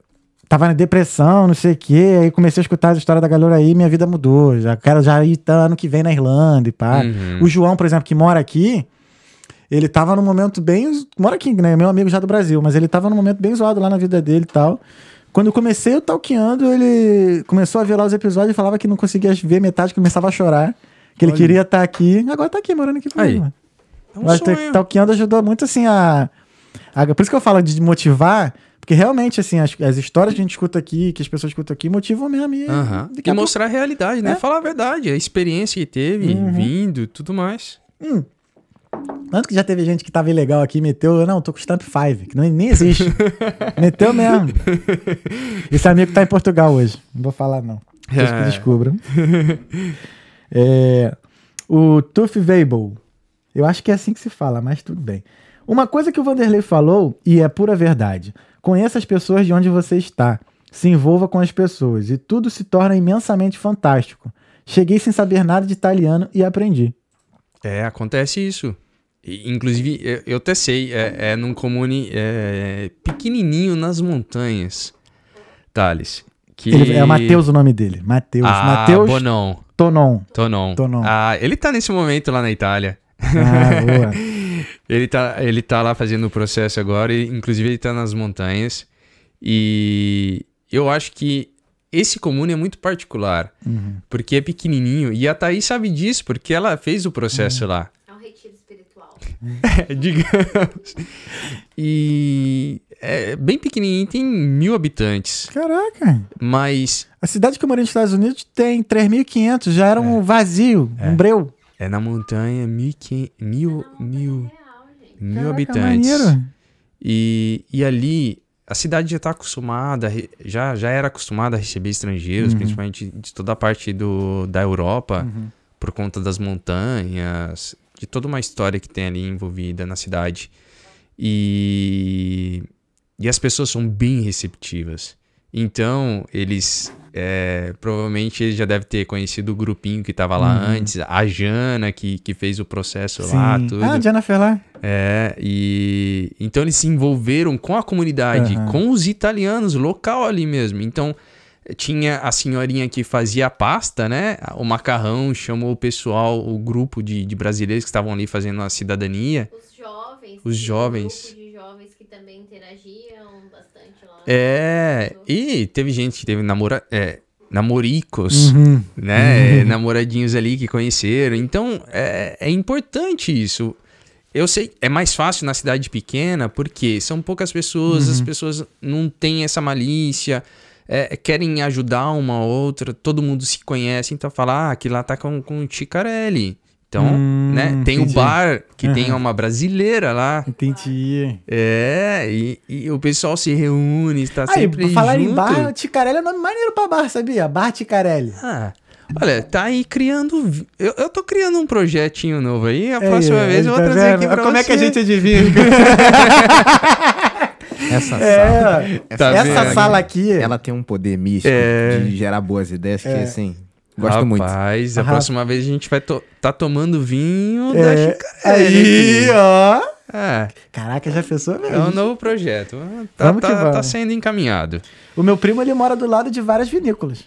Tava na depressão, não sei o quê. Aí comecei a escutar a história da galera aí minha vida mudou. Já quero já ir tá ano que vem na Irlanda e pá. Uhum. O João, por exemplo, que mora aqui, ele tava num momento bem. Mora aqui, né? Meu amigo já do Brasil, mas ele tava num momento bem zoado lá na vida dele e tal. Quando eu comecei o Talkeando, ele começou a ver lá os episódios e falava que não conseguia ver metade, que começava a chorar. Que ele Olha. queria estar aqui. Agora tá aqui, morando aqui Aí. comigo. mano. É um Mas sonho. Talkeando ajudou muito, assim, a- Por isso que eu falo de motivar, porque realmente, assim, as, as histórias que a gente escuta aqui, que as pessoas escutam aqui, motivam mesmo. E, daqui E mostrar a realidade, né? É. Falar a verdade, a experiência que teve, Uhum. vindo, tudo mais. pouco- Tanto que já teve gente que tava ilegal aqui, meteu, não, tô com Stamp 5, que não, nem existe. meteu mesmo. Esse amigo tá em Portugal hoje. Não vou falar, não. Vocês que É. descubram. É, o Tuff Weibel. Eu acho que é assim que se fala, mas tudo bem. Uma coisa que o Vanderlei falou, e é pura verdade: conheça as pessoas de onde você está. Se envolva com as pessoas e tudo se torna imensamente fantástico. Cheguei sem saber nada de italiano e aprendi. É, acontece isso. Inclusive, eu, eu até sei, é, é num comune é, pequenininho nas montanhas, Thales. Que... Ele- é Matheus o nome dele. Matheus. Ah, Matheus Bonon. Tonon. Tonon. Tonon. Ah, ele tá nesse momento lá na Itália. Ah, boa. Ele tá, ele tá lá fazendo o processo agora, e, inclusive ele tá nas montanhas. E eu acho que esse comune é muito particular, Uhum. porque é pequenininho. E a Thaís sabe disso, porque ela fez o processo lá. É um retiro espiritual. digamos. E é bem pequenininho, tem mil habitantes. Caraca. Mas A cidade que eu morei nos Estados Unidos tem 3.500, já era um vazio, um breu. é na montanha, mil, mil, mil, Real, gente. Mil Caraca, habitantes. maneiro. E, e ali a cidade já está acostumada, já, já era acostumada a receber estrangeiros, principalmente de toda a parte do, da Europa, por conta das montanhas, de toda uma história que tem ali envolvida na cidade. E, e as pessoas são bem receptivas. Então, eles. é, provavelmente ele já deve ter conhecido o grupinho que estava lá antes, a Jana que, que fez o processo lá, Sim. tudo. Ah, Jennifer lá. É, e então eles se envolveram com a comunidade, Aham. com os italianos, local ali mesmo. Então tinha a senhorinha que fazia a pasta, né? O macarrão chamou o pessoal, o grupo de, de brasileiros que estavam ali fazendo a cidadania. Os jovens. Os jovens. Também interagiam bastante lá. É, e teve gente que teve namora, é, namoricos, Uhum. né? Namoradinhos ali que conheceram. Então, é, é importante isso. Eu sei, é mais fácil na cidade pequena, porque são poucas pessoas, as pessoas não têm essa malícia, é, querem ajudar uma outra, todo mundo se conhece, então fala, ah, que lá tá com, com o Ticarelli. Então, Hum, né? Tem entendi. o bar que tem Aham. uma brasileira lá. Entendi. É, e, e o pessoal se reúne, está Aí, sempre pra falar junto. em bar, Ticarelli é nome maneiro pra bar, sabia? Bar Ticarelli. Ah, olha, tá aí criando. Eu, eu tô criando um projetinho novo aí. A próxima Aí, vez eu vou tá trazer aqui vendo? pra Como é que a você. gente adivinha? Essa sala, é, Tá essa sala aqui. ela tem um poder místico É. de gerar boas ideias que, assim, gosto muito. Rapaz, a próxima vez a gente vai to tá tomando vinho da É, Chicarelli aí, aqui. ó. É, Caraca, já pensou é mesmo? um novo projeto. Tá, Vamos que tá, tá vamos. sendo encaminhado. O meu primo, ele mora do lado de várias vinícolas.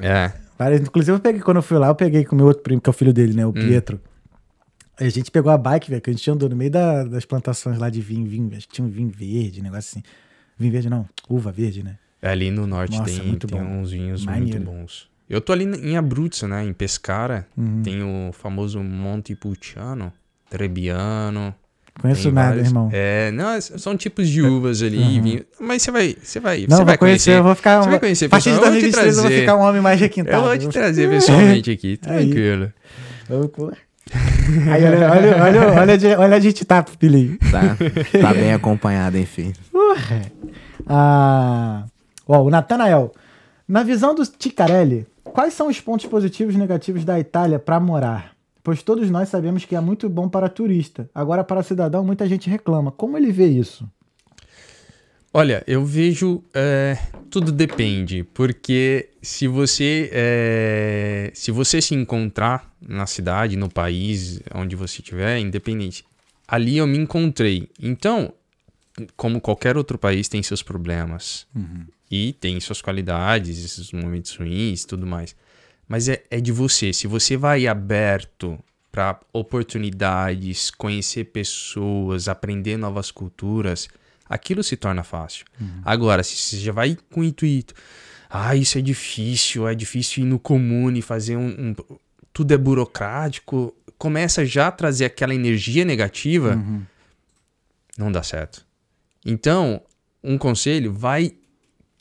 É. Várias- Inclusive, eu peguei, quando eu fui lá, eu peguei com o meu outro primo, que é o filho dele, Hum. né? O Pietro. Aí a gente pegou a bike, velho, que a gente andou no meio da- das plantações lá de vinho, vinho, acho que tinha um vinho verde, negócio assim. Vinho verde não, uva verde, né? Ali no norte Nossa, tem, tem bom. uns vinhos Maneiro. muito bons. Eu tô ali em Abruzzo, né? Em Pescara. Uhum. Tem o famoso Montepulciano, Trebbiano. Conheço Tem nada, vários- irmão. É, não, é- são tipos de uvas ali, vinho. Mas você vai, você vai, Não, você vai vou conhecer, eu vou ficar. Você vai conhecer, a partir de pessoal. Eu vou te 2023 eu vou ficar um homem mais requintado. Eu vou te trazer pessoalmente aqui, Aí. tranquilo. Aí, olha, olha, olha, olha, olha a gente tá, filhinho. Tá, tá bem acompanhado, enfim. Ah, ó, o Natanael. Na visão do Ticarelli, quais são os pontos positivos e negativos da Itália para morar? Pois todos nós sabemos que é muito bom para turista. Agora, para cidadão, muita gente reclama. Como ele vê isso? Olha, eu vejo. é, tudo depende, porque se você é, se você se encontrar na cidade, no país, onde você estiver, independente, ali eu me encontrei. Então, como qualquer outro país, tem seus problemas e tem suas qualidades, esses momentos ruins, e tudo mais. Mas é, é de você. Se você vai aberto para oportunidades, conhecer pessoas, aprender novas culturas, aquilo se torna fácil. Agora, se você já vai com o intuito, ah, isso é difícil, é difícil ir no comune, fazer um, um- Tudo é burocrático, começa já a trazer aquela energia negativa, não dá certo. Então, um conselho, vai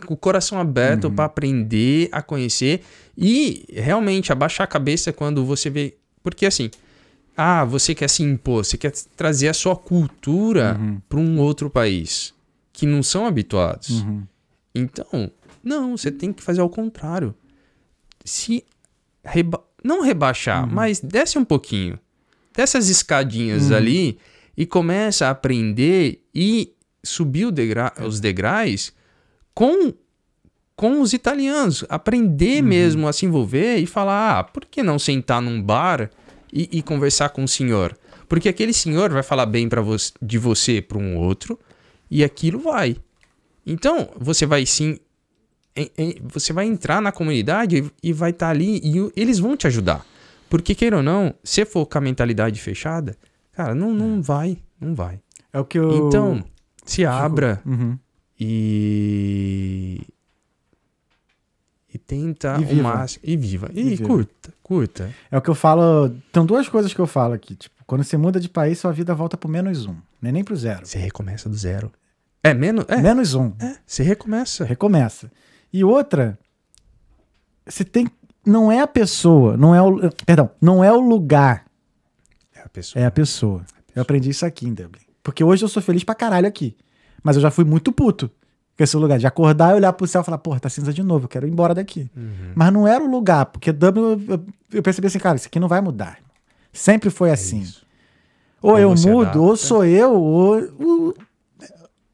com o coração aberto para aprender a conhecer e realmente abaixar a cabeça quando você vê. Porque assim, ah, você quer se impor, você quer trazer a sua cultura para um outro país que não são habituados. Então, não, você tem que fazer ao contrário. Se reba- não rebaixar, mas desce um pouquinho. Desce as escadinhas ali e começa a aprender e subir degra- os degraus com com os italianos, aprender mesmo a se envolver e falar, ah, por que não sentar num bar e, e conversar com o senhor? Porque aquele senhor vai falar bem para você, de você para um outro e aquilo vai. Então, você vai sim. em- em- Você vai entrar na comunidade e- e vai estar ali e o- eles vão te ajudar. Porque, queira ou não, se for com a mentalidade fechada, cara, não, não vai. Não vai. É o que eu. Então, se abra Uhum. E. E tenta E o máximo. E viva. E, E viva. curta, curta. É o que eu falo. Tem duas coisas que eu falo aqui. Tipo, quando você muda de país, sua vida volta pro menos um. Nem nem pro zero. Você recomeça do zero. É menos. É, Menos um. é, você recomeça. Recomeça. E outra, você tem. Não é a pessoa, não é o. Perdão, não é o lugar, É a pessoa. é a pessoa. Eu aprendi isso aqui em Dublin. Porque hoje eu sou feliz pra caralho aqui. Mas eu já fui muito puto com esse lugar. De acordar e olhar pro céu e falar, porra, tá cinza de novo, eu quero ir embora daqui. Uhum. Mas não era o lugar, porque Dublin eu, eu- percebi assim, cara, isso aqui não vai mudar. Sempre foi assim. É isso. Ou Ou eu mudo, ou adapta. sou eu, ou. ou-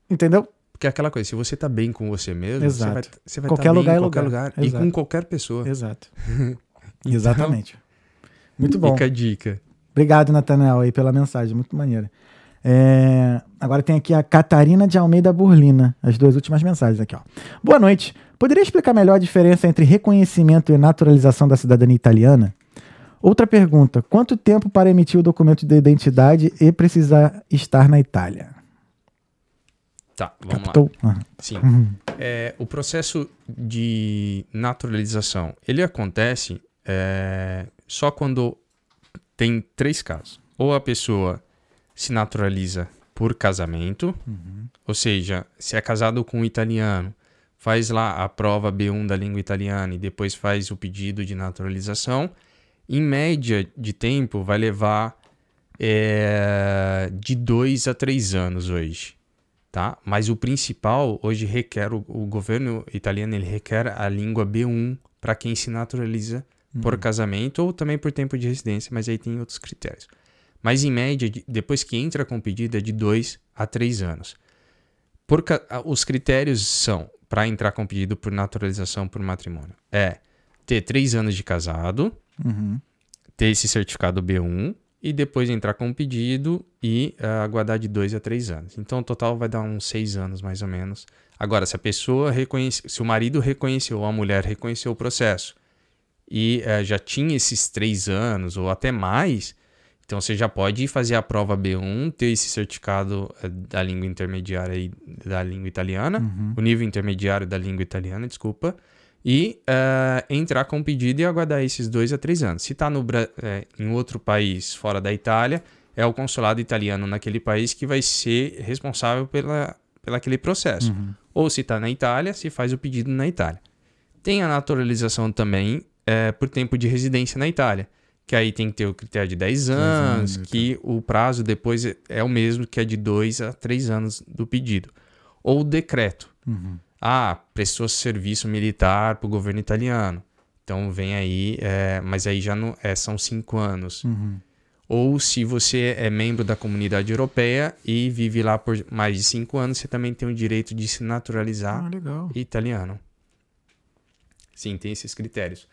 Entendeu? Porque é aquela coisa, se você tá bem com você mesmo, Exato. você vai, você vai Qualquer tá lugar é em qualquer lugar. lugar. E com qualquer pessoa. Exato. Exatamente. Muito bom. Fica a dica. Obrigado, Nathanael, aí pela mensagem, muito maneira. É, Agora tem aqui a Catarina de Almeida Burlina, as duas últimas mensagens aqui, ó. Boa noite. Poderia explicar melhor a diferença entre reconhecimento e naturalização da cidadania italiana? Outra pergunta: quanto tempo para emitir o documento de identidade e precisar estar na Itália? Tá, vamos lá. Captou? Ah, Sim. uhum. É, o processo de naturalização, ele acontece é, só quando tem três casos. Ou a pessoa se naturaliza por casamento, ou seja, se é casado com um italiano, faz lá a prova B1 da língua italiana e depois faz o pedido de naturalização. Em média de tempo, vai levar é, de dois a três anos hoje tá? Mas o principal hoje requer o, o governo italiano ele requer a língua B1 para quem se naturaliza por casamento ou também por tempo de residência, mas aí tem outros critérios. Mas em média, de- depois que entra com o pedido é de 2 a 3 anos. Por os critérios são para entrar com pedido por naturalização por matrimônio. É ter 3 anos de casado, Uhum. ter esse certificado B1 e depois entrar com o pedido e ah, aguardar de dois a três anos. Então, o total vai dar uns seis anos, mais ou menos. Agora, se a pessoa reconhece, se o marido reconheceu ou a mulher reconheceu o processo e eh, já tinha esses três anos ou até mais, então você já pode fazer a prova B1, ter esse certificado eh, da língua intermediária e da língua italiana, o nível intermediário da língua italiana, desculpa, e eh, entrar com o pedido e aguardar esses dois a três anos. Se está em outro país fora da Itália, é o consulado italiano naquele país que vai ser responsável pela, pela aquele processo. Ou se está na Itália, se faz o pedido na Itália. Tem a naturalização também eh, por tempo de residência na Itália, que aí tem que ter o critério de 10 anos, anos, que o prazo depois é- o mesmo, que é de 2 a 3 anos do pedido. Ou o decreto. Uhum. Ah, prestou serviço militar para o governo italiano. Então vem aí, é, mas aí já não é, são cinco anos. Uhum. Ou se você é membro da comunidade europeia e vive lá por mais de cinco anos, você também tem o direito de se naturalizar Ah, legal. italiano. Sim, tem esses critérios.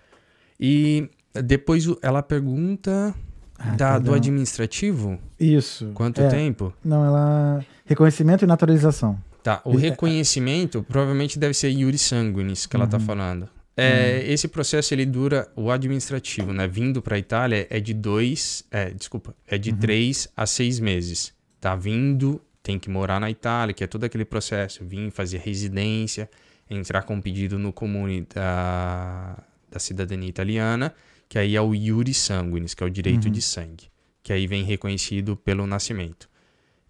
E depois ela pergunta Ah, da, do administrativo, Isso. quanto É, tempo? Não, ela. Reconhecimento e naturalização. Tá, o reconhecimento provavelmente deve ser iuri sanguinis que ela tá Uhum. falando. É, Esse processo ele dura o administrativo, né? Vindo para a Itália é de dois, é, desculpa, é de três a seis meses. Tá vindo, tem que morar na Itália, que é todo aquele processo, vir fazer residência, entrar com pedido no comune da, da cidadania italiana, que aí é o iuri sanguinis, que é o direito de sangue, que aí vem reconhecido pelo nascimento.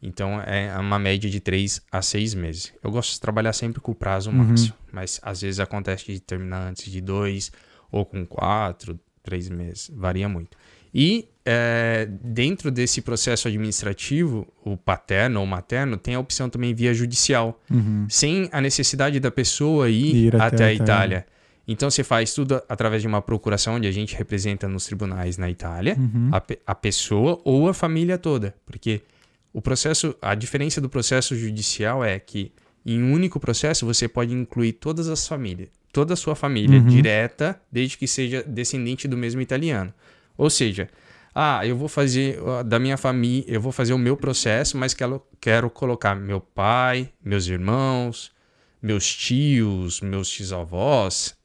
Então é uma média de 3 a 6 meses. Eu gosto de trabalhar sempre com o prazo máximo, mas às vezes acontece de terminar antes de 2 ou com 4, 3 meses, varia muito. E é, dentro desse processo administrativo, o paterno ou materno tem a opção também via judicial, Uhum. sem a necessidade da pessoa ir, Ir até até, a a Itália. Itália. Então você faz tudo através de uma procuração onde a gente representa nos tribunais na Itália Uhum. a, a pessoa ou a família toda. Porque o processo, a diferença do processo judicial é que em um único processo você pode incluir todas as famílias, toda a sua família Uhum. direta, desde que seja descendente do mesmo italiano. Ou seja, ah, eu vou fazer ó, da minha família, eu vou fazer o meu processo, mas quero, quero colocar meu pai, meus irmãos, meus tios, meus tio-avós,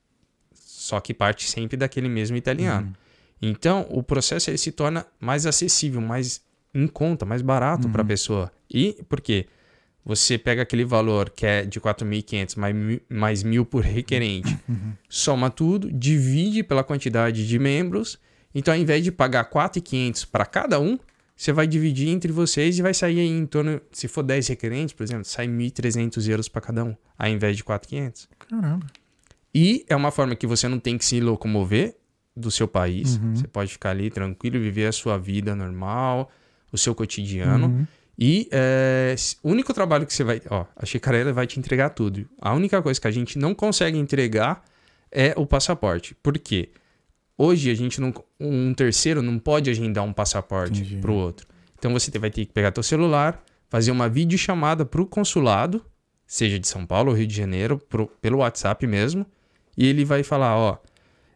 só que parte sempre daquele mesmo italiano. Então, o processo ele se torna mais acessível, mais em conta, mais barato para a pessoa. E por quê? Você pega aquele valor que é de 4.500 mais, mais mil por requerente, soma tudo, divide pela quantidade de membros. Então, ao invés de pagar 4.500 para cada um, você vai dividir entre vocês e vai sair aí em torno, se for 10 requerentes, por exemplo, sai 1.300 euros para cada um, ao invés de 4.500. Caramba. E é uma forma que você não tem que se locomover do seu país. Uhum. Você pode ficar ali tranquilo, viver a sua vida normal, o seu cotidiano. Uhum. E é, o único trabalho que você vai. Ó, a Chicarella vai te entregar tudo. A única coisa que a gente não consegue entregar é o passaporte. Por quê? Hoje a gente não. Um terceiro não pode agendar um passaporte Entendi. pro outro. Então você vai ter que pegar teu celular, fazer uma videochamada pro consulado, seja de São Paulo ou Rio de Janeiro, pro- pelo WhatsApp mesmo. E ele vai falar, ó.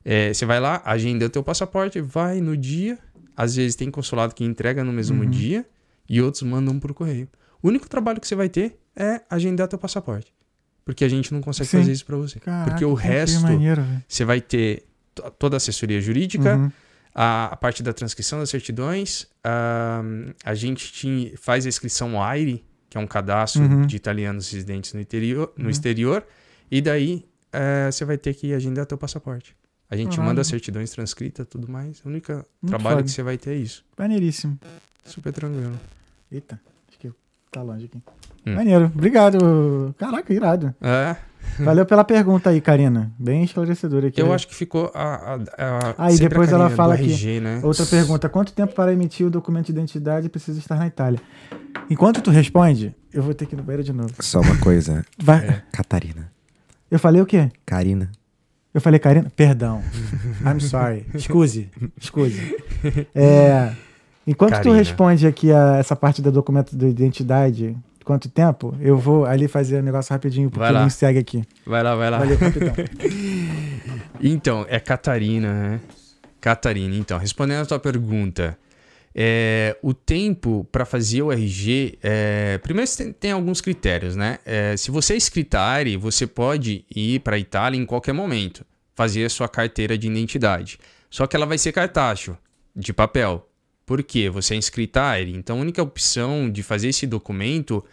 é, você vai lá, agenda o teu passaporte, vai no dia. Às vezes tem consulado que entrega no mesmo Uhum. dia e outros mandam por correio. O único trabalho que você vai ter é agendar teu passaporte. Porque a gente não consegue Sim. fazer isso pra você. Caraca, porque o resto, maneiro, você vai ter to- toda a assessoria jurídica, Uhum. a, a parte da transcrição das certidões, a, a gente te- faz a inscrição AIRE, que é um cadastro Uhum. de italianos residentes no, interior, no exterior, e daí eh, você vai ter que agendar teu passaporte. A gente Caralho. manda certidões transcritas tudo mais. O único Muito trabalho foda. que você vai ter é isso. Maneiríssimo. Super tranquilo. Eita, acho que tá longe aqui. Hum. Maneiro. Obrigado. Caraca, irado. É, Valeu pela pergunta aí, Karina. Bem esclarecedora aqui. eu acho que ficou a. a, a e sempre a depois ela fala aqui. RG, né? Outra pergunta. Quanto tempo para emitir o documento de identidade precisa estar na Itália? Enquanto tu responde, eu vou ter que ir no banheiro de novo. Só uma coisa. Vai. É. Catarina. Eu falei o quê? Karina. Eu falei, Karina? Perdão. I'm sorry. Excuse. Excuse. É, enquanto tu responde aqui a essa parte do documento de identidade, quanto tempo, eu vou ali fazer o negócio rapidinho, porque Vai lá. me segue aqui. Vai lá, vai lá. Valeu, capitão. Então, é Catarina, né? Catarina, então, respondendo a tua pergunta, é, o tempo para fazer o RG, é, primeiro tem, tem alguns critérios, né? É, se você é escritare, você pode ir para a Itália em qualquer momento, fazer a sua carteira de identidade. Só que ela vai ser cartacho, de papel. Por quê? Você é escritare, então a única opção de fazer esse documento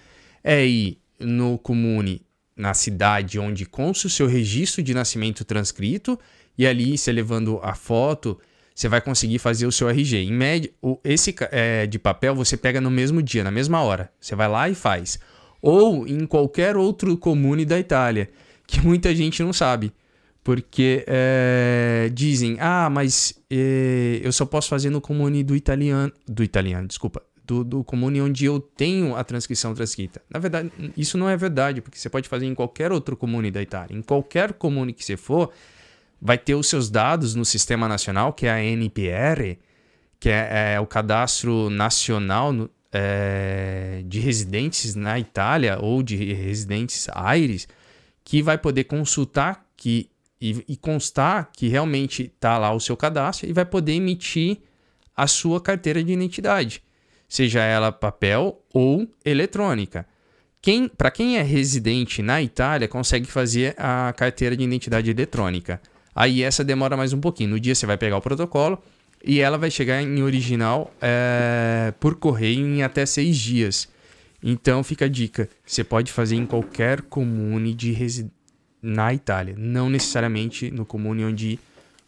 é ir no comune, na cidade onde consta o seu registro de nascimento transcrito, e ali, você levando a foto, você vai conseguir fazer o seu RG. Em média, o- esse é, de papel você pega no mesmo dia, na mesma hora. Você vai lá e faz. Ou em qualquer outro comune da Itália, que muita gente não sabe. Porque é, dizem, ah, mas é, eu só posso fazer no comune do italiano. Do italiano, desculpa. Do, do comune onde eu tenho a transcrição transcrita. Na verdade, isso não é verdade, porque você pode fazer em qualquer outro comune da Itália. Em qualquer comune que você for, vai ter os seus dados no Sistema Nacional, que é a NPR, que é, é o Cadastro Nacional no- é, de Residentes na Itália ou de residentes AIRES, que vai poder consultar que, e, e constar que realmente está lá o seu cadastro e vai poder emitir a sua carteira de identidade, seja ela papel ou eletrônica. Quem, para quem é residente na Itália, consegue fazer a carteira de identidade eletrônica. Aí essa demora mais um pouquinho. No dia você vai pegar o protocolo e ela vai chegar em original é, por correio em até seis dias. Então fica a dica: você pode fazer em qualquer comune de resi... na Itália, não necessariamente no comune onde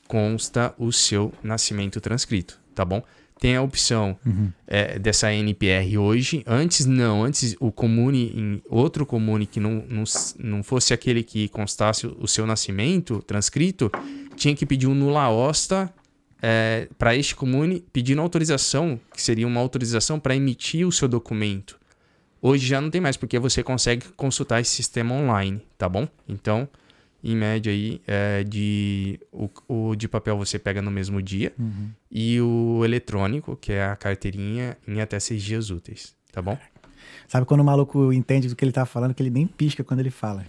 consta o seu nascimento transcrito, tá bom? Tem a opção é, dessa NPR hoje. Antes não, antes o comune em outro comune que não, não, não fosse aquele que constasse o seu nascimento transcrito, tinha que pedir um nula osta é, para este comune pedindo autorização, que seria uma autorização para emitir o seu documento. Hoje já não tem mais, porque você consegue consultar esse sistema online, tá bom? Então, em média aí, é, de, o, o de papel você pega no mesmo dia e o eletrônico, que é a carteirinha, em até seis dias úteis, tá bom? Sabe quando o maluco entende do que ele tá falando, que ele nem pisca quando ele fala.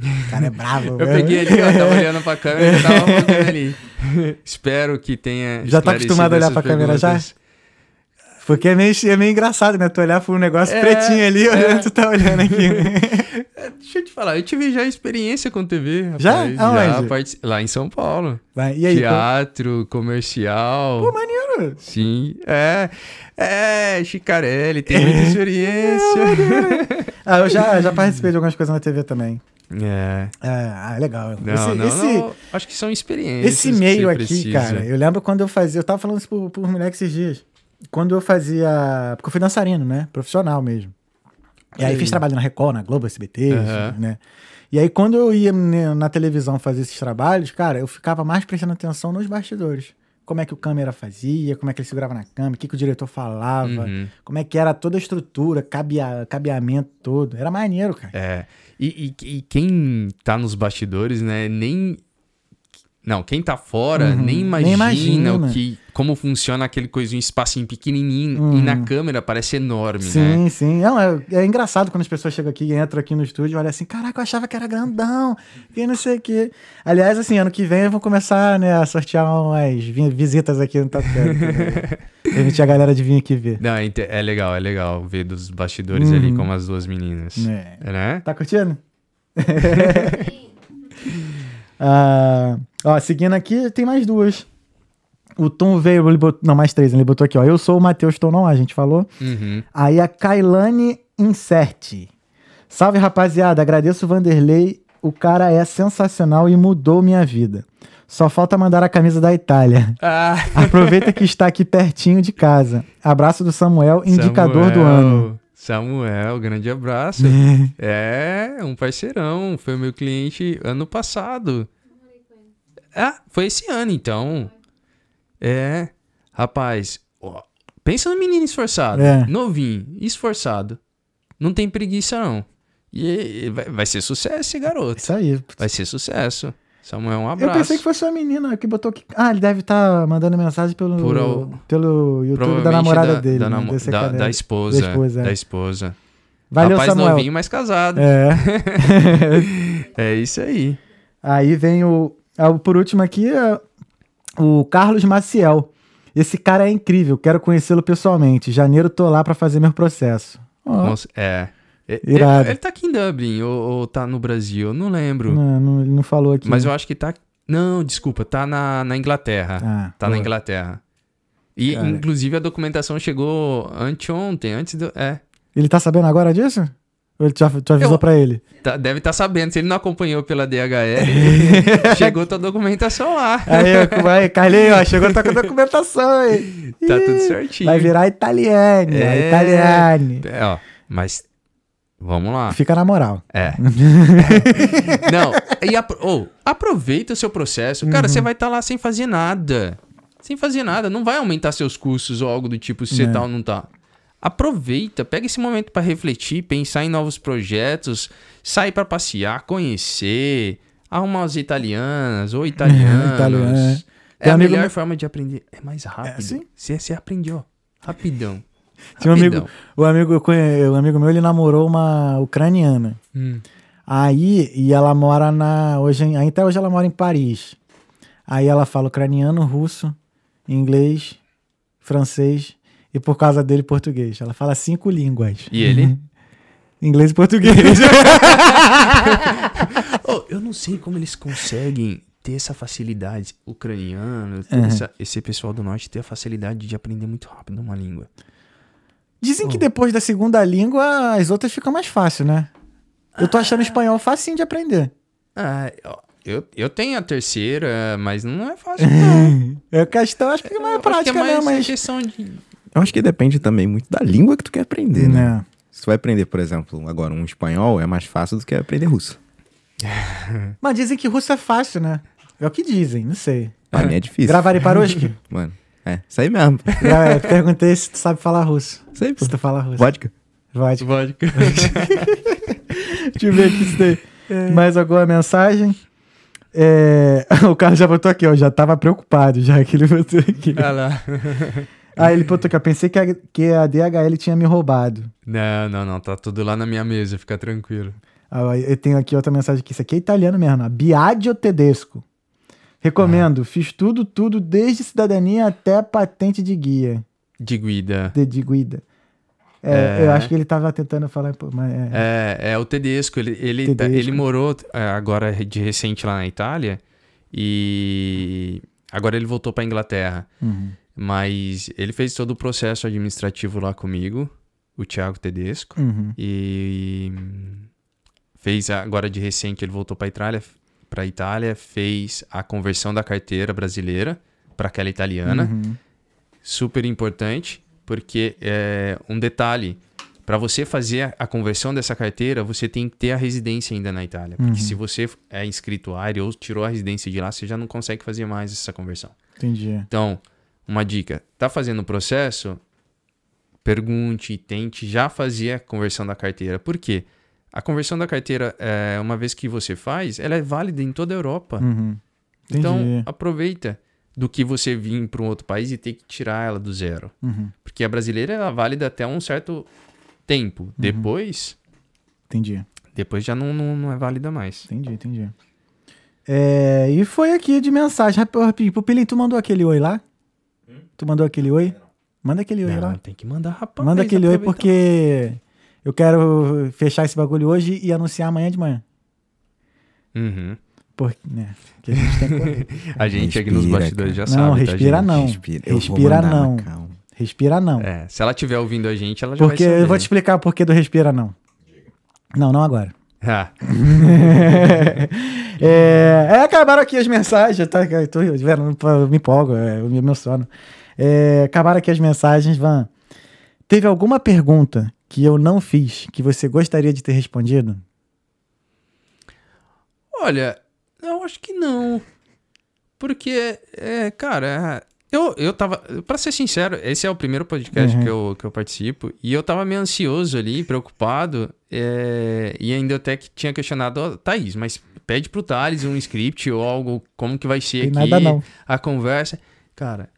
O cara é bravo. Eu né? peguei ali, ó, tava olhando pra câmera e tava focando ali. Espero que tenha. Já tá acostumado a olhar pra câmera já? Porque é meio, é meio engraçado, né? Tu olhar pra um negócio É, pretinho ali, é. olhando, tu tá olhando aqui. É, Deixa eu te falar, eu tive já experiência com TV. Rapaz, Já? Aonde? parti- Lá em São Paulo. Vai, e aí? Teatro, comercial. Pô, maneiro. Sim, é. É, Chicarelli, tem muita experiência. Ah, eu já, já participei de algumas coisas na TV também. é. É, ah, legal. Não, esse, não, esse, não. Acho que são experiências. esse meio aqui, precisa. cara, eu lembro quando eu fazia. Eu tava falando isso por, por mulher esses dias. Quando eu fazia. Porque eu fui dançarino, né? Profissional mesmo. E aí Olha fiz aí. trabalho na Record, na Globo, SBT, Aham. né? E aí quando eu ia né, na televisão fazer esses trabalhos, cara, eu ficava mais prestando atenção nos bastidores. Como é que o câmera fazia, como é que ele segurava na câmera, o que, que o diretor falava, Uhum. como é que era toda a estrutura, cabea, cabeamento todo. Era maneiro, cara. É. E, e- e quem tá nos bastidores, né, nem. Não, quem tá fora Uhum, nem nem imagina, imagina. o que, como funciona aquele coisinho, espacinho pequenininho Uhum. e na câmera parece enorme, né? Sim, sim. Não, é, é engraçado quando as pessoas chegam aqui e entram aqui no estúdio e olham assim, caraca, eu achava que era grandão, que não sei o quê. Aliás, assim, ano que vem eu vou começar né, a sortear umas vi- visitas aqui no Top né? Permitir a galera de vir aqui ver. Não, é é legal, é legal ver dos bastidores Uhum. ali como as duas meninas. É. Né? Tá curtindo? Sim. Ó, seguindo aqui, tem mais duas. O Tom veio, ele botou, não, mais três, ele botou aqui, ó. Eu sou o Matheus Tom, não, a gente falou. Uhum. Aí a Kailane Insert. Salve, rapaziada. Agradeço o Vanderlei. O cara é sensacional e mudou minha vida. Só falta mandar a camisa da Itália. Ah, Aproveita que está aqui pertinho de casa. Abraço do Samuel, indicador do Samuel, ano. Samuel, grande abraço. é, um parceirão. Foi meu cliente ano passado. Ah, foi esse ano, então. É. Rapaz, ó, pensa no menino esforçado. É. Novinho, esforçado. Não tem preguiça, não. E vai, vai ser sucesso esse garoto. Isso aí. Vai ser sucesso. Samuel, um Eu abraço. pensei que fosse uma menina que botou que. Ah, ele deve estar mandando mensagem pelo, Por pelo YouTube da namorada da, dele. Da, né? namo- Desse da- da esposa. Da esposa, é. Da esposa. Valeu, Rapaz Samuel. novinho, mas casado. É. É isso aí. Aí vem o. ah, Por último aqui, é o Carlos Maciel. Esse cara é incrível, quero conhecê-lo pessoalmente. Janeiro tô lá pra fazer meu processo. Ó, Cons- É. Ele, ele tá aqui em Dublin ou, ou tá no Brasil, eu não lembro. não, não, ele não falou aqui. Mas eu acho que tá. Não, desculpa, tá na, na Inglaterra. Ah, tá na boa. Inglaterra. E, Cara. inclusive, a documentação chegou anteontem, antes do. É. Ele tá sabendo agora disso? Ele já, tu avisou Eu- pra ele? Tá- deve estar sabendo. Se ele não acompanhou pela DHL, chegou tua documentação lá. Aí, vai, Carlinhos, ó, chegou tá com a documentação aí. Tá Ih, tudo certinho. Vai virar italiane, É. italiane. É, ó, mas. Vamos lá. Fica na moral. É. não, e apro- ô, aproveita o seu processo. Cara, Uhum. você vai estar lá sem fazer nada. Sem fazer nada. Não vai aumentar seus custos ou algo do tipo se você É. tá ou não tá. Aproveita, pega esse momento para refletir, pensar em novos projetos, sair para passear, conhecer. Arrumar as italianas ou italianos. Italiano. É Tem a amigo melhor meu- forma de aprender. É mais rápido. sim. Você, você aprende, ó. Rapidão. Tinha um amigo, o amigo, um amigo meu, ele namorou uma ucraniana. Hum. Aí, e ela mora na. Hoje, até hoje ela mora em Paris. Aí ela fala ucraniano, russo, inglês, francês e por causa dele, português. Ela fala cinco línguas: E ele? inglês e português. Oh, eu não sei como eles conseguem ter essa facilidade. Ucraniano, Uhum. essa- esse pessoal do norte ter a facilidade de aprender muito rápido uma língua. Dizem que depois da segunda língua, as outras ficam mais fácil, né? Eu tô achando espanhol facinho de aprender. Ah, eu, eu tenho a terceira, mas não é fácil, não. É questão, acho que é mais Eu que prática, é mais né? Mas. questão de. Eu acho que depende também muito da língua que tu quer aprender, né? Né? Se tu vai aprender, por exemplo, agora um espanhol, é mais fácil do que aprender russo. Mas dizem que russo é fácil, né? É o que dizem, não sei. Pra mim é difícil. Gravari Paroski? Mano, é, isso aí mesmo. Gra- Perguntei se tu sabe falar russo. Aí, pô. Se tu fala russo. Vodka. Vodka. Vodka. Deixa eu ver aqui se tem mais alguma mensagem. É, O Carlos já botou aqui, ó. Já tava preocupado, já que ele botou aqui. Olha lá. Ah, ele aqui, ó. Pensei que a, que a DHL tinha me roubado. Não, não, não. Tá tudo lá na minha mesa, fica tranquilo. Ah, eu tenho aqui outra mensagem aqui. Isso aqui é italiano mesmo, ó. Biagio Tedesco. Recomendo. Fiz tudo, tudo, desde cidadania até patente de guia. De guida. De, de guida. É, É. Eu acho que ele tava tentando falar. pô, Mas é, É, é o Tedesco. Ele, ele, tá- Tedesco. ele morou é, agora de recente lá na Itália e agora ele voltou pra Inglaterra. Uhum. Mas ele fez todo o processo administrativo lá comigo, o Thiago Tedesco. Uhum. E fez agora de recente ele voltou para Itália, para Itália, fez a conversão da carteira brasileira para aquela italiana. Uhum. Super importante, porque é um detalhe, para você fazer a- a conversão dessa carteira, você tem que ter a residência ainda na Itália, porque Uhum. se você é inscrito área ou tirou a residência de lá, você já não consegue fazer mais essa conversão. Entendi. Então, uma dica: tá fazendo o processo? Pergunte, tente já fazer a conversão da carteira. Por quê? A conversão da carteira, é, uma vez que você faz, ela é válida em toda a Europa. Uhum. Então, aproveita do que você vir para um outro país e ter que tirar ela do zero. Uhum. Porque a brasileira é válida até um certo tempo. Depois, Entendi. depois já não, não, não é válida mais. Entendi, entendi. É, e foi aqui de mensagem. Rap- Rapidinho, Pupilinho, tu mandou aquele oi lá? Tu mandou aquele oi? Manda aquele oi Não, lá. tem que mandar rapaz. Manda aquele oi porque eu quero fechar esse bagulho hoje e anunciar amanhã de manhã. Uhum. Porque, né? Que a gente tem que correr. A gente aqui nos Respira, bastidores já Não, sabe. tá, respira gente? não. Respira, Eu vou Respira mandar, não. Respira não. É, se ela estiver ouvindo a gente, ela já Porque vai saber. eu vou te explicar o porquê do respira não. Não, não agora. Ah, é, é, acabaram aqui as mensagens, tá? Eu tô eu me empolgo, é, eu me emociono. É, acabaram aqui as mensagens, Van. Teve alguma pergunta que eu não fiz que você gostaria de ter respondido? olha, eu acho que não. Porque, é, cara, eu, eu tava. Pra ser sincero, esse é o primeiro podcast Uhum. que, eu, que eu participo. E eu tava meio ansioso ali, preocupado. é, e ainda até que tinha questionado, ó, Thaís, mas pede pro Thales um script ou algo, como que vai ser Tem aqui nada não. a conversa. Cara,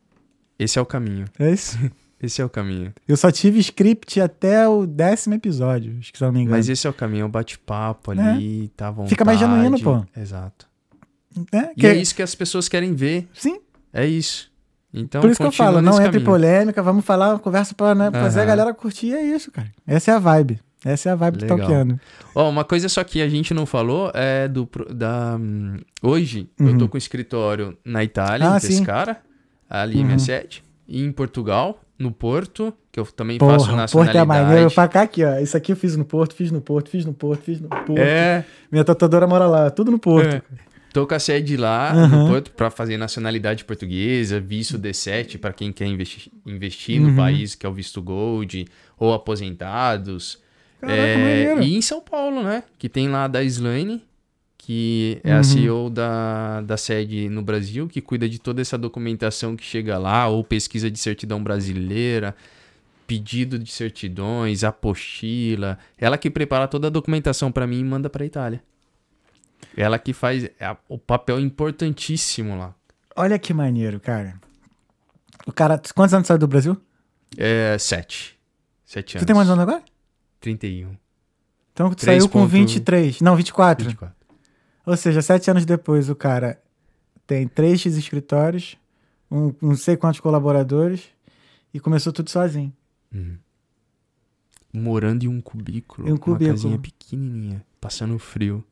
esse é o caminho. É isso. Esse é o caminho. Eu só tive script até o décimo episódio, acho que se eu não me engano. Mas esse é o caminho, é o bate-papo ali, tá à vontade. Fica mais genuíno, pô. Exato. É, E que- é isso que as pessoas querem ver. Sim, É isso. Então, por isso que eu falo, não entre caminho. polêmica, vamos falar, conversa pra né, fazer a galera curtir, é isso, cara. Essa é a vibe. Essa é a vibe do Legal. Talkiano. Ó, uma coisa só que a gente não falou é do da hum, hoje eu Uhum. tô com escritório na Itália, Ah, em sim. Pescara, ali Uhum. minha sede, e em Portugal, no Porto, que eu também faço Porra, o Porto é maneiro. nacionalidade. Pra cá aqui, ó. Isso aqui eu fiz no Porto, fiz no Porto, fiz no Porto, fiz no Porto. É, Minha tatuadora mora lá, tudo no Porto. É. Tô com a sede lá Uhum. no Porto pra fazer nacionalidade portuguesa, visto D7 para quem quer investi- investir Uhum. no país, que é o visto Gold, ou aposentados. Caraca, É, e em São Paulo, né? Que tem lá da Slane, que é Uhum. a CEO da, da sede no Brasil, que cuida de toda essa documentação que chega lá, ou pesquisa de certidão brasileira, pedido de certidões, apostila. Ela que prepara toda a documentação pra mim e manda pra Itália. Ela que faz é, o papel importantíssimo lá. Olha que maneiro, cara. O cara. Quantos anos saiu do Brasil? É, sete. Sete anos. Tu tem quantos anos agora? 31. Então tu Três saiu com ponto- 23. Não, 24. 24. Ou seja, sete anos depois o cara tem três escritórios, um não sei quantos colaboradores e começou tudo sozinho. Morando em um cubículo. Em um Uma cubículo. casinha pequenininha. Passando frio.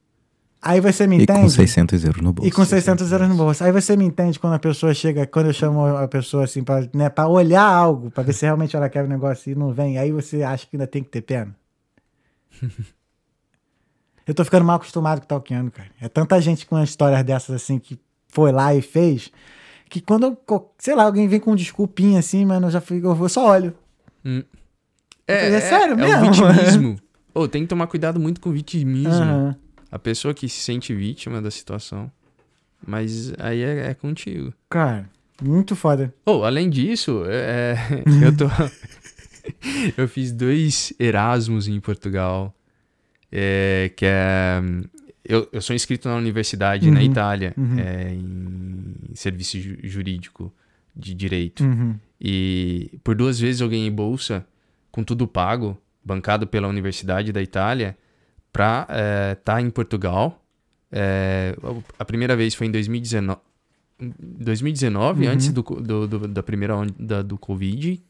Aí você me E entende? com 600 euros no bolso. E com 600 euros no bolso. Aí você me entende quando a pessoa chega, quando eu chamo a pessoa assim, pra, né, pra olhar algo, pra ver se realmente ela quer o negócio e não vem. Aí você acha que ainda tem que ter pena. eu tô ficando mal acostumado com o Talkiano, cara. É tanta gente com histórias dessas assim que foi lá e fez, que quando eu, sei lá, alguém vem com um desculpinha assim, mano, eu já fico, eu só olho. É, É sério é mesmo? o vitimismo. Ô, tem que tomar cuidado muito com o vitimismo. A pessoa que se sente vítima da situação. Mas aí é, é contigo. Cara, muito foda. Oh, além disso, é, eu tô. eu fiz dois Erasmus em Portugal. é, que é. Eu, eu sou inscrito na universidade na Uhum, Itália, uhum. é, em serviço ju- jurídico de direito. Uhum. E por duas vezes eu ganhei bolsa com tudo pago, bancado pela Universidade da Itália, para estar em Portugal. É, a primeira vez foi em 2019, 2019 Uhum. antes do, do- do- da primeira onda do Covid.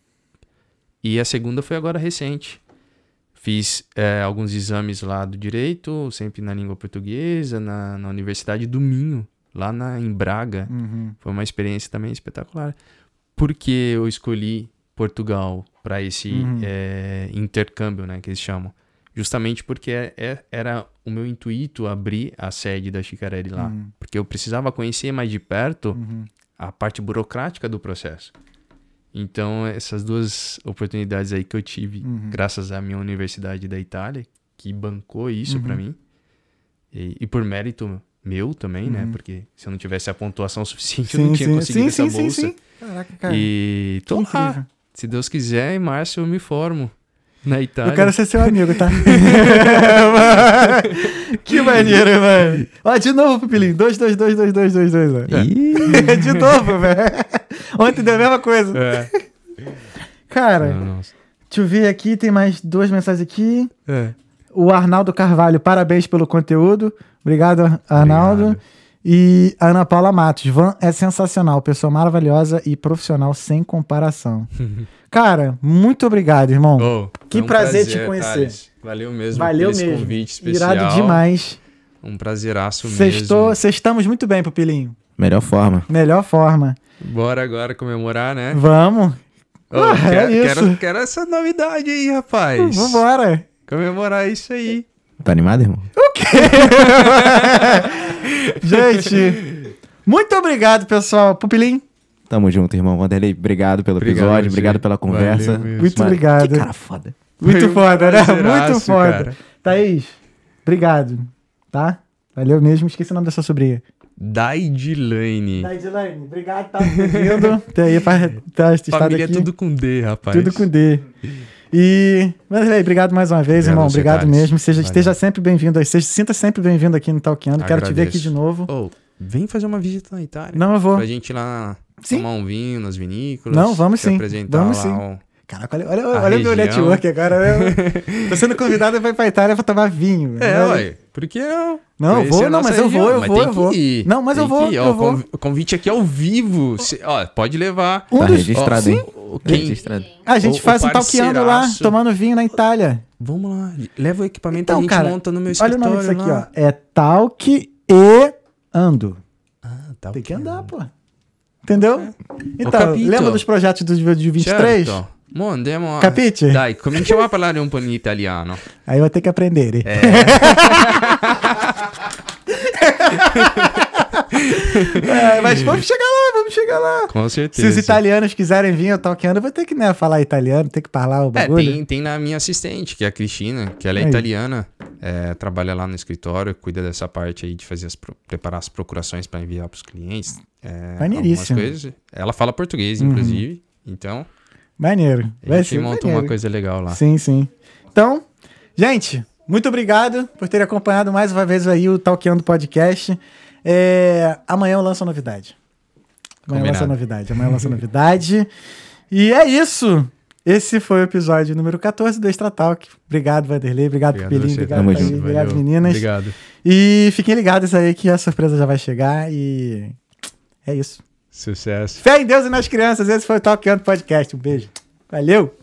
E a segunda foi agora recente. Fiz é, alguns exames lá do direito, sempre na língua portuguesa, na, na Universidade do Minho, lá na, em Braga. Uhum. Foi uma experiência também espetacular. Por que eu escolhi Portugal para esse Uhum. eh, intercâmbio, né, que eles chamam? Justamente porque é- é- era o meu intuito abrir a sede da Chicarelli lá. Uhum. Porque eu precisava conhecer mais de perto Uhum. a parte burocrática do processo. Então, essas duas oportunidades aí que eu tive, Uhum. graças à minha universidade da Itália, que bancou isso Uhum. pra mim, e, e por mérito meu também, né? Uhum. Porque se eu não tivesse a pontuação suficiente, eu não tinha conseguido essa bolsa. Caraca, cara. E tô lá. Se Deus quiser, em março eu me formo na Itália. Eu quero ser seu amigo, tá? que maneiro, mano. Ó, de novo, Pupilinho. 2, 2, 2, 2, 2, 2, 2. Ih, De novo, velho. Ontem deu a mesma coisa. É. Cara, Não, nossa. deixa eu ver aqui. Tem mais duas mensagens aqui. É. O Arnaldo Carvalho, parabéns pelo conteúdo. Obrigado, Arnaldo. Obrigado. E Ana Paula Matos. Van é sensacional. Pessoa maravilhosa e profissional sem comparação. Cara, muito obrigado, irmão. Oh, Que foi um prazer te conhecer. Thales. Valeu mesmo Valeu por esse mesmo. convite especial. Irado demais. Um prazeraço Sextou, mesmo. sextamos muito bem, Pupilinho. melhor forma. Melhor forma. Bora agora comemorar, né? Vamos. Oh, Ah, é quero, isso. quero, quero essa novidade aí, rapaz. Vambora. Comemorar isso aí. Tá animado, irmão? Gente, muito obrigado, pessoal. Pupilinho, Tamo junto, irmão. Vanderlei, obrigado pelo Obrigado, episódio, você. obrigado pela conversa. Valeu muito Mano, obrigado. Que cara foda. Muito Foi foda, né? Muito foda. cara. Thaís, obrigado. Tá? Valeu mesmo. Esqueci o nome da sua sobrinha. Daidilane. Thaísilane, obrigado por ter vindo. Ter aí pra ter estado Família aqui. tudo com D, rapaz. Tudo com D. E, Vanderlei, obrigado mais uma vez, Obrigado irmão. Obrigado mesmo. Seja, Valeu. esteja sempre bem-vindo aí. Seja, sinta sempre bem-vindo aqui no Talkando. Quero te ver aqui de novo. Oh, vem fazer uma visita na Itália. Não, eu vou. Pra gente ir lá Sim. tomar um vinho nas vinícolas. Não, vamos sim. apresentar Vamos lá sim. o- Caraca, olha, olha, A olha o meu região. network agora. Eu, tô sendo convidado pra ir pra Itália pra tomar vinho. É, Né? ué. Por que não? Não, eu vou, não, mas eu vou, região. eu Mas vou, tem eu vou. que ir. Não, mas eu Tem vou, que ir. eu Ó, vou. O convite aqui ao vivo. Cê- ó, pode levar. Um Tá dos- registrado, Ó, hein? o- Quem... Registrado. A gente O- faz o um talqueando lá, tomando vinho na Itália. Vamos lá. Leva o equipamento, Então, a gente cara, monta no meu Olha o escritório nome disso aqui, lá. ó. É talque e ando. Ah, tá Tem que ok. andar, pô. Entendeu? Então, lembra dos projetos do, de 23? Certo. Mo andiamo a... Capite? Dai, cominciamo a parlare un po' in italiano. Aí vai ter que aprender. hein? É. É, mas vamos chegar lá, vamos chegar lá. Com Se certeza. os italianos quiserem vir eu vou ter que né, falar italiano, ter que falar o É, bagulho. tem, tem na minha assistente, que é a Cristina, que ela é italiana, é, trabalha lá no escritório, cuida dessa parte aí de fazer as preparar as procurações para enviar para os clientes. É, Maneiríssimo. coisas. Ela fala português, Uhum. inclusive. Então, Maneiro. a Vai gente ser monta maneiro. uma coisa legal lá. Sim, sim. Então, gente, Muito obrigado por ter acompanhado mais uma vez aí o Talkando Podcast. É, amanhã eu lanço a novidade. Amanhã eu lanço a novidade. Amanhã eu lanço a novidade. E é isso. Esse foi o episódio número 14 do Extra Talk. Obrigado, Vanderlei. Obrigado, Obrigado Pelinho. Obrigado, Tamo junto. Obrigado, meninas. Obrigado. E fiquem ligados aí que a surpresa já vai chegar. E é isso. Sucesso. Fé em Deus e nas crianças. Esse foi o Talkando Podcast. Um beijo. Valeu!